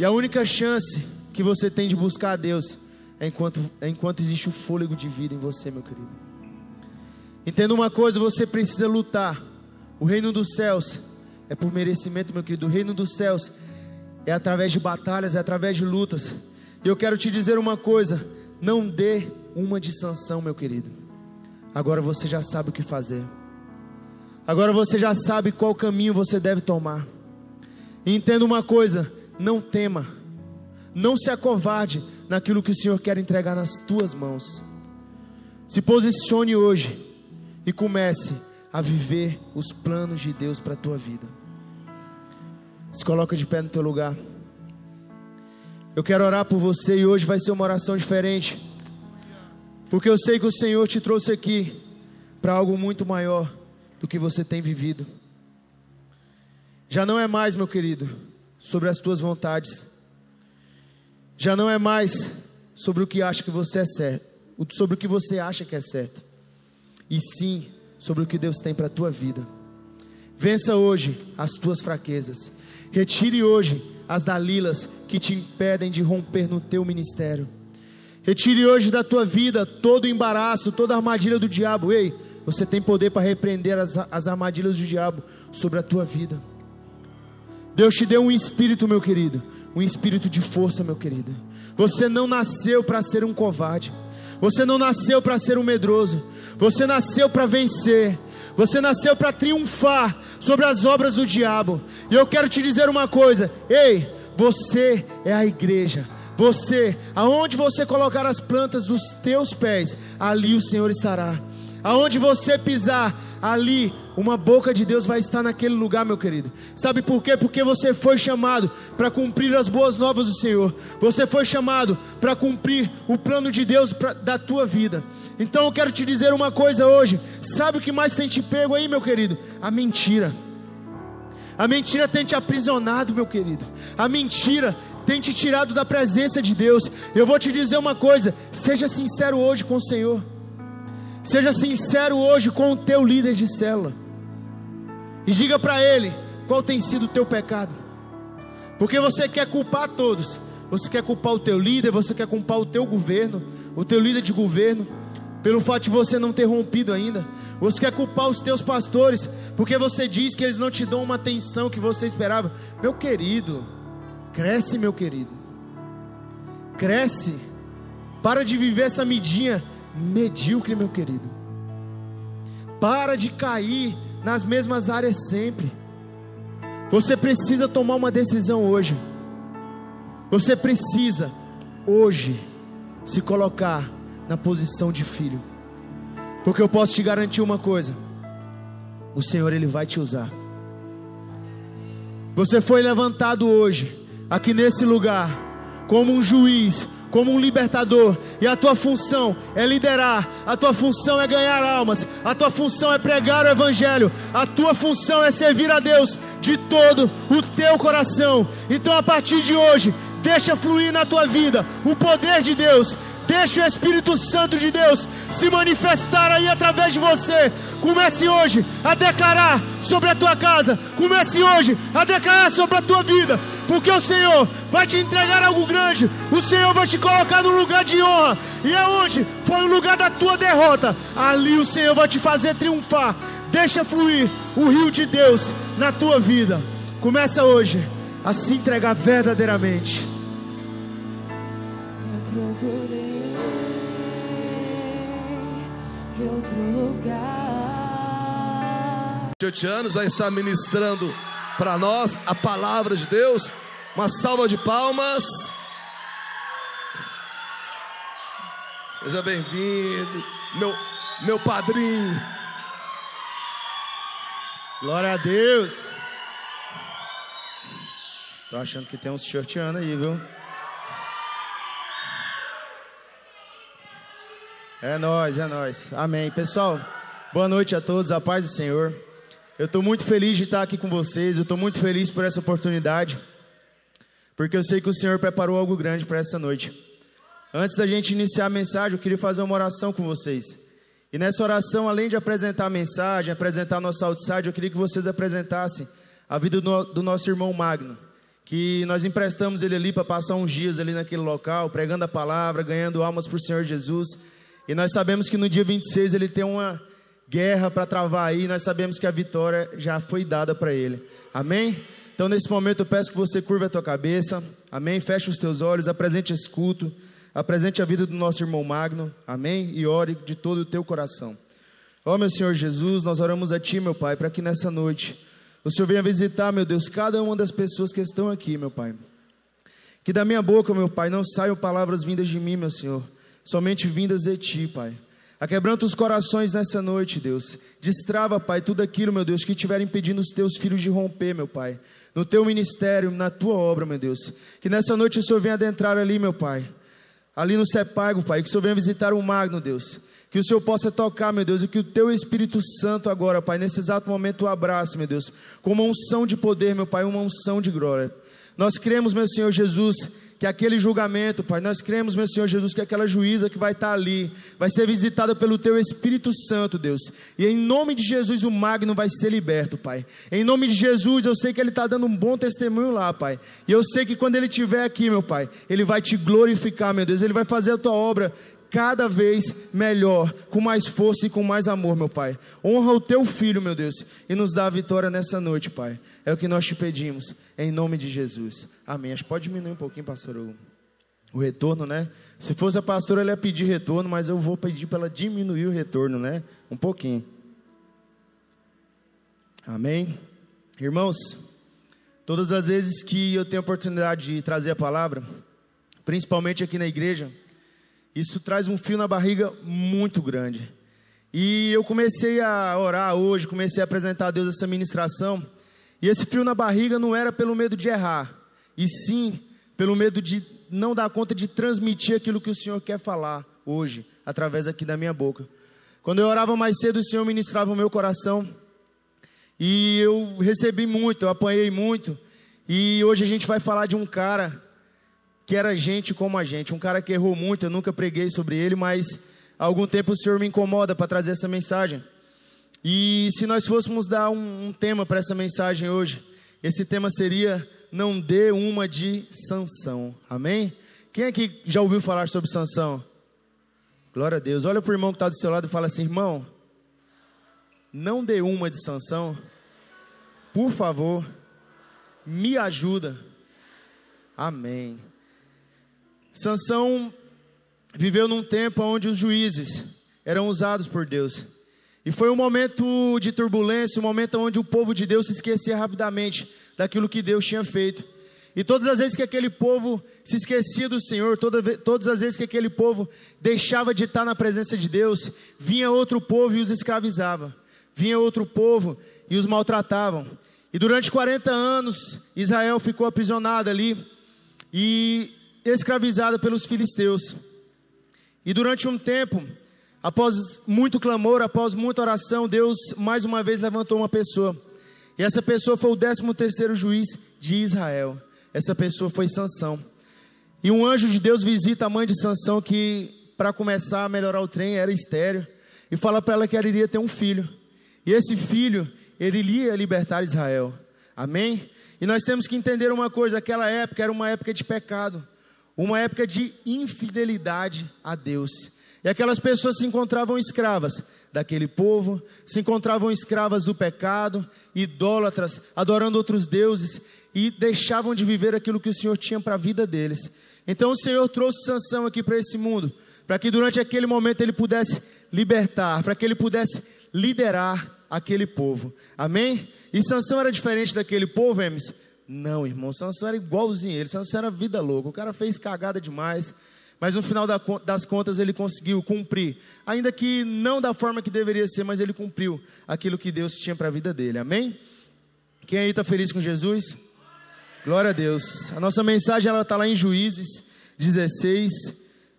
E a única chance que você tem de buscar a Deus é enquanto, é enquanto existe o fôlego de vida em você, meu querido. Entenda uma coisa: você precisa lutar. O reino dos céus é por merecimento, meu querido. O reino dos céus é através de batalhas, é através de lutas. E eu quero te dizer uma coisa: não dê uma de sanção, meu querido. Agora você já sabe o que fazer. Agora você já sabe qual caminho você deve tomar. Entenda uma coisa: não tema, não se acovarde naquilo que o Senhor quer entregar nas tuas mãos. Se posicione hoje e comece a viver os planos de Deus para a tua vida. Se coloca de pé no teu lugar. Eu quero orar por você e hoje vai ser uma oração diferente. Porque eu sei que o Senhor te trouxe aqui para algo muito maior do que você tem vivido. Já não é mais, meu querido, sobre as tuas vontades. Já não é mais sobre o que acha que você é certo, sobre o que você acha que é certo. E sim sobre o que Deus tem para a tua vida. Vença hoje as tuas fraquezas. Retire hoje as dalilas que te impedem de romper no teu ministério. Retire hoje da tua vida todo o embaraço, toda a armadilha do diabo. Ei, você tem poder para repreender as, as armadilhas do diabo sobre a tua vida. Deus te deu um espírito, meu querido, um espírito de força, meu querido. Você não nasceu para ser um covarde. Você não nasceu para ser um medroso. Você nasceu para vencer. Você nasceu para triunfar sobre as obras do diabo. E eu quero te dizer uma coisa: ei, você é a igreja. Você, aonde você colocar as plantas dos teus pés, ali o Senhor estará. Aonde você pisar, ali uma boca de Deus vai estar naquele lugar, meu querido. Sabe por quê? Porque você foi chamado para cumprir as boas novas do Senhor. Você foi chamado para cumprir o plano de Deus pra, da tua vida. Então eu quero te dizer uma coisa hoje. Sabe o que mais tem te pego aí, meu querido? A mentira. A mentira tem te aprisionado, meu querido. A mentira tem te tirado da presença de Deus. Eu vou te dizer uma coisa: seja sincero hoje com o Senhor. Seja sincero hoje com o teu líder de célula. E diga para ele qual tem sido o teu pecado. Porque você quer culpar todos. Você quer culpar o teu líder, você quer culpar o teu governo, o teu líder de governo, pelo fato de você não ter rompido ainda. Você quer culpar os teus pastores, porque você diz que eles não te dão uma atenção que você esperava. Meu querido, cresce, meu querido. Cresce. Para de viver essa midinha medíocre, meu querido. Para de cair nas mesmas áreas sempre. Você precisa tomar uma decisão hoje. Você precisa hoje se colocar na posição de filho. Porque eu posso te garantir uma coisa: o Senhor ele vai te usar. Você foi levantado hoje aqui nesse lugar como um juiz, como um libertador, e a tua função é liderar, a tua função é ganhar almas, a tua função é pregar o Evangelho, a tua função é servir a Deus de todo o teu coração. Então, a partir de hoje, deixa fluir na tua vida o poder de Deus, Deixe o Espírito Santo de Deus se manifestar aí através de você. Comece hoje a declarar sobre a tua casa. Comece hoje a declarar sobre a tua vida. Porque o Senhor vai te entregar algo grande. O Senhor vai te colocar no lugar de honra. E aonde foi o lugar da tua derrota, ali o Senhor vai te fazer triunfar. Deixa fluir o rio de Deus na tua vida. Começa hoje a se entregar verdadeiramente. Eu procurei. lugar. anos vai estar ministrando para nós a palavra de Deus. Uma salva de palmas. Seja bem-vindo, meu, meu padrinho. Glória a Deus. Tô achando que tem uns shorteando aí, viu? É nós, é nós. Amém. Pessoal, boa noite a todos, a paz do Senhor. Eu estou muito feliz de estar aqui com vocês, eu estou muito feliz por essa oportunidade, porque eu sei que o Senhor preparou algo grande para essa noite. Antes da gente iniciar a mensagem, eu queria fazer uma oração com vocês. E nessa oração, além de apresentar a mensagem, apresentar nosso outside, eu queria que vocês apresentassem a vida do, do nosso irmão Magno, que nós emprestamos ele ali para passar uns dias ali naquele local, pregando a palavra, ganhando almas para o Senhor Jesus. E nós sabemos que no dia 26 ele tem uma guerra para travar aí, nós sabemos que a vitória já foi dada para ele. Amém? Então nesse momento eu peço que você curva a tua cabeça. Amém? Feche os teus olhos, apresente esse culto, apresente a vida do nosso irmão Magno. Amém? E ore de todo o teu coração. Ó oh, meu Senhor Jesus, nós oramos a Ti, meu Pai, para que nessa noite o Senhor venha visitar, meu Deus, cada uma das pessoas que estão aqui, meu Pai. Que da minha boca, meu Pai, não saiam palavras vindas de mim, meu Senhor somente vindas de ti, Pai. Aquebranta os corações nessa noite, Deus. Destrava, Pai, tudo aquilo, meu Deus, que estiver impedindo os teus filhos de romper, meu Pai. No teu ministério, na tua obra, meu Deus. Que nessa noite o Senhor venha adentrar ali, meu Pai. Ali no Sepago, Pai. Que o Senhor venha visitar o Magno, Deus. Que o Senhor possa tocar, meu Deus, e que o teu Espírito Santo agora, Pai, nesse exato momento o abrace, meu Deus, com uma unção de poder, meu Pai, uma unção de glória. Nós cremos, meu Senhor Jesus, que aquele julgamento, Pai, nós cremos, meu Senhor Jesus, que aquela juíza que vai estar ali, vai ser visitada pelo Teu Espírito Santo, Deus. E em nome de Jesus, o Magno vai ser liberto, Pai. Em nome de Jesus, eu sei que ele está dando um bom testemunho lá, Pai. E eu sei que quando ele estiver aqui, meu Pai, ele vai te glorificar, meu Deus. Ele vai fazer a Tua obra cada vez melhor, com mais força e com mais amor, meu Pai. Honra o teu filho, meu Deus, e nos dá a vitória nessa noite, Pai. É o que nós te pedimos, em nome de Jesus. Amém. Acho que pode diminuir um pouquinho, pastor, o, retorno, né? Se fosse a pastora, ela ia pedir retorno, mas eu vou pedir para ela diminuir o retorno, né? Um pouquinho. Amém. Irmãos, todas as vezes que eu tenho a oportunidade de trazer a palavra, principalmente aqui na igreja, isso traz um fio na barriga muito grande. E eu comecei a orar hoje, comecei a apresentar a Deus essa ministração. E esse fio na barriga não era pelo medo de errar, e sim pelo medo de não dar conta de transmitir aquilo que o Senhor quer falar hoje, através aqui da minha boca. Quando eu orava mais cedo, o Senhor ministrava o meu coração. E eu recebi muito, eu apanhei muito. E hoje a gente vai falar de um cara que era gente como a gente, um cara que errou muito, eu nunca preguei sobre ele, mas há algum tempo o Senhor me incomoda para trazer essa mensagem. E se nós fôssemos dar um, um tema para essa mensagem hoje, esse tema seria não dê uma de Sansão. Amém? Quem aqui já ouviu falar sobre Sansão? Glória a Deus. Olha para o irmão que está do seu lado e fala assim, irmão, não dê uma de Sansão. Por favor, me ajuda. Amém. Sansão viveu num tempo onde os juízes eram usados por Deus. E foi um momento de turbulência, um momento onde o povo de Deus se esquecia rapidamente daquilo que Deus tinha feito. E todas as vezes que aquele povo se esquecia do Senhor, toda, todas as vezes que aquele povo deixava de estar na presença de Deus, vinha outro povo e os escravizava. Vinha outro povo e os maltratavam. E durante 40 anos, Israel ficou aprisionado ali. E escravizada pelos filisteus. E durante um tempo, após muito clamor, após muita oração, Deus mais uma vez levantou uma pessoa. E essa pessoa foi o 13 terceiro juiz de Israel. Essa pessoa foi Sansão. E um anjo de Deus visita a mãe de Sansão que para começar a melhorar o trem era estéreo e fala para ela que ela iria ter um filho. E esse filho, ele iria libertar Israel. Amém? E nós temos que entender uma coisa, aquela época era uma época de pecado uma época de infidelidade a Deus. E aquelas pessoas se encontravam escravas daquele povo, se encontravam escravas do pecado, idólatras, adorando outros deuses e deixavam de viver aquilo que o Senhor tinha para a vida deles. Então o Senhor trouxe Sansão aqui para esse mundo, para que durante aquele momento ele pudesse libertar, para que ele pudesse liderar aquele povo. Amém? E Sansão era diferente daquele povo, Emes, não, irmão, Sansão era igualzinho ele. Sansão era vida louca. O cara fez cagada demais. mas no final das contas ele conseguiu cumprir, ainda que não da forma que deveria ser, mas ele cumpriu aquilo que Deus tinha para a vida dele, amém? Quem aí está feliz com Jesus? Glória a Deus. A nossa mensagem ela está lá em Juízes 16,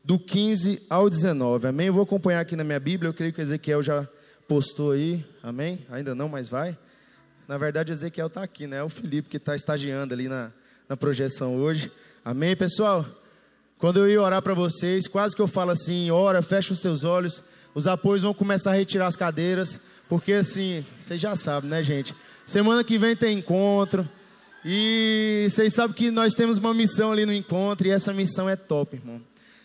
do 15 ao 19, amém? Eu vou acompanhar aqui na minha Bíblia, eu creio que Ezequiel já postou aí, amém? Ainda não, mas vai. Na verdade, Ezequiel está aqui, né? É o Felipe que está estagiando ali na, na projeção hoje, amém, pessoal? Quando eu ia orar para vocês, quase que eu falo assim: ora, fecha os teus olhos, os apoios vão começar a retirar as cadeiras, porque assim, vocês já sabem, né, gente? Semana que vem tem encontro, e vocês sabem que nós temos uma missão ali no encontro, e essa missão é top, irmão.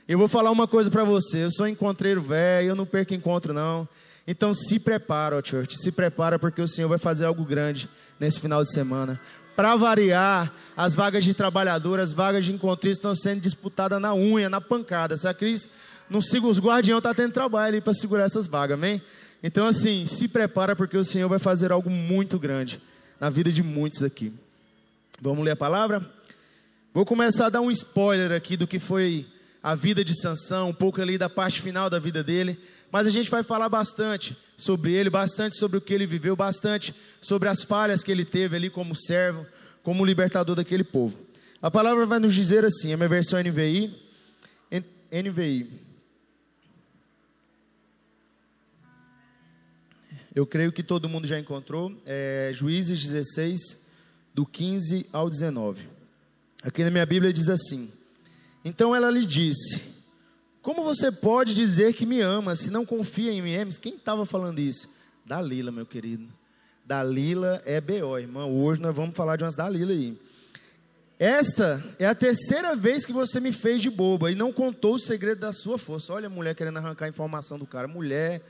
Eu vou falar uma coisa para você: eu sou encontreiro velho, eu não perco encontro, não. Então se prepara, church, se prepara, porque o Senhor vai fazer algo grande nesse final de semana. Para variar, as vagas de trabalhador, as vagas de encontristas estão sendo disputadas na unha, na pancada. Se a Cris não siga os guardiões, está tendo trabalho para segurar essas vagas, amém? Então, assim, se prepara porque o Senhor vai fazer algo muito grande na vida de muitos aqui. Vamos ler a palavra? Vou começar a dar um spoiler aqui do que foi a vida de Sansão, um pouco ali da parte final da vida dele, mas a gente vai falar bastante sobre ele, bastante sobre o que ele viveu, bastante sobre as falhas que ele teve ali como servo, como libertador daquele povo. A palavra vai nos dizer assim, a minha versão NVI, NVI. Eu creio que todo mundo já encontrou, é, Juízes 16, do 15 ao 19. Aqui na minha Bíblia diz assim: Então ela lhe disse: como você pode dizer que me ama se não confia em mim? Quem estava falando isso? Dalila, meu querido. Dalila é B.O., irmão. Hoje nós vamos falar de umas Dalila aí. Esta é a terceira vez que você me fez de boba e não contou o segredo da sua força. Olha a mulher querendo arrancar a informação do cara. Mulher,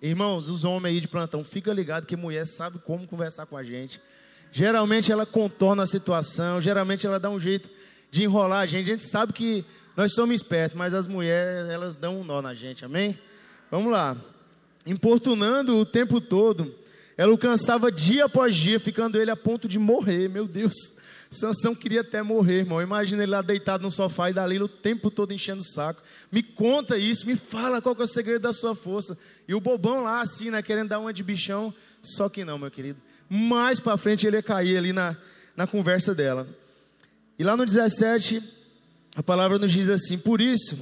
irmãos, os homens aí de plantão, fica ligado que mulher sabe como conversar com a gente. Geralmente ela contorna a situação, geralmente ela dá um jeito de enrolar a gente. A gente sabe que nós somos espertos, mas as mulheres, elas dão um nó na gente, amém? Vamos lá. Importunando o tempo todo, ela o cansava dia após dia, ficando ele a ponto de morrer, meu Deus. Sansão queria até morrer, irmão. Imagina ele lá deitado no sofá e Dalila o tempo todo enchendo o saco. Me conta isso, me fala qual é o segredo da sua força. E o bobão lá, assim, né, querendo dar uma de bichão. Só que não, meu querido. Mais para frente ele ia cair ali na, na conversa dela. E lá no 17, a palavra nos diz assim: Por isso,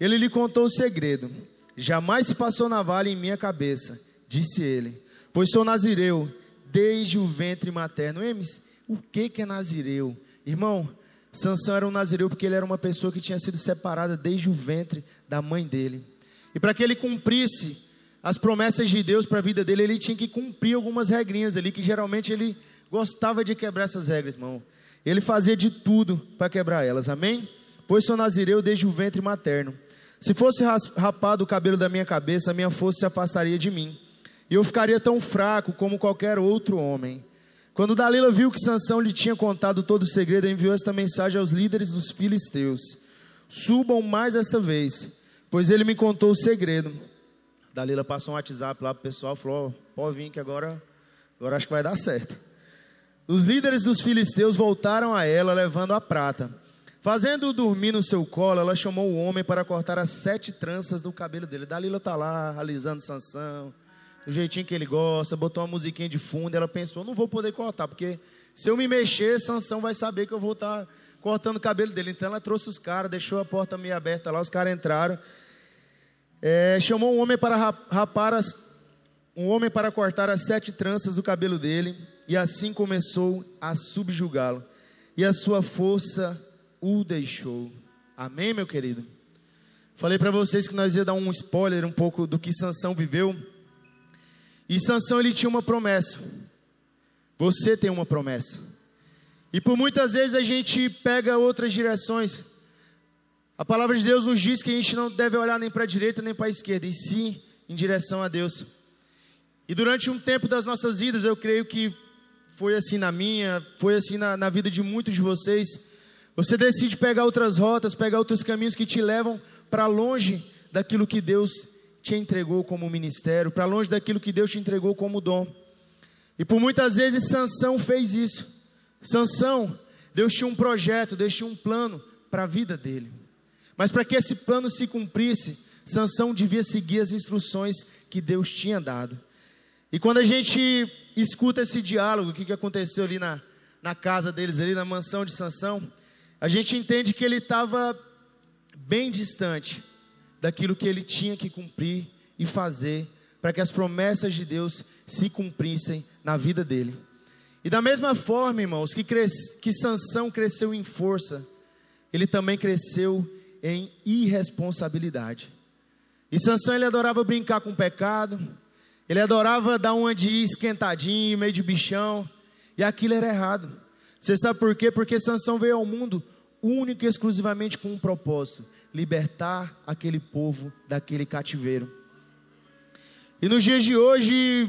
ele lhe contou o segredo. Jamais se passou navalha em minha cabeça, disse ele, pois sou nazireu desde o ventre materno. Emes, o que, que é nazireu? Irmão, Sansão era um nazireu porque ele era uma pessoa que tinha sido separada desde o ventre da mãe dele. E para que ele cumprisse as promessas de Deus para a vida dele, ele tinha que cumprir algumas regrinhas ali, que geralmente ele gostava de quebrar essas regras, irmão. Ele fazia de tudo para quebrar elas, amém? Pois sou nazireu desde o ventre materno. Se fosse rapado o cabelo da minha cabeça, a minha força se afastaria de mim, e eu ficaria tão fraco como qualquer outro homem. Quando Dalila viu que Sansão lhe tinha contado todo o segredo, enviou esta mensagem aos líderes dos filisteus: Subam mais esta vez, pois ele me contou o segredo. Dalila passou um WhatsApp lá para o pessoal, falou: Pode vir que agora, agora acho que vai dar certo. Os líderes dos filisteus voltaram a ela, levando a prata. Fazendo-o dormir no seu colo, ela chamou o homem para cortar as sete tranças do cabelo dele. Dalila está lá, alisando Sansão, do jeitinho que ele gosta, botou uma musiquinha de fundo. Ela pensou: não vou poder cortar, porque se eu me mexer, Sansão vai saber que eu vou estar tá cortando o cabelo dele. Então ela trouxe os caras, deixou a porta meio aberta lá, os caras entraram. É, chamou um homem para rapar as, um homem para cortar as sete tranças do cabelo dele, e assim começou a subjugá-lo. E a sua força o deixou. Amém, meu querido? Falei para vocês que nós ia dar um spoiler um pouco do que Sansão viveu. E Sansão ele tinha uma promessa. Você tem uma promessa. E por muitas vezes a gente pega outras direções. A palavra de Deus nos diz que a gente não deve olhar nem para a direita nem para a esquerda, e sim em direção a Deus. E durante um tempo das nossas vidas, eu creio que foi assim na minha, foi assim na, na vida de muitos de vocês. Você decide pegar outras rotas, pegar outros caminhos que te levam para longe daquilo que Deus te entregou como ministério, para longe daquilo que Deus te entregou como dom. E por muitas vezes Sansão fez isso. Sansão, Deus tinha um projeto, Deus tinha um plano para a vida dele. Mas para que esse plano se cumprisse, Sansão devia seguir as instruções que Deus tinha dado. E quando a gente escuta esse diálogo, o que, que aconteceu ali na, na casa deles, ali na mansão de Sansão, a gente entende que ele estava bem distante daquilo que ele tinha que cumprir e fazer para que as promessas de Deus se cumprissem na vida dele. E da mesma forma, irmãos, que, cres... que Sansão cresceu em força, ele também cresceu em irresponsabilidade. E Sansão ele adorava brincar com o pecado, ele adorava dar uma de esquentadinho, meio de bichão, e aquilo era errado. Você sabe por quê? Porque Sansão veio ao mundo único e exclusivamente com um propósito: libertar aquele povo daquele cativeiro. E nos dias de hoje,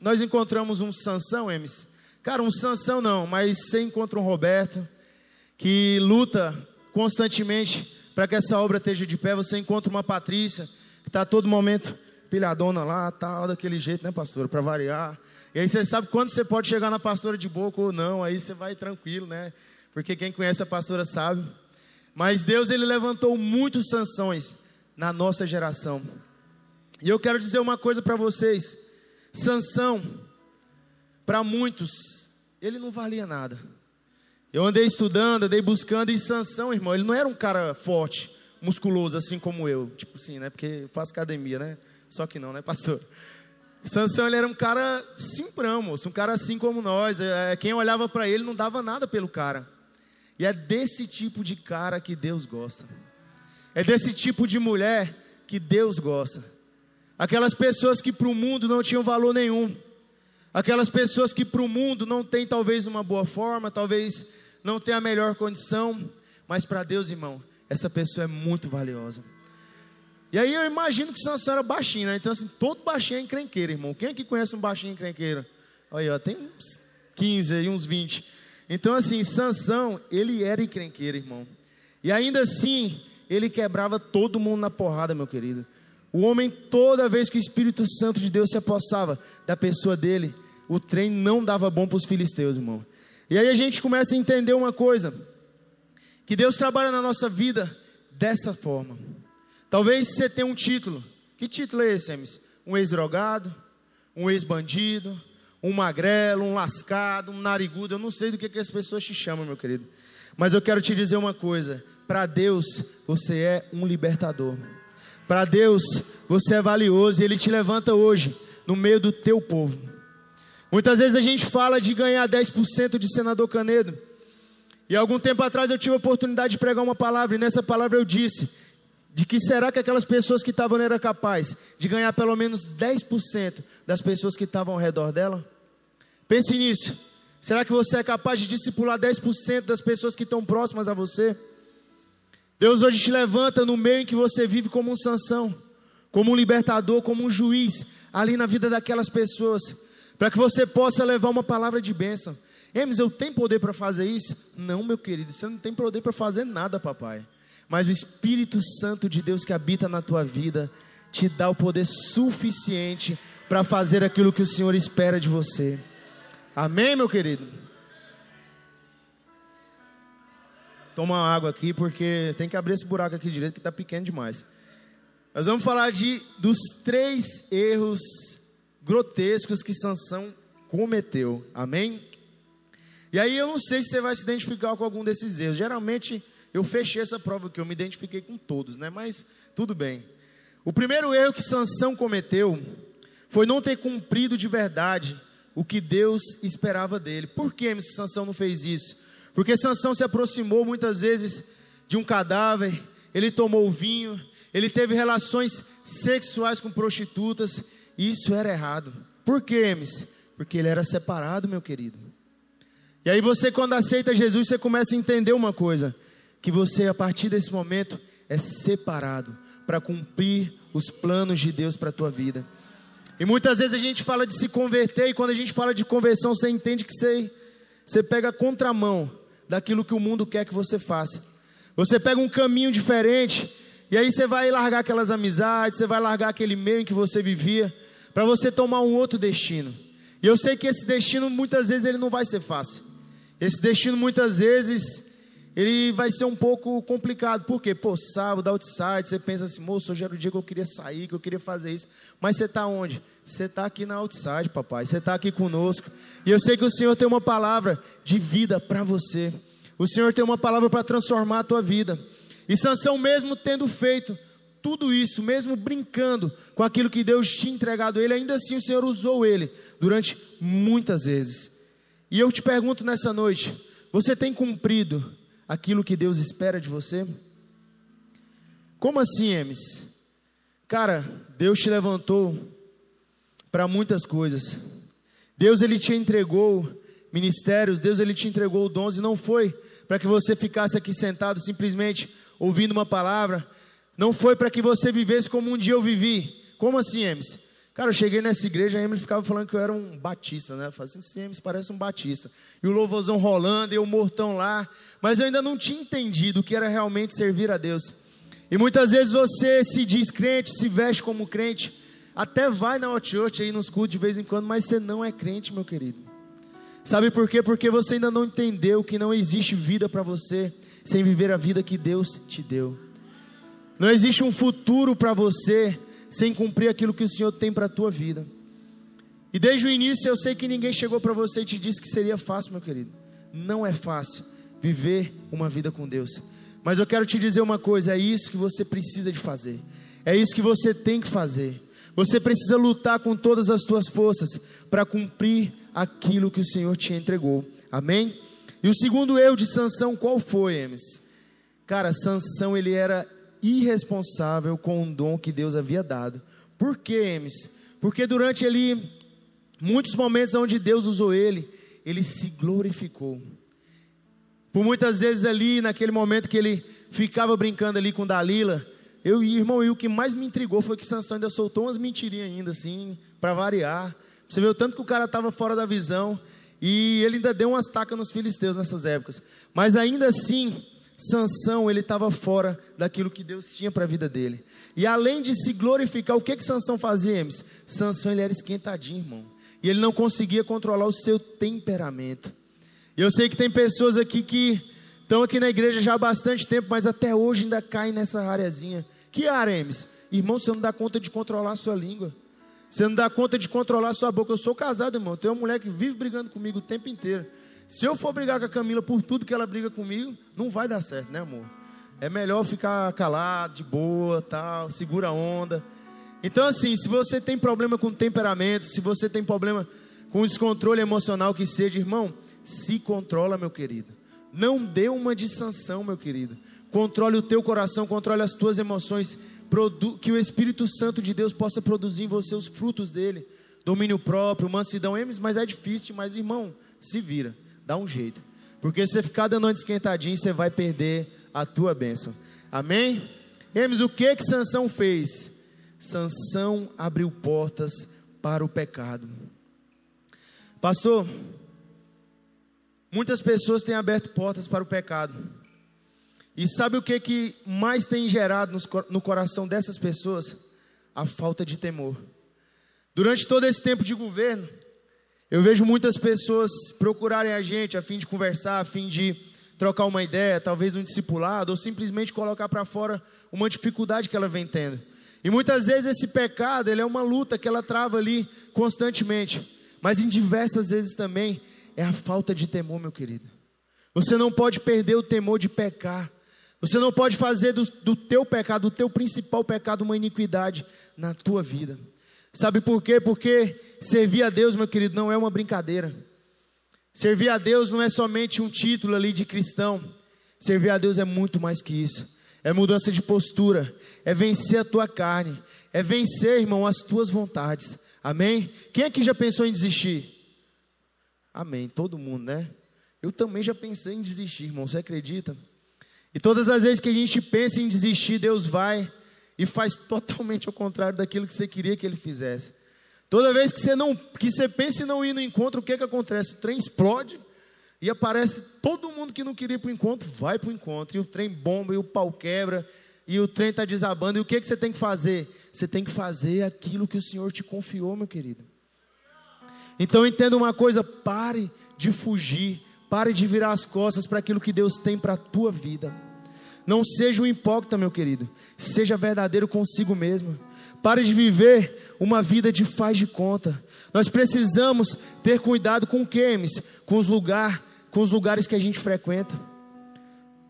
nós encontramos um Sansão, Emes. Cara, um Sansão não, mas você encontra um Roberto que luta constantemente para que essa obra esteja de pé. Você encontra uma Patrícia que está todo momento pilhadona lá, tal, daquele jeito, né, pastor? Para variar. E aí você sabe quando você pode chegar na pastora de boca ou não, aí você vai tranquilo, né? Porque quem conhece a pastora sabe. Mas Deus, ele levantou muitos sanções na nossa geração. E eu quero dizer uma coisa para vocês: Sansão, para muitos, ele não valia nada. Eu andei estudando, andei buscando, e Sansão, irmão, ele não era um cara forte, musculoso, assim como eu. Tipo assim, né? Porque faço academia, né? Só que não, né, pastor? Sansão, ele era um cara simprão, um cara assim como nós. É, quem olhava para ele não dava nada pelo cara. E é desse tipo de cara que Deus gosta. É desse tipo de mulher que Deus gosta. Aquelas pessoas que para o mundo não tinham valor nenhum. Aquelas pessoas que para o mundo não tem talvez uma boa forma, talvez não tem a melhor condição, mas para Deus, irmão, essa pessoa é muito valiosa. E aí eu imagino que Sansão era baixinho, né? Então assim, todo baixinho é encrenqueiro, irmão. Quem aqui conhece um baixinho encrenqueiro? Aí, ó, tem uns 15 e uns 20. Então assim, Sansão, ele era encrenqueiro, irmão. E ainda assim, ele quebrava todo mundo na porrada, meu querido. O homem, toda vez que o Espírito Santo de Deus se apossava da pessoa dele, o trem não dava bom para os filisteus, irmão. E aí a gente começa a entender uma coisa: que Deus trabalha na nossa vida dessa forma. Talvez você tenha um título. Que título é esse, Emes? Um ex-drogado, um ex-bandido, um magrelo, um lascado, um narigudo. Eu não sei do que, que as pessoas te chamam, meu querido. Mas eu quero te dizer uma coisa: para Deus, você é um libertador. Para Deus, você é valioso e Ele te levanta hoje no meio do teu povo. Muitas vezes a gente fala de ganhar 10% de senador Canedo. E algum tempo atrás eu tive a oportunidade de pregar uma palavra, e nessa palavra eu disse: de que será que aquelas pessoas que estavam eram capazes de ganhar pelo menos 10% das pessoas que estavam ao redor dela? Pense nisso. Será que você é capaz de discipular 10% das pessoas que estão próximas a você? Deus hoje te levanta no meio em que você vive como um Sansão, como um libertador, como um juiz, ali na vida daquelas pessoas, para que você possa levar uma palavra de bênção. Emes, eu tenho poder para fazer isso? Não, meu querido, você não tem poder para fazer nada, papai. Mas o Espírito Santo de Deus que habita na tua vida te dá o poder suficiente para fazer aquilo que o Senhor espera de você. Amém, meu querido? Toma uma água aqui, porque tem que abrir esse buraco aqui direito, que está pequeno demais. Nós vamos falar de, dos três erros grotescos que Sansão cometeu. Amém? E aí eu não sei se você vai se identificar com algum desses erros. Geralmente eu fechei essa prova que eu me identifiquei com todos, né? Mas tudo bem. O primeiro erro que Sansão cometeu foi não ter cumprido de verdade o que Deus esperava dele. Por que Sansão não fez isso? Porque Sansão se aproximou muitas vezes de um cadáver, ele tomou vinho, ele teve relações sexuais com prostitutas, e isso era errado. Por quê, Emes? Porque ele era separado, meu querido. E aí você, quando aceita Jesus, você começa a entender uma coisa: que você, a partir desse momento, é separado para cumprir os planos de Deus para a tua vida. E muitas vezes a gente fala de se converter, e quando a gente fala de conversão, você entende que você, você pega a contramão daquilo que o mundo quer que você faça. Você pega um caminho diferente, e aí você vai largar aquelas amizades, você vai largar aquele meio em que você vivia, para você tomar um outro destino. E eu sei que esse destino muitas vezes ele não vai ser fácil. Esse destino muitas vezes ele vai ser um pouco complicado. Por quê? Pô, sábado, outside, você pensa assim, moço, hoje era o dia que eu queria sair, que eu queria fazer isso. Mas você está onde? Você está aqui na outside, papai. Você está aqui conosco. E eu sei que o Senhor tem uma palavra de vida para você. O Senhor tem uma palavra para transformar a tua vida. E Sansão, mesmo tendo feito tudo isso, mesmo brincando com aquilo que Deus tinha entregado a ele, ainda assim o Senhor usou ele durante muitas vezes. E eu te pergunto nessa noite: você tem cumprido aquilo que Deus espera de você? Como assim, Emes? Cara, Deus te levantou para muitas coisas. Deus ele te entregou ministérios, Deus ele te entregou dons e não foi para que você ficasse aqui sentado simplesmente ouvindo uma palavra, não foi para que você vivesse como um dia eu vivi. Como assim, Emes? Cara, eu cheguei nessa igreja, a Emily ficava falando que eu era um batista, né? Eu falei assim, Emes parece um batista. E o louvorzão rolando, e o mortão lá. Mas eu ainda não tinha entendido o que era realmente servir a Deus. E muitas vezes você se diz crente, se veste como crente, até vai na Hot aí nos cultos de vez em quando, mas você não é crente, meu querido. Sabe por quê? Porque você ainda não entendeu que não existe vida para você sem viver a vida que Deus te deu. Não existe um futuro para você sem cumprir aquilo que o Senhor tem para a tua vida. E desde o início eu sei que ninguém chegou para você e te disse que seria fácil, meu querido. Não é fácil viver uma vida com Deus. Mas eu quero te dizer uma coisa: é isso que você precisa de fazer, é isso que você tem que fazer. Você precisa lutar com todas as suas forças para cumprir aquilo que o Senhor te entregou. Amém? E o segundo erro de Sansão qual foi, Emes? Cara, Sansão ele era irresponsável com o dom que Deus havia dado. Por quê, Emes? Porque durante ali, muitos momentos onde Deus usou ele, ele se glorificou. Por muitas vezes ali, naquele momento que ele ficava brincando ali com Dalila, eu e irmão, e o que mais me intrigou foi que Sansão ainda soltou umas mentirinhas ainda, assim, para variar. Você vê o tanto que o cara estava fora da visão, e ele ainda deu umas tacas nos filisteus nessas épocas. Mas ainda assim, Sansão, ele estava fora daquilo que Deus tinha para a vida dele. E além de se glorificar, o que que Sansão fazia, Emes? Sansão, ele era esquentadinho, irmão. E ele não conseguia controlar o seu temperamento. Eu sei que tem pessoas aqui que estão aqui na igreja já há bastante tempo, mas até hoje ainda caem nessa areazinha. Que área, Emes? Irmão, você não dá conta de controlar a sua língua. Você não dá conta de controlar a sua boca. Eu sou casado, irmão. Tem uma mulher que vive brigando comigo o tempo inteiro. Se eu for brigar com a Camila por tudo que ela briga comigo, não vai dar certo, né, amor? É melhor ficar calado, de boa, tal, segura a onda. Então, assim, se você tem problema com temperamento, se você tem problema com descontrole emocional que seja, irmão, se controla, meu querido. Não dê uma de sanção, meu querido. Controle o teu coração, controle as tuas emoções, que o Espírito Santo de Deus possa produzir em você os frutos dele. Domínio próprio, mansidão, mas é difícil, mas irmão, se vira dá um jeito. Porque se você ficar dando uma esquentadinha, você vai perder a tua bênção. Amém? Hermes, o que que Sansão fez? Sansão abriu portas para o pecado. Pastor, muitas pessoas têm aberto portas para o pecado. E sabe o que que mais tem gerado no coração dessas pessoas? A falta de temor. Durante todo esse tempo de governo, eu vejo muitas pessoas procurarem a gente a fim de conversar, a fim de trocar uma ideia, talvez um discipulado, ou simplesmente colocar para fora uma dificuldade que ela vem tendo. E muitas vezes esse pecado, ele é uma luta que ela trava ali constantemente. Mas em diversas vezes também é a falta de temor, meu querido. Você não pode perder o temor de pecar. Você não pode fazer do, do teu pecado, do teu principal pecado, uma iniquidade na tua vida. Sabe por quê? Porque servir a Deus, meu querido, não é uma brincadeira. Servir a Deus não é somente um título ali de cristão. Servir a Deus é muito mais que isso. É mudança de postura, é vencer a tua carne, é vencer, irmão, as tuas vontades. Amém? Quem aqui já pensou em desistir? Amém. Todo mundo, né? Eu também já pensei em desistir, irmão. Você acredita? E todas as vezes que a gente pensa em desistir, Deus vai e faz totalmente ao contrário daquilo que você queria que ele fizesse. Toda vez que você não, que você pensa em não ir no encontro, o que que acontece? O trem explode e aparece todo mundo que não queria ir para o encontro, vai para o encontro, e o trem bomba, e o pau quebra, e o trem está desabando, e o que, que você tem que fazer? Você tem que fazer aquilo que o Senhor te confiou, meu querido. Então entenda uma coisa, pare de fugir Pare de virar as costas para aquilo que Deus tem para a tua vida. Não seja um hipócrita, meu querido. Seja verdadeiro consigo mesmo. Pare de viver uma vida de faz de conta. Nós precisamos ter cuidado com quemes, com os lugar, com os lugares que a gente frequenta.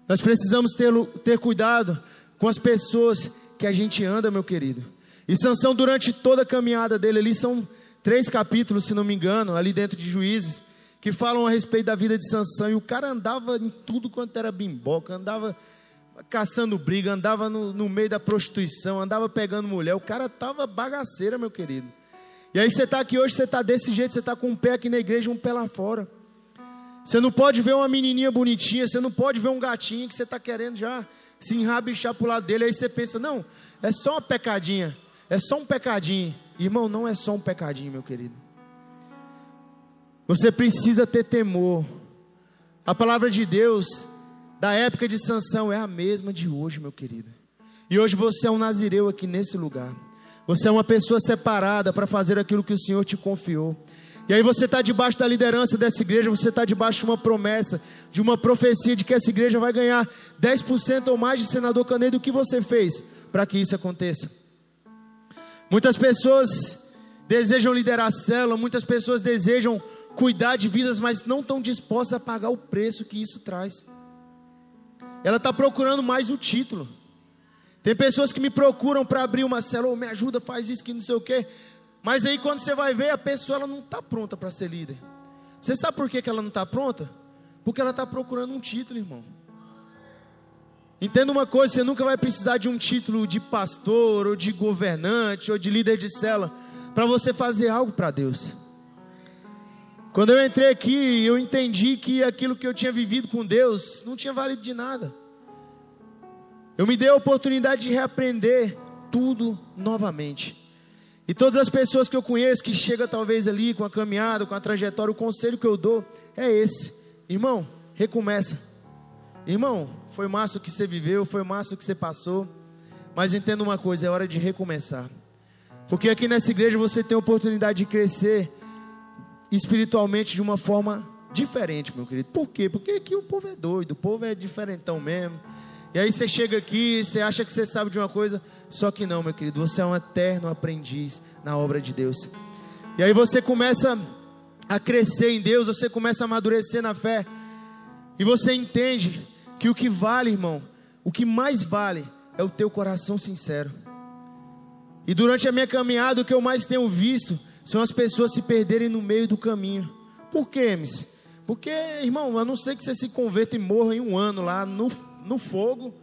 Nós precisamos ter, ter cuidado com as pessoas que a gente anda, meu querido. E Sansão, durante toda a caminhada dele ali, são três capítulos, se não me engano, ali dentro de Juízes, que falam a respeito da vida de Sansão. E o cara andava em tudo quanto era bimboca, andava caçando briga, andava no, no meio da prostituição, andava pegando mulher. O cara tava bagaceira, meu querido. E aí você está aqui hoje, você está desse jeito, você está com um pé aqui na igreja um pé lá fora. Você não pode ver uma menininha bonitinha, você não pode ver um gatinho que você está querendo já se enrabichar para o lado dele. Aí você pensa, não, é só uma pecadinha, é só um pecadinho. Irmão, não é só um pecadinho, meu querido. Você precisa ter temor. A palavra de Deus da época de Sansão é a mesma de hoje, meu querido. E hoje você é um nazireu aqui nesse lugar. Você é uma pessoa separada para fazer aquilo que o Senhor te confiou. E aí você está debaixo da liderança dessa igreja, você está debaixo de uma promessa, de uma profecia de que essa igreja vai ganhar 10% ou mais de senador Canedo. O que você fez para que isso aconteça? Muitas pessoas desejam liderar a célula, muitas pessoas desejam cuidar de vidas, mas não estão dispostas a pagar o preço que isso traz. Ela está procurando mais o título. Tem pessoas que me procuram para abrir uma célula, oh, me ajuda, faz isso, que não sei o quê. Mas aí quando você vai ver, a pessoa ela não está pronta para ser líder. Você sabe por que, que ela não está pronta? Porque ela está procurando um título, irmão. Entenda uma coisa: você nunca vai precisar de um título de pastor, ou de governante, ou de líder de célula, para você fazer algo para Deus. Quando eu entrei aqui, eu entendi que aquilo que eu tinha vivido com Deus não tinha valido de nada. Eu me dei a oportunidade de reaprender tudo novamente. E todas as pessoas que eu conheço que chegam talvez ali com a caminhada, com a trajetória, o conselho que eu dou é esse: irmão, recomeça. Irmão, foi massa o que você viveu, foi massa o que você passou, mas entenda uma coisa: é hora de recomeçar. Porque aqui nessa igreja você tem a oportunidade de crescer espiritualmente de uma forma diferente, meu querido. Por quê? Porque aqui o povo é doido, o povo é diferentão mesmo. E aí você chega aqui, você acha que você sabe de uma coisa, só que não, meu querido, você é um eterno aprendiz na obra de Deus. E aí você começa a crescer em Deus, você começa a amadurecer na fé. E você entende que o que vale, irmão, o que mais vale é o teu coração sincero. E durante a minha caminhada, o que eu mais tenho visto são as pessoas se perderem no meio do caminho. Por quê, Miss? Porque, irmão, a não ser que você se converta e morra em um ano lá no, no fogo,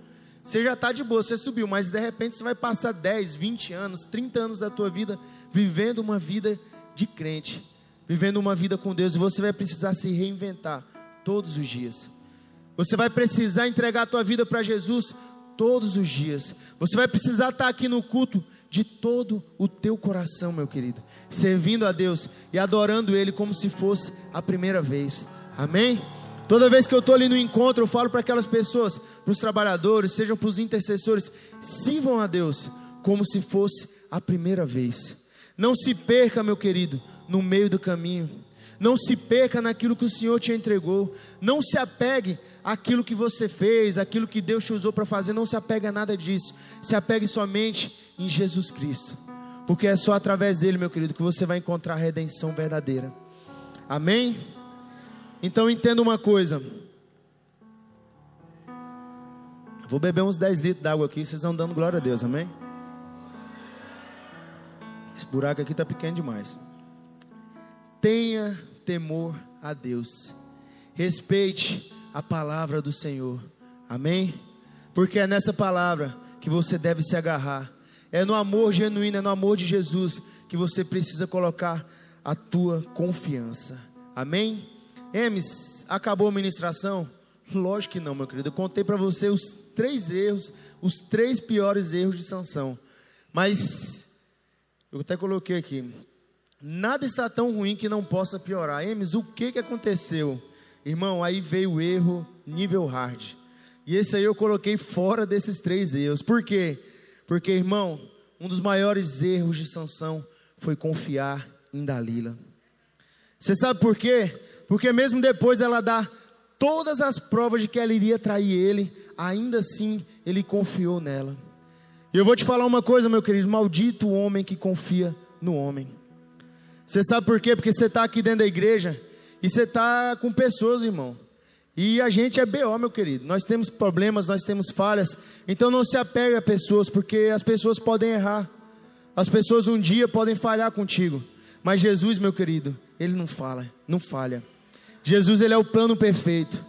você já está de boa, você subiu, mas de repente você vai passar 10, 20 anos, 30 anos da tua vida vivendo uma vida de crente, vivendo uma vida com Deus, e você vai precisar se reinventar todos os dias. Você vai precisar entregar a tua vida para Jesus todos os dias. Você vai precisar estar aqui no culto de todo o teu coração, meu querido, servindo a Deus e adorando Ele como se fosse a primeira vez. Amém? Toda vez que eu estou ali no encontro, eu falo para aquelas pessoas, para os trabalhadores, sejam para os intercessores, sirvam a Deus como se fosse a primeira vez. Não se perca, meu querido, no meio do caminho. Não se perca naquilo que o Senhor te entregou. Não se apegue àquilo que você fez, àquilo que Deus te usou para fazer. Não se apegue a nada disso. Se apegue somente em Jesus Cristo. Porque é só através dele, meu querido, que você vai encontrar a redenção verdadeira. Amém? Então entenda uma coisa. Vou beber uns 10 litros d'água aqui, vocês vão dando glória a Deus, amém? Esse buraco aqui está pequeno demais. Tenha temor a Deus. Respeite a palavra do Senhor. Amém? Porque é nessa palavra que você deve se agarrar. É no amor genuíno, é no amor de Jesus que você precisa colocar a tua confiança. Amém? Emes, acabou a ministração? Lógico que não, meu querido. Eu contei para você os três erros, os três piores erros de Sansão. Mas eu até coloquei aqui. Nada está tão ruim que não possa piorar. Emes, o que, que aconteceu? Irmão, aí veio o erro nível hard. E esse aí eu coloquei fora desses três erros. Por quê? Porque, irmão, um dos maiores erros de Sansão foi confiar em Dalila. Você sabe por quê? Porque mesmo depois ela dá todas as provas de que ela iria trair ele, ainda assim ele confiou nela. E eu vou te falar uma coisa, meu querido: maldito o homem que confia no homem. Você sabe por quê? Porque você está aqui dentro da igreja e você está com pessoas, irmão. E a gente é BO, meu querido. Nós temos problemas, nós temos falhas. Então não se apegue a pessoas, porque as pessoas podem errar. As pessoas um dia podem falhar contigo. Mas Jesus, meu querido, ele não fala, não falha. Jesus, ele é o plano perfeito.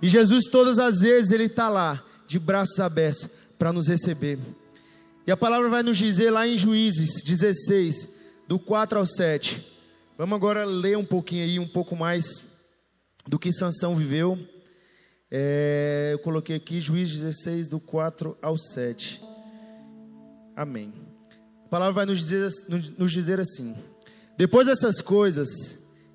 E Jesus, todas as vezes, ele está lá, de braços abertos, para nos receber. E a palavra vai nos dizer lá em Juízes 16, do 4 ao 7. Vamos agora ler um pouquinho aí, um pouco mais do que Sansão viveu. É, eu coloquei aqui Juízes 16, do 4 ao 7. Amém. A palavra vai nos dizer, nos dizer assim: Depois dessas coisas,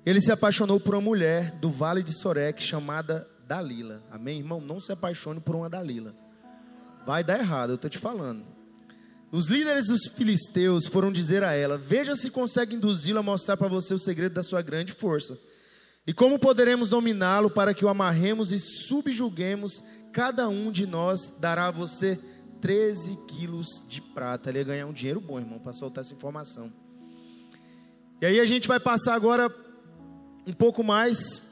ele se apaixonou por uma mulher do vale de Sorek chamada Dalila. Amém, irmão? Não se apaixone por uma Dalila. Vai dar errado, eu estou te falando. Os líderes dos filisteus foram dizer a ela: Veja se consegue induzi-la a mostrar para você o segredo da sua grande força. E como poderemos dominá-lo para que o amarremos e subjuguemos? Cada um de nós dará a você 13 quilos de prata. Ele ia ganhar um dinheiro bom, irmão, para soltar essa informação. E aí a gente vai passar agora um pouco mais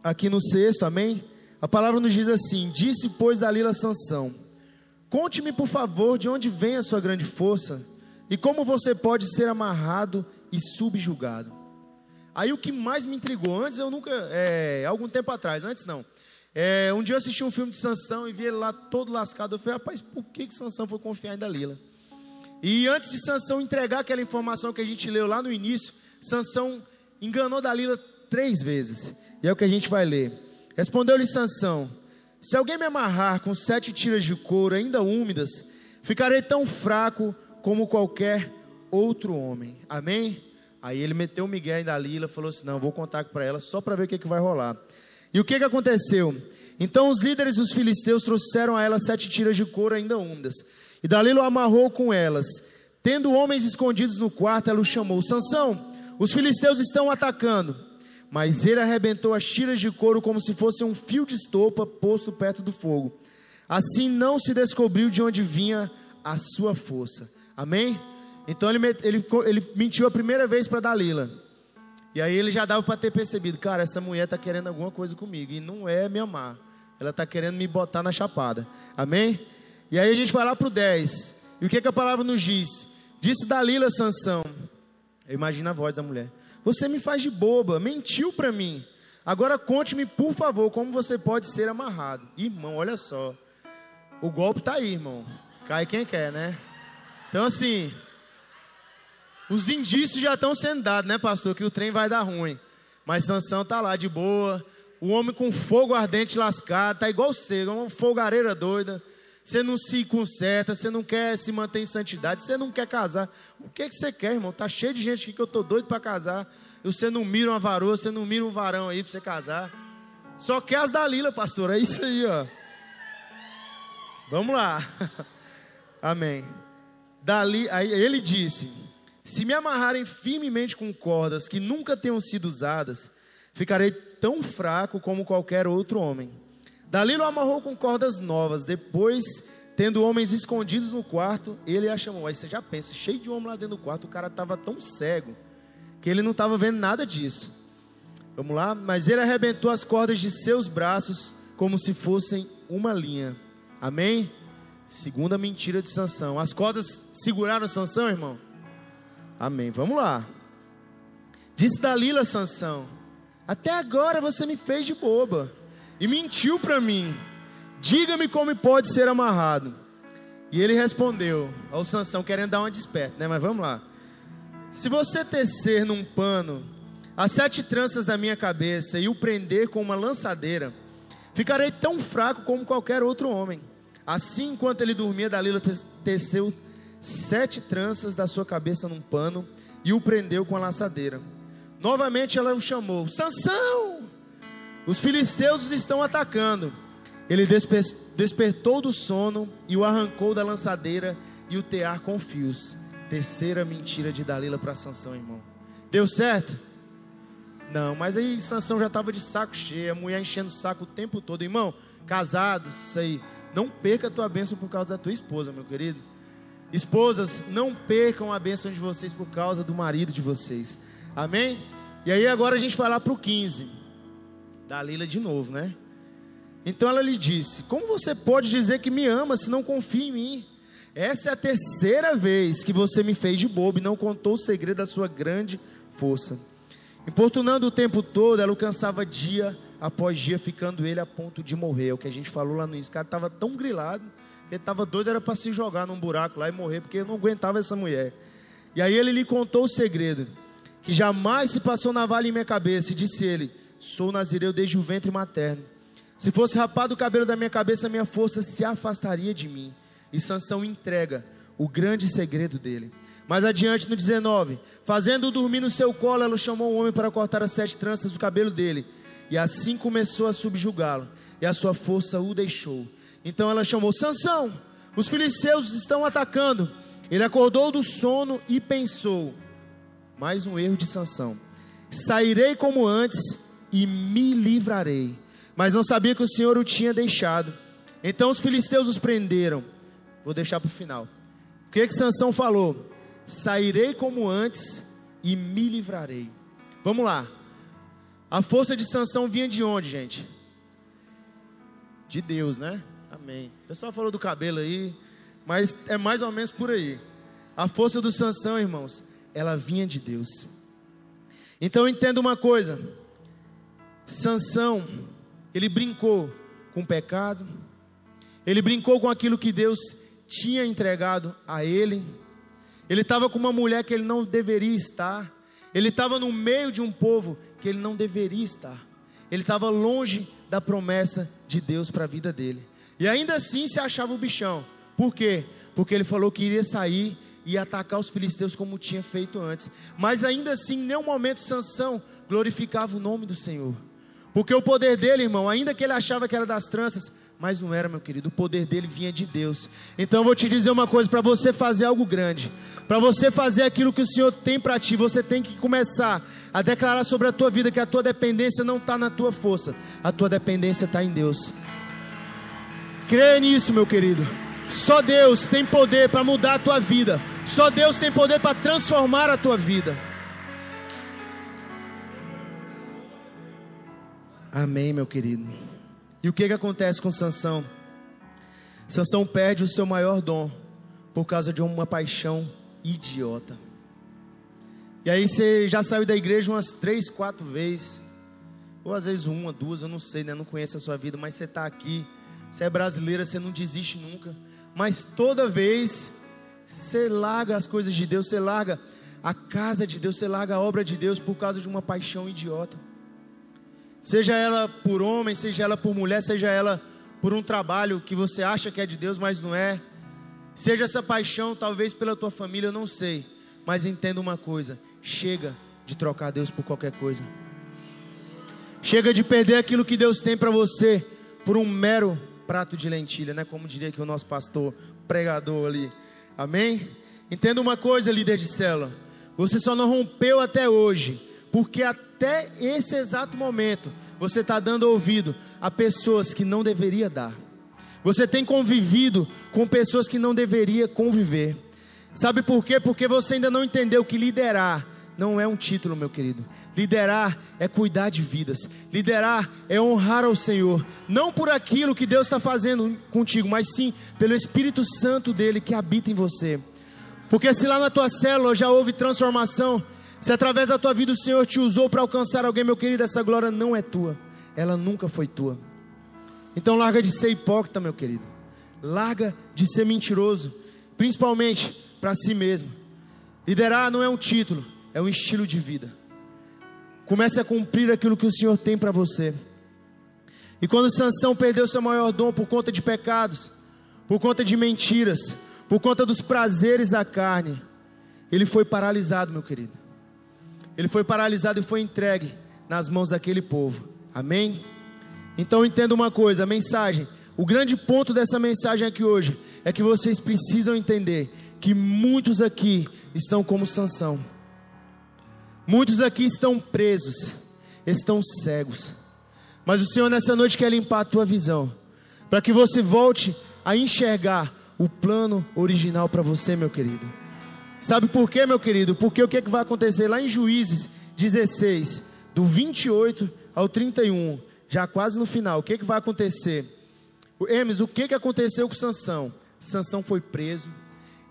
aqui no sexto, amém? A palavra nos diz assim: Disse, pois, Dalila Sansão: Conte-me, por favor, de onde vem a sua grande força e como você pode ser amarrado e subjugado. Aí o que mais me intrigou, antes eu nunca, é, algum tempo atrás, antes não. É, um dia eu assisti um filme de Sansão e vi ele lá todo lascado. Eu falei, rapaz, por que, que Sansão foi confiar em Dalila? E antes de Sansão entregar aquela informação que a gente leu lá no início, Sansão enganou Dalila três vezes. E é o que a gente vai ler. Respondeu-lhe Sansão: Se alguém me amarrar com sete tiras de couro ainda úmidas, ficarei tão fraco como qualquer outro homem. Amém? Aí ele meteu o Miguel em Dalila, falou assim: Não, vou contar para ela só para ver o que, que vai rolar. E o que, que aconteceu? Então os líderes dos filisteus trouxeram a ela sete tiras de couro ainda úmidas. E Dalila o amarrou com elas. Tendo homens escondidos no quarto, ela o chamou: Sansão, os filisteus estão atacando. Mas ele arrebentou as tiras de couro como se fosse um fio de estopa posto perto do fogo. Assim não se descobriu de onde vinha a sua força. Amém? Então ele, ele, ele mentiu a primeira vez para Dalila. E aí ele já dava para ter percebido, cara, essa mulher está querendo alguma coisa comigo. E não é me amar. Ela está querendo me botar na chapada. Amém? E aí a gente vai lá para o 10. E o que, que a palavra nos diz? Disse Dalila Sansão. Imagina a voz da mulher. Você me faz de boba, mentiu para mim. Agora conte-me, por favor, como você pode ser amarrado. Irmão, olha só. O golpe tá aí, irmão. Cai quem quer, né? Então, assim, os indícios já estão sendo dados, né, pastor? Que o trem vai dar ruim. Mas Sansão tá lá de boa. O homem com fogo ardente lascado, tá igual você, uma fogareira doida. Você não se conserta, você não quer se manter em santidade, você não quer casar. O que, que você quer, irmão? Tá cheio de gente aqui que eu tô doido para casar. Você não mira uma varoa, você não mira um varão aí para você casar. Só quer as Dalila, pastor. É isso aí, ó. Vamos lá. Amém. Dali, aí ele disse: Se me amarrarem firmemente com cordas que nunca tenham sido usadas, ficarei tão fraco como qualquer outro homem. Dalila o amarrou com cordas novas. Depois, tendo homens escondidos no quarto, ele a chamou. Aí você já pensa, cheio de homem lá dentro do quarto, o cara estava tão cego que ele não estava vendo nada disso. Vamos lá? Mas ele arrebentou as cordas de seus braços como se fossem uma linha. Amém? Segunda mentira de Sansão. As cordas seguraram Sansão, irmão? Amém. Vamos lá. Disse Dalila Sansão: Até agora você me fez de boba e mentiu para mim. Diga-me como pode ser amarrado. E ele respondeu ao Sansão, querendo dar uma desperta, né? Mas vamos lá. Se você tecer num pano as sete tranças da minha cabeça e o prender com uma lançadeira, ficarei tão fraco como qualquer outro homem. Assim, enquanto ele dormia, Dalila teceu sete tranças da sua cabeça num pano e o prendeu com a lançadeira. Novamente ela o chamou: Sansão! Os filisteus os estão atacando. Ele desper despertou do sono e o arrancou da lançadeira e o tear com fios. Terceira mentira de Dalila para Sansão, irmão. Deu certo? Não, mas aí Sansão já estava de saco cheio, a mulher enchendo o saco o tempo todo. Irmão, casados, isso aí. Não perca a tua bênção por causa da tua esposa, meu querido. Esposas, não percam a bênção de vocês por causa do marido de vocês. Amém? E aí agora a gente vai lá para o 15. Da Lila de novo, né? Então ela lhe disse: Como você pode dizer que me ama se não confia em mim? Essa é a terceira vez que você me fez de bobo e não contou o segredo da sua grande força. Importunando o tempo todo, ela o cansava dia após dia, ficando ele a ponto de morrer. É o que a gente falou lá no início. O cara estava tão grilado, que ele estava doido, era para se jogar num buraco lá e morrer, porque não aguentava essa mulher. E aí ele lhe contou o segredo, que jamais se passou na navalha em minha cabeça, e disse ele: Sou nazireu desde o ventre materno. Se fosse rapado o cabelo da minha cabeça, minha força se afastaria de mim. E Sansão entrega o grande segredo dele. Mais adiante no 19, fazendo-o dormir no seu colo, ela chamou um homem para cortar as sete tranças do cabelo dele. E assim começou a subjugá-lo, e a sua força o deixou. Então ela chamou: Sansão, os filisteus estão atacando. Ele acordou do sono e pensou: mais um erro de Sansão. Sairei como antes e me livrarei. Mas não sabia que o Senhor o tinha deixado. Então os filisteus os prenderam. Vou deixar para o final. O que que Sansão falou? Sairei como antes e me livrarei. Vamos lá. A força de Sansão vinha de onde, gente? De Deus, né? Amém. O pessoal falou do cabelo aí, mas é mais ou menos por aí. A força do Sansão, irmãos, ela vinha de Deus. Então entenda uma coisa. Sansão, ele brincou com o pecado. Ele brincou com aquilo que Deus tinha entregado a ele. Ele estava com uma mulher que ele não deveria estar. Ele estava no meio de um povo que ele não deveria estar. Ele estava longe da promessa de Deus para a vida dele. E ainda assim se achava o bichão. Por quê? Porque ele falou que iria sair e atacar os filisteus como tinha feito antes. Mas ainda assim, em nenhum momento Sansão glorificava o nome do Senhor. Porque o poder dele, irmão, ainda que ele achava que era das tranças, mas não era, meu querido. O poder dele vinha de Deus. Então eu vou te dizer uma coisa: para você fazer algo grande, para você fazer aquilo que o Senhor tem para ti, você tem que começar a declarar sobre a tua vida que a tua dependência não está na tua força, a tua dependência está em Deus. Creia nisso, meu querido. Só Deus tem poder para mudar a tua vida. Só Deus tem poder para transformar a tua vida. Amém, meu querido. E o que, que acontece com Sansão? Sansão perde o seu maior dom por causa de uma paixão idiota. E aí você já saiu da igreja umas três, quatro vezes, ou às vezes uma, duas, eu não sei, né? Não conheço a sua vida, mas você está aqui, você é brasileira, você não desiste nunca. Mas toda vez você larga as coisas de Deus, você larga a casa de Deus, você larga a obra de Deus por causa de uma paixão idiota. Seja ela por homem, seja ela por mulher, seja ela por um trabalho que você acha que é de Deus, mas não é. Seja essa paixão, talvez pela tua família, eu não sei. Mas entenda uma coisa: chega de trocar Deus por qualquer coisa. Chega de perder aquilo que Deus tem para você por um mero prato de lentilha, né? Como diria que o nosso pastor pregador ali. Amém? Entenda uma coisa, líder de célula. Você só não rompeu até hoje porque até esse exato momento você está dando ouvido a pessoas que não deveria dar. Você tem convivido com pessoas que não deveria conviver. Sabe por quê? Porque você ainda não entendeu que liderar não é um título, meu querido. Liderar é cuidar de vidas. Liderar é honrar ao Senhor. Não por aquilo que Deus está fazendo contigo, mas sim pelo Espírito Santo dele que habita em você. Porque se lá na tua célula já houve transformação, se através da tua vida o Senhor te usou para alcançar alguém, meu querido, essa glória não é tua. Ela nunca foi tua. Então larga de ser hipócrita, meu querido. Larga de ser mentiroso, principalmente para si mesmo. Liderar não é um título, é um estilo de vida. Comece a cumprir aquilo que o Senhor tem para você. E quando Sansão perdeu seu maior dom por conta de pecados, por conta de mentiras, por conta dos prazeres da carne, ele foi paralisado, meu querido ele foi paralisado e foi entregue nas mãos daquele povo. Amém? Então entenda uma coisa, a mensagem, o grande ponto dessa mensagem aqui hoje é que vocês precisam entender que muitos aqui estão como Sansão. Muitos aqui estão presos. estão cegos. Mas o Senhor nessa noite quer limpar a tua visão, para que você volte a enxergar o plano original para você, meu querido. Sabe por quê, meu querido? Porque o que, é que vai acontecer lá em Juízes 16, do 28 ao 31, já quase no final, o que, é que vai acontecer? Hermes, o que, é que aconteceu com Sansão? Sansão foi preso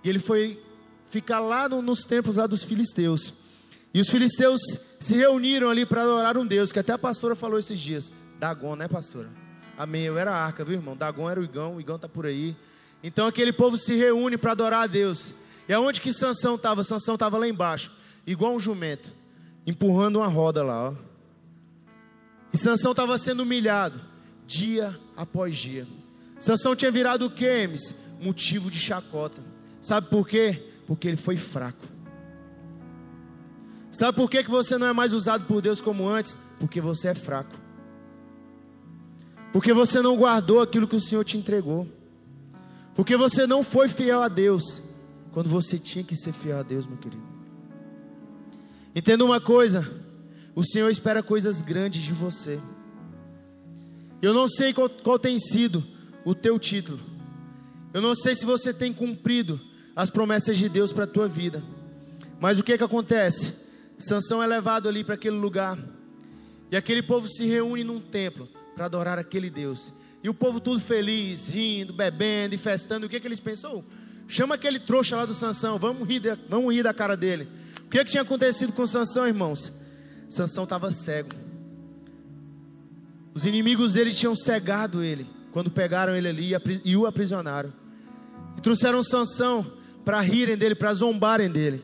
e ele foi ficar lá no, nos templos lá dos filisteus. E os filisteus se reuniram ali para adorar um Deus, que até a pastora falou esses dias. Dagon, né, pastora? Amém. Eu era a arca, viu, irmão? Dagon era o Igão, o Igão está por aí. Então aquele povo se reúne para adorar a Deus. E aonde que Sansão estava? Sansão estava lá embaixo, igual um jumento, empurrando uma roda lá, ó. E Sansão estava sendo humilhado dia após dia. Sansão tinha virado o que, Motivo de chacota. Sabe por quê? Porque ele foi fraco. Sabe por que, que você não é mais usado por Deus como antes? Porque você é fraco. Porque você não guardou aquilo que o Senhor te entregou. Porque você não foi fiel a Deus quando você tinha que ser fiel a Deus, meu querido. Entenda uma coisa: o Senhor espera coisas grandes de você. Eu não sei qual, qual tem sido o teu título. Eu não sei se você tem cumprido as promessas de Deus para a tua vida. Mas o que que acontece? Sansão é levado ali para aquele lugar. E aquele povo se reúne num templo para adorar aquele Deus. E o povo tudo feliz, rindo, bebendo e festando. O que que eles pensou? Chama aquele trouxa lá do Sansão, vamos rir, de, vamos rir da cara dele. O que que tinha acontecido com Sansão, irmãos? Sansão estava cego. Os inimigos dele tinham cegado ele quando pegaram ele ali e o aprisionaram. E trouxeram Sansão para rirem dele, para zombarem dele.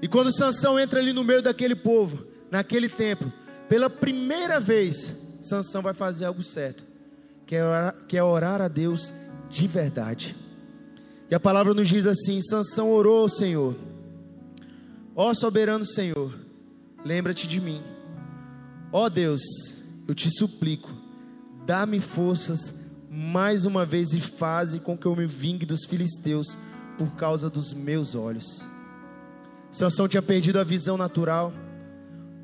E quando Sansão entra ali no meio daquele povo, naquele templo, pela primeira vez, Sansão vai fazer algo certo, que é orar, que é orar a Deus de verdade. E a palavra nos diz assim: Sansão orou ao Senhor, ó soberano Senhor, lembra-te de mim. Ó Deus, eu te suplico, dá-me forças mais uma vez e faze com que eu me vingue dos filisteus por causa dos meus olhos. Sansão tinha perdido a visão natural.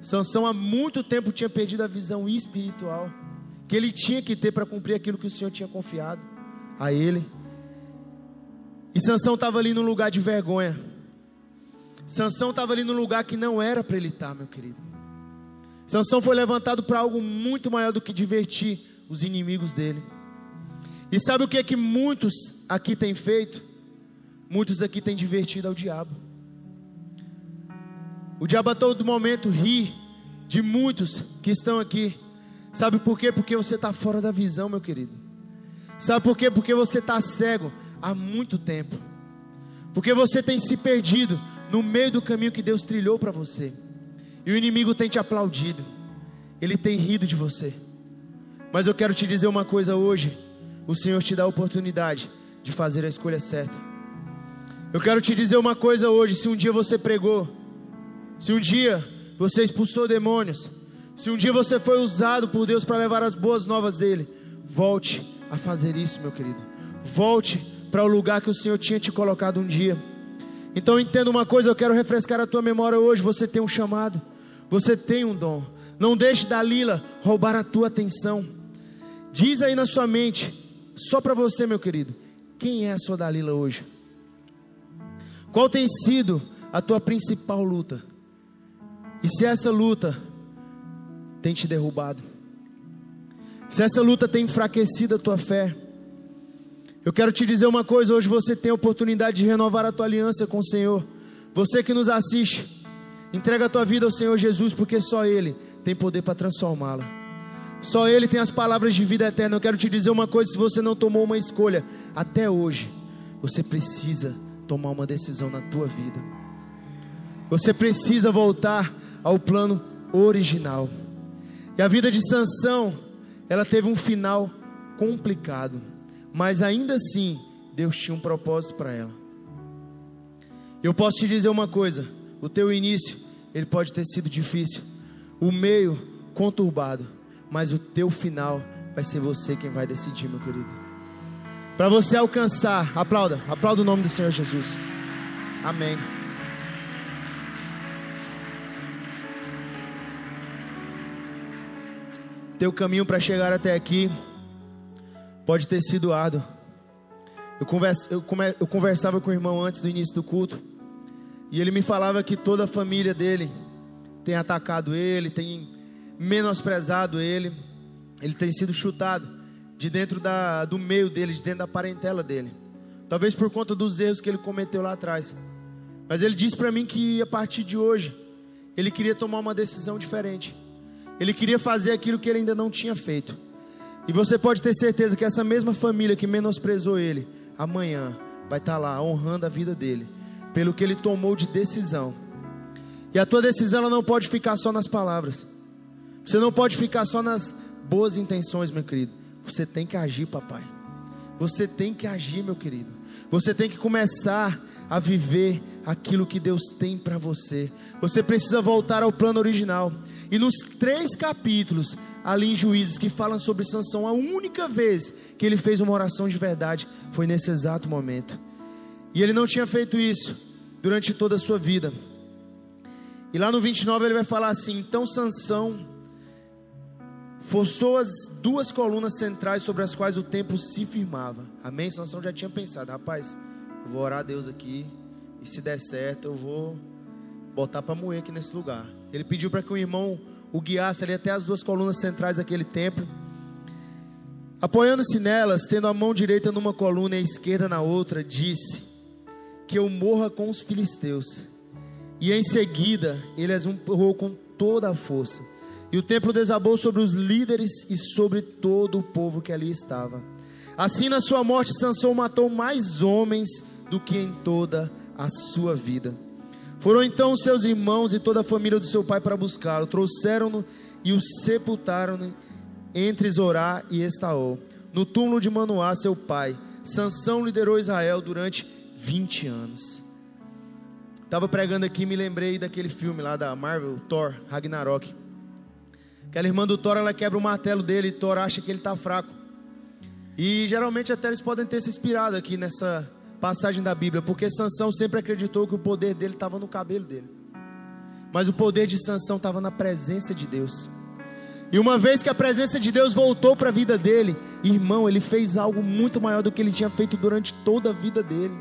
Sansão há muito tempo tinha perdido a visão espiritual que ele tinha que ter para cumprir aquilo que o Senhor tinha confiado a ele. E Sansão estava ali num lugar de vergonha. Sansão estava ali num lugar que não era para ele estar, meu querido. Sansão foi levantado para algo muito maior do que divertir os inimigos dele. E sabe o que é que muitos aqui têm feito? Muitos aqui têm divertido ao diabo. O diabo a todo momento ri de muitos que estão aqui. Sabe por quê? Porque você está fora da visão, meu querido. Sabe por quê? Porque você está cego há muito tempo. Porque você tem se perdido no meio do caminho que Deus trilhou para você. E o inimigo tem te aplaudido. Ele tem rido de você. Mas eu quero te dizer uma coisa hoje o Senhor te dá a oportunidade de fazer a escolha certa. Eu quero te dizer uma coisa hoje: se um dia você pregou, se um dia você expulsou demônios, se um dia você foi usado por Deus para levar as boas novas dele, volte a fazer isso, meu querido. Volte para o lugar que o Senhor tinha te colocado um dia. Então entenda uma coisa, eu quero refrescar a tua memória hoje. Você tem um chamado, você tem um dom. Não deixe Dalila roubar a tua atenção. Diz aí na sua mente: só para você, meu querido, quem é a sua Dalila hoje? Qual tem sido a tua principal luta? E se essa luta tem te derrubado? Se essa luta tem enfraquecido a tua fé? Eu quero te dizer uma coisa: hoje você tem a oportunidade de renovar a tua aliança com o Senhor. Você que nos assiste, entrega a tua vida ao Senhor Jesus, porque só Ele tem poder para transformá-la. Só Ele tem as palavras de vida eterna. Eu quero te dizer uma coisa: se você não tomou uma escolha até hoje, você precisa tomar uma decisão na tua vida. Você precisa voltar ao plano original. E a vida de Sansão, ela teve um final complicado, mas ainda assim Deus tinha um propósito para ela. Eu posso te dizer uma coisa: o teu início ele pode ter sido difícil, o meio conturbado, mas o teu final vai ser você quem vai decidir, meu querido. Para você alcançar, aplauda, aplauda o nome do Senhor Jesus. Amém. Teu caminho para chegar até aqui pode ter sido árduo. Eu, eu, come, eu conversava com o irmão antes do início do culto. E ele me falava que toda a família dele tem atacado ele, tem menosprezado ele, ele tem sido chutado de dentro da, do meio dele, de dentro da parentela dele. Talvez por conta dos erros que ele cometeu lá atrás. Mas ele disse para mim que a partir de hoje, ele queria tomar uma decisão diferente. Ele queria fazer aquilo que ele ainda não tinha feito. E você pode ter certeza que essa mesma família que menosprezou ele, amanhã vai estar lá honrando a vida dele, pelo que ele tomou de decisão. E a tua decisão ela não pode ficar só nas palavras. Você não pode ficar só nas boas intenções, meu querido. Você tem que agir, papai. Você tem que agir, meu querido. Você tem que começar a viver aquilo que Deus tem para você. Você precisa voltar ao plano original. E nos três capítulos ali em Juízes que falam sobre Sansão, a única vez que ele fez uma oração de verdade foi nesse exato momento. E ele não tinha feito isso durante toda a sua vida. E lá no 29 ele vai falar assim: "Então Sansão forçou as duas colunas centrais sobre as quais o templo se firmava. Amém? Sansão já tinha pensado, rapaz, eu vou orar a Deus aqui, e se der certo, eu vou botar para moer aqui nesse lugar. Ele pediu para que o irmão o guiasse ali até as duas colunas centrais daquele templo. Apoiando-se nelas, tendo a mão direita numa coluna e a esquerda na outra, disse: Que eu morra com os filisteus. E em seguida, ele as empurrou com toda a força e o templo desabou sobre os líderes e sobre todo o povo que ali estava. Assim, na sua morte, Sansão matou mais homens do que em toda a sua vida. Foram então seus irmãos e toda a família do seu pai para buscá-lo, trouxeram-no e o sepultaram entre Zorá e Estaol, no túmulo de Manoá, seu pai. Sansão liderou Israel durante 20 anos. Estava pregando aqui, me lembrei daquele filme lá da Marvel, Thor, Ragnarok. Aquela irmã do Thor, ela quebra o martelo dele e Thor acha que ele está fraco. E geralmente até eles podem ter se inspirado aqui nessa passagem da Bíblia, porque Sansão sempre acreditou que o poder dele estava no cabelo dele. Mas o poder de Sansão estava na presença de Deus. E uma vez que a presença de Deus voltou para a vida dele, irmão, ele fez algo muito maior do que ele tinha feito durante toda a vida dele.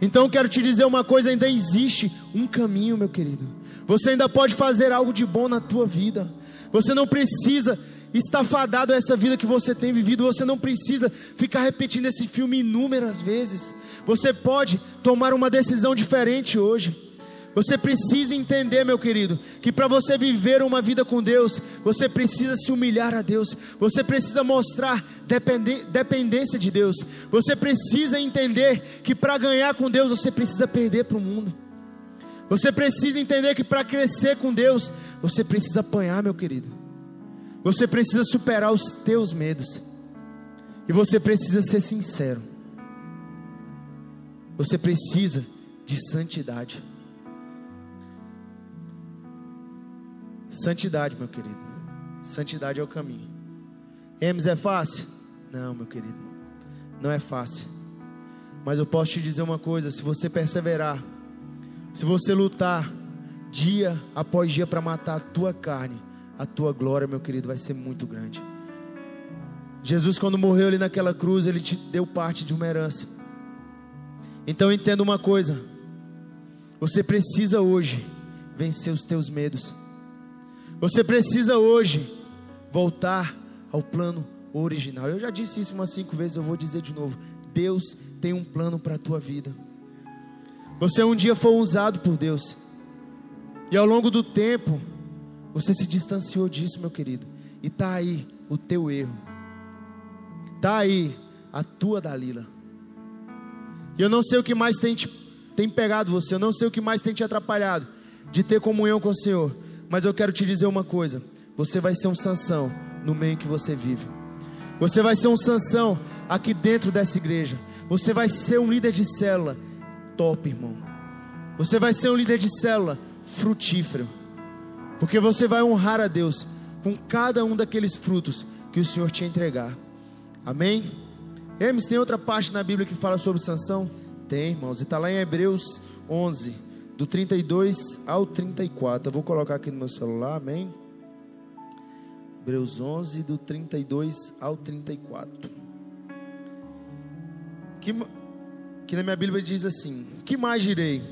Então quero te dizer uma coisa: ainda existe um caminho, meu querido. Você ainda pode fazer algo de bom na tua vida. Você não precisa estar fadado a essa vida que você tem vivido. Você não precisa ficar repetindo esse filme inúmeras vezes. Você pode tomar uma decisão diferente hoje. Você precisa entender, meu querido, que para você viver uma vida com Deus, você precisa se humilhar a Deus, você precisa mostrar dependência de Deus, você precisa entender que para ganhar com Deus você precisa perder para o mundo. Você precisa entender que para crescer com Deus, você precisa apanhar, meu querido. Você precisa superar os teus medos. E você precisa ser sincero. Você precisa de santidade. Santidade, meu querido. Santidade é o caminho. Emes é fácil? Não, meu querido. Não é fácil. Mas eu posso te dizer uma coisa: se você perseverar, se você lutar dia após dia para matar a tua carne, a tua glória, meu querido, vai ser muito grande. Jesus, quando morreu ali naquela cruz, ele te deu parte de uma herança. Então entenda uma coisa: você precisa hoje vencer os teus medos. Você precisa hoje voltar ao plano original. Eu já disse isso umas cinco vezes, eu vou dizer de novo. Deus tem um plano para a tua vida. Você um dia foi usado por Deus. E ao longo do tempo, você se distanciou disso, meu querido. E tá aí o teu erro. Tá aí a tua Dalila. E eu não sei o que mais tem, te, tem pegado você, eu não sei o que mais tem te atrapalhado de ter comunhão com o Senhor. Mas eu quero te dizer uma coisa: você vai ser um Sansão no meio que você vive. Você vai ser um Sansão aqui dentro dessa igreja. Você vai ser um líder de célula top, irmão. Você vai ser um líder de célula frutífero. Porque você vai honrar a Deus com cada um daqueles frutos que o Senhor te entregar. Amém? Hermes, tem outra parte na Bíblia que fala sobre Sansão? Tem, irmãos. E está lá em Hebreus 11, do 32 ao 34. Eu vou colocar aqui no meu celular, amém? Hebreus 11, do 32 ao 34. Que, que na minha Bíblia diz assim: Que mais direi?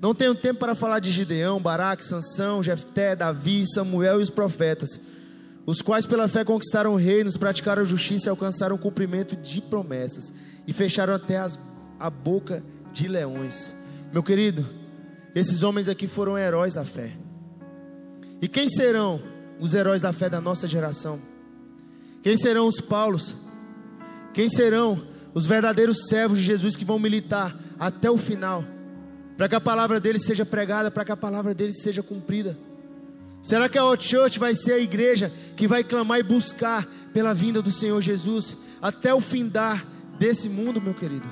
Não tenho tempo para falar de Gideão, Baraque, Sansão, Jefté, Davi, Samuel e os profetas, os quais pela fé conquistaram reinos, praticaram justiça alcançaram o cumprimento de promessas, e fecharam até as, a boca de leões. Meu querido, esses homens aqui foram heróis da fé. E quem serão os heróis da fé da nossa geração? Quem serão os Paulos? Quem serão os verdadeiros servos de Jesus que vão militar até o final? para que a palavra dele seja pregada, para que a palavra dele seja cumprida? Será que a Hot Church vai ser a igreja que vai clamar e buscar pela vinda do Senhor Jesus até o findar desse mundo, meu querido?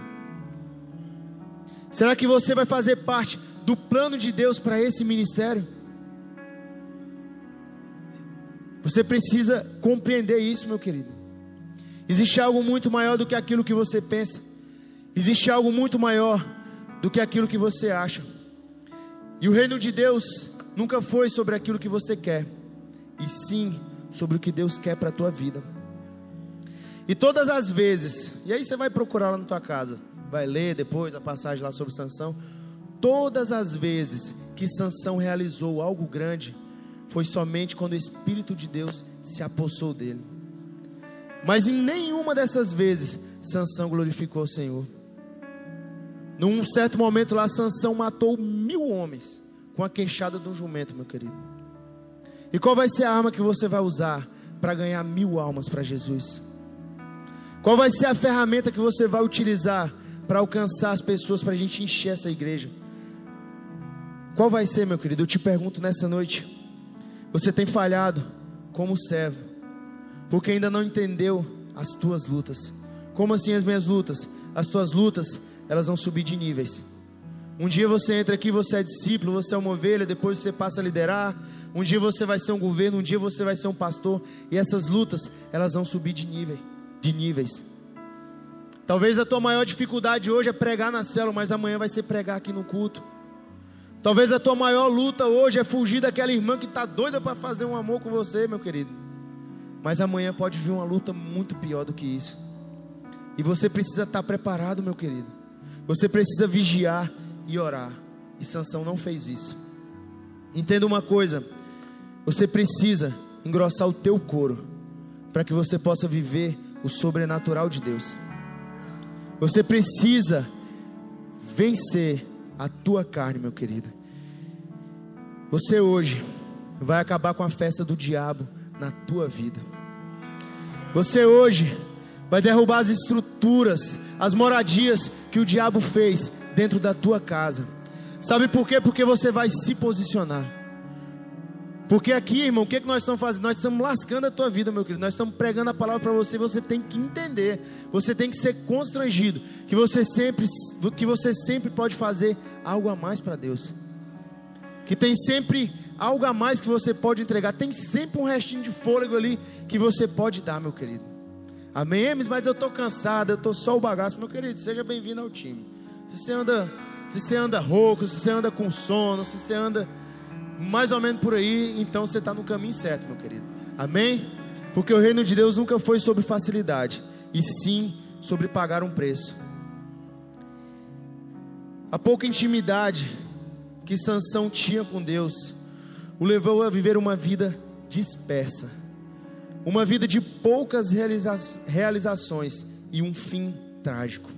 Será que você vai fazer parte do plano de Deus para esse ministério? Você precisa compreender isso, meu querido. Existe algo muito maior do que aquilo que você pensa. Existe algo muito maior do que aquilo que você acha. E o reino de Deus nunca foi sobre aquilo que você quer, e sim sobre o que Deus quer para a tua vida. E todas as vezes, e aí você vai procurar lá na tua casa, vai ler depois a passagem lá sobre Sansão. Todas as vezes que Sansão realizou algo grande, foi somente quando o Espírito de Deus se apossou dele. Mas em nenhuma dessas vezes Sansão glorificou o Senhor. Num certo momento lá, Sansão matou mil homens com a queixada de um jumento, meu querido. E qual vai ser a arma que você vai usar para ganhar mil almas para Jesus? Qual vai ser a ferramenta que você vai utilizar para alcançar as pessoas, para a gente encher essa igreja? Qual vai ser, meu querido? Eu te pergunto nessa noite. Você tem falhado como servo, porque ainda não entendeu as tuas lutas. Como assim as minhas lutas? As tuas lutas elas vão subir de níveis. Um dia você entra aqui, você é discípulo, você é uma ovelha, depois você passa a liderar. Um dia você vai ser um governo, um dia você vai ser um pastor. E essas lutas, elas vão subir de nível, de níveis. Talvez a tua maior dificuldade hoje é pregar na célula, mas amanhã vai ser pregar aqui no culto. Talvez a tua maior luta hoje é fugir daquela irmã que está doida para fazer um amor com você, meu querido. Mas amanhã pode vir uma luta muito pior do que isso. E você precisa estar preparado, meu querido. Você precisa vigiar e orar. E Sansão não fez isso. Entenda uma coisa: você precisa engrossar o teu couro para que você possa viver o sobrenatural de Deus. Você precisa vencer a tua carne, meu querido. Você hoje vai acabar com a festa do diabo na tua vida. Você hoje vai derrubar as estruturas, as moradias que o diabo fez dentro da tua casa. Sabe por quê? Porque você vai se posicionar. Porque aqui, irmão, o que, é que nós estamos fazendo? Nós estamos lascando a tua vida, meu querido. Nós estamos pregando a palavra para você. Você tem que entender. Você tem que ser constrangido. Que você sempre, que você sempre pode fazer algo a mais para Deus. Que tem sempre algo a mais que você pode entregar. Tem sempre um restinho de fôlego ali que você pode dar, meu querido. Amém? Mas eu estou cansado, eu estou só o bagaço. Meu querido, seja bem-vindo ao time. Se você anda, se você anda rouco, se você anda com sono, se você anda mais ou menos por aí, então você está no caminho certo, meu querido. Amém? Porque o reino de Deus nunca foi sobre facilidade, e sim sobre pagar um preço. A pouca intimidade que Sansão tinha com Deus o levou a viver uma vida dispersa uma vida de poucas realiza realizações e um fim trágico.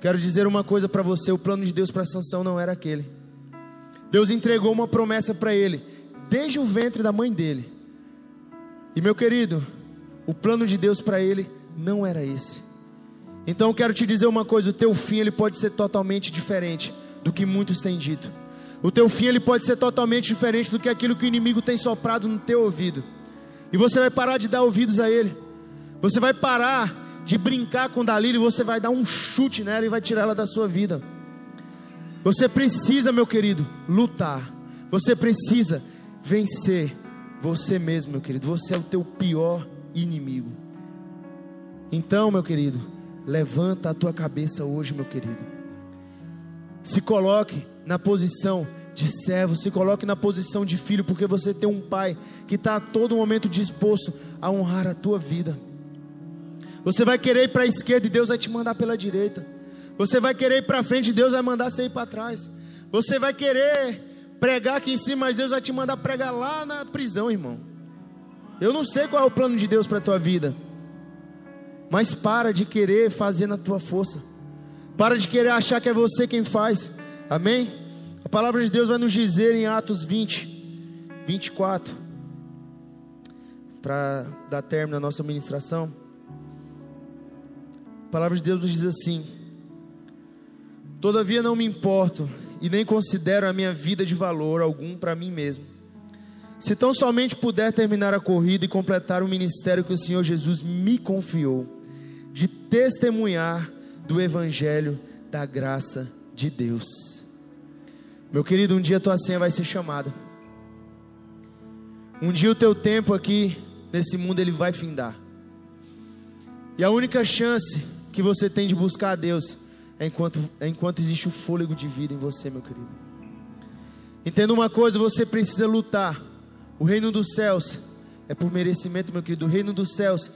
Quero dizer uma coisa para você: o plano de Deus para Sansão não era aquele. Deus entregou uma promessa para ele, desde o ventre da mãe dele. E meu querido, o plano de Deus para ele não era esse. Então quero te dizer uma coisa: o teu fim ele pode ser totalmente diferente do que muitos têm dito. O teu fim ele pode ser totalmente diferente do que aquilo que o inimigo tem soprado no teu ouvido. E você vai parar de dar ouvidos a ele. Você vai parar de brincar com Dalila você vai dar um chute nela e vai tirar ela da sua vida. Você precisa, meu querido, lutar. Você precisa vencer você mesmo, meu querido. Você é o teu pior inimigo. Então, meu querido, levanta a tua cabeça hoje, meu querido. Se coloque na posição de servo, se coloque na posição de filho, porque você tem um pai que está a todo momento disposto a honrar a tua vida. Você vai querer ir para a esquerda e Deus vai te mandar pela direita. Você vai querer ir para frente e Deus vai mandar você ir para trás. Você vai querer pregar aqui em cima, mas Deus vai te mandar pregar lá na prisão, irmão. Eu não sei qual é o plano de Deus para a tua vida. Mas para de querer fazer na tua força. Para de querer achar que é você quem faz. Amém? A palavra de Deus vai nos dizer em Atos 20, 24, para dar término à nossa ministração. A palavra de Deus nos diz assim: Todavia não me importo e nem considero a minha vida de valor algum para mim mesmo. Se tão somente puder terminar a corrida e completar o ministério que o Senhor Jesus me confiou, de testemunhar do Evangelho da graça de Deus. Meu querido, um dia tua senha vai ser chamada. Um dia o teu tempo aqui nesse mundo ele vai findar. E a única chance que você tem de buscar a Deus é enquanto, é enquanto existe o fôlego de vida em você, meu querido. Entenda uma coisa: você precisa lutar. O reino dos céus é por merecimento, meu querido. O reino dos céus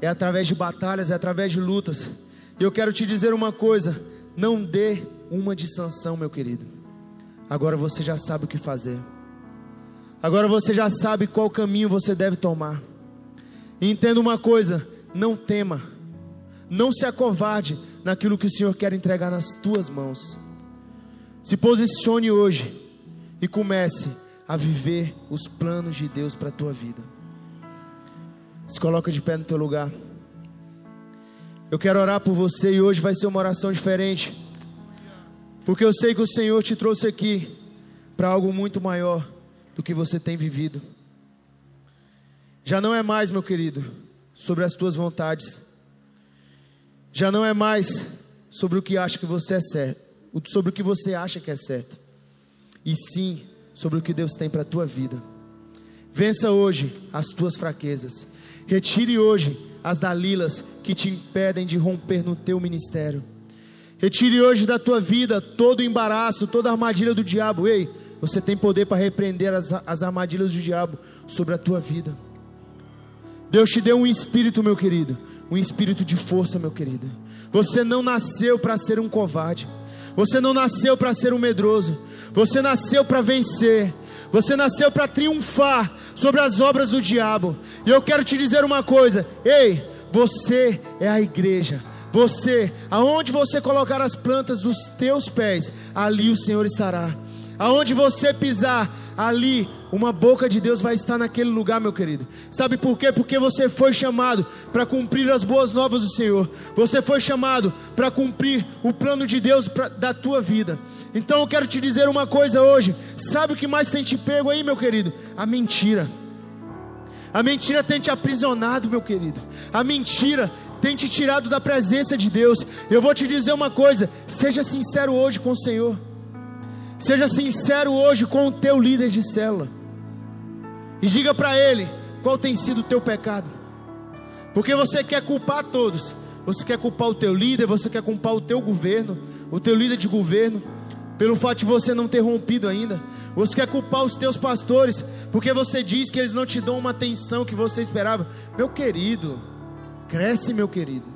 é através de batalhas, é através de lutas. E eu quero te dizer uma coisa: não dê uma de sanção, meu querido. Agora você já sabe o que fazer. Agora você já sabe qual caminho você deve tomar. E entenda uma coisa: não tema, não se acovarde naquilo que o Senhor quer entregar nas tuas mãos. Se posicione hoje e comece a viver os planos de Deus para a tua vida. Se coloca de pé no teu lugar. Eu quero orar por você e hoje vai ser uma oração diferente. Porque eu sei que o Senhor te trouxe aqui para algo muito maior do que você tem vivido. Já não é mais, meu querido, sobre as tuas vontades já não é mais sobre o que acha que você é certo, sobre o que você acha que é certo, e sim sobre o que Deus tem para a tua vida. Vença hoje as tuas fraquezas. Retire hoje as dalilas que te impedem de romper no teu ministério. Retire hoje da tua vida todo o embaraço, toda a armadilha do diabo. Ei, você tem poder para repreender as, as armadilhas do diabo sobre a tua vida. Deus te deu um espírito, meu querido, um espírito de força, meu querido. Você não nasceu para ser um covarde. Você não nasceu para ser um medroso. Você nasceu para vencer. Você nasceu para triunfar sobre as obras do diabo. E eu quero te dizer uma coisa: ei, você é a igreja. Você, aonde você colocar as plantas dos teus pés, ali o Senhor estará. Aonde você pisar, ali uma boca de Deus vai estar naquele lugar, meu querido. Sabe por quê? Porque você foi chamado para cumprir as boas novas do Senhor. Você foi chamado para cumprir o plano de Deus pra, da tua vida. Então eu quero te dizer uma coisa hoje. Sabe o que mais tem te pego aí, meu querido? A mentira. A mentira tem te aprisionado, meu querido. A mentira tem te tirado da presença de Deus. Eu vou te dizer uma coisa: seja sincero hoje com o Senhor. Seja sincero hoje com o teu líder de célula. E diga para ele qual tem sido o teu pecado. Porque você quer culpar todos. Você quer culpar o teu líder, você quer culpar o teu governo, o teu líder de governo, pelo fato de você não ter rompido ainda. Você quer culpar os teus pastores, porque você diz que eles não te dão uma atenção que você esperava. Meu querido, cresce, meu querido.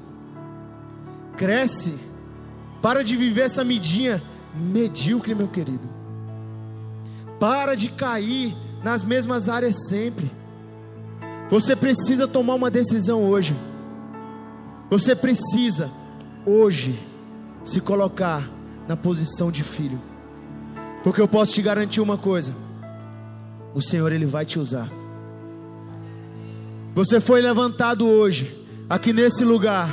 Cresce. Para de viver essa midinha medíocre, meu querido. Para de cair nas mesmas áreas sempre. Você precisa tomar uma decisão hoje. Você precisa hoje se colocar na posição de filho. Porque eu posso te garantir uma coisa: o Senhor ele vai te usar. Você foi levantado hoje aqui nesse lugar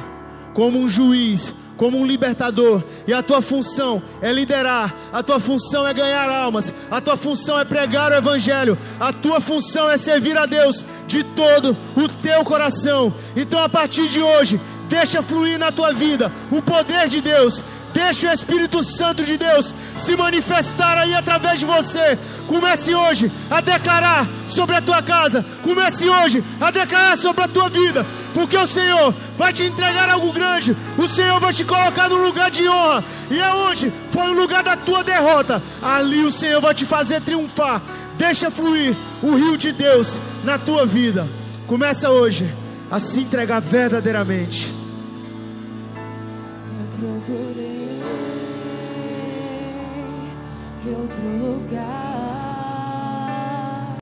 como um juiz, como um libertador, e a tua função é liderar, a tua função é ganhar almas, a tua função é pregar o Evangelho, a tua função é servir a Deus de todo o teu coração. Então, a partir de hoje, deixa fluir na tua vida o poder de Deus, Deixa o Espírito Santo de Deus se manifestar aí através de você. Comece hoje a declarar sobre a tua casa. Comece hoje a declarar sobre a tua vida. Porque o Senhor vai te entregar algo grande. O Senhor vai te colocar no lugar de honra. E aonde foi o lugar da tua derrota, ali o Senhor vai te fazer triunfar. Deixa fluir o rio de Deus na tua vida. Começa hoje a se entregar verdadeiramente. Eu procurei outro lugar.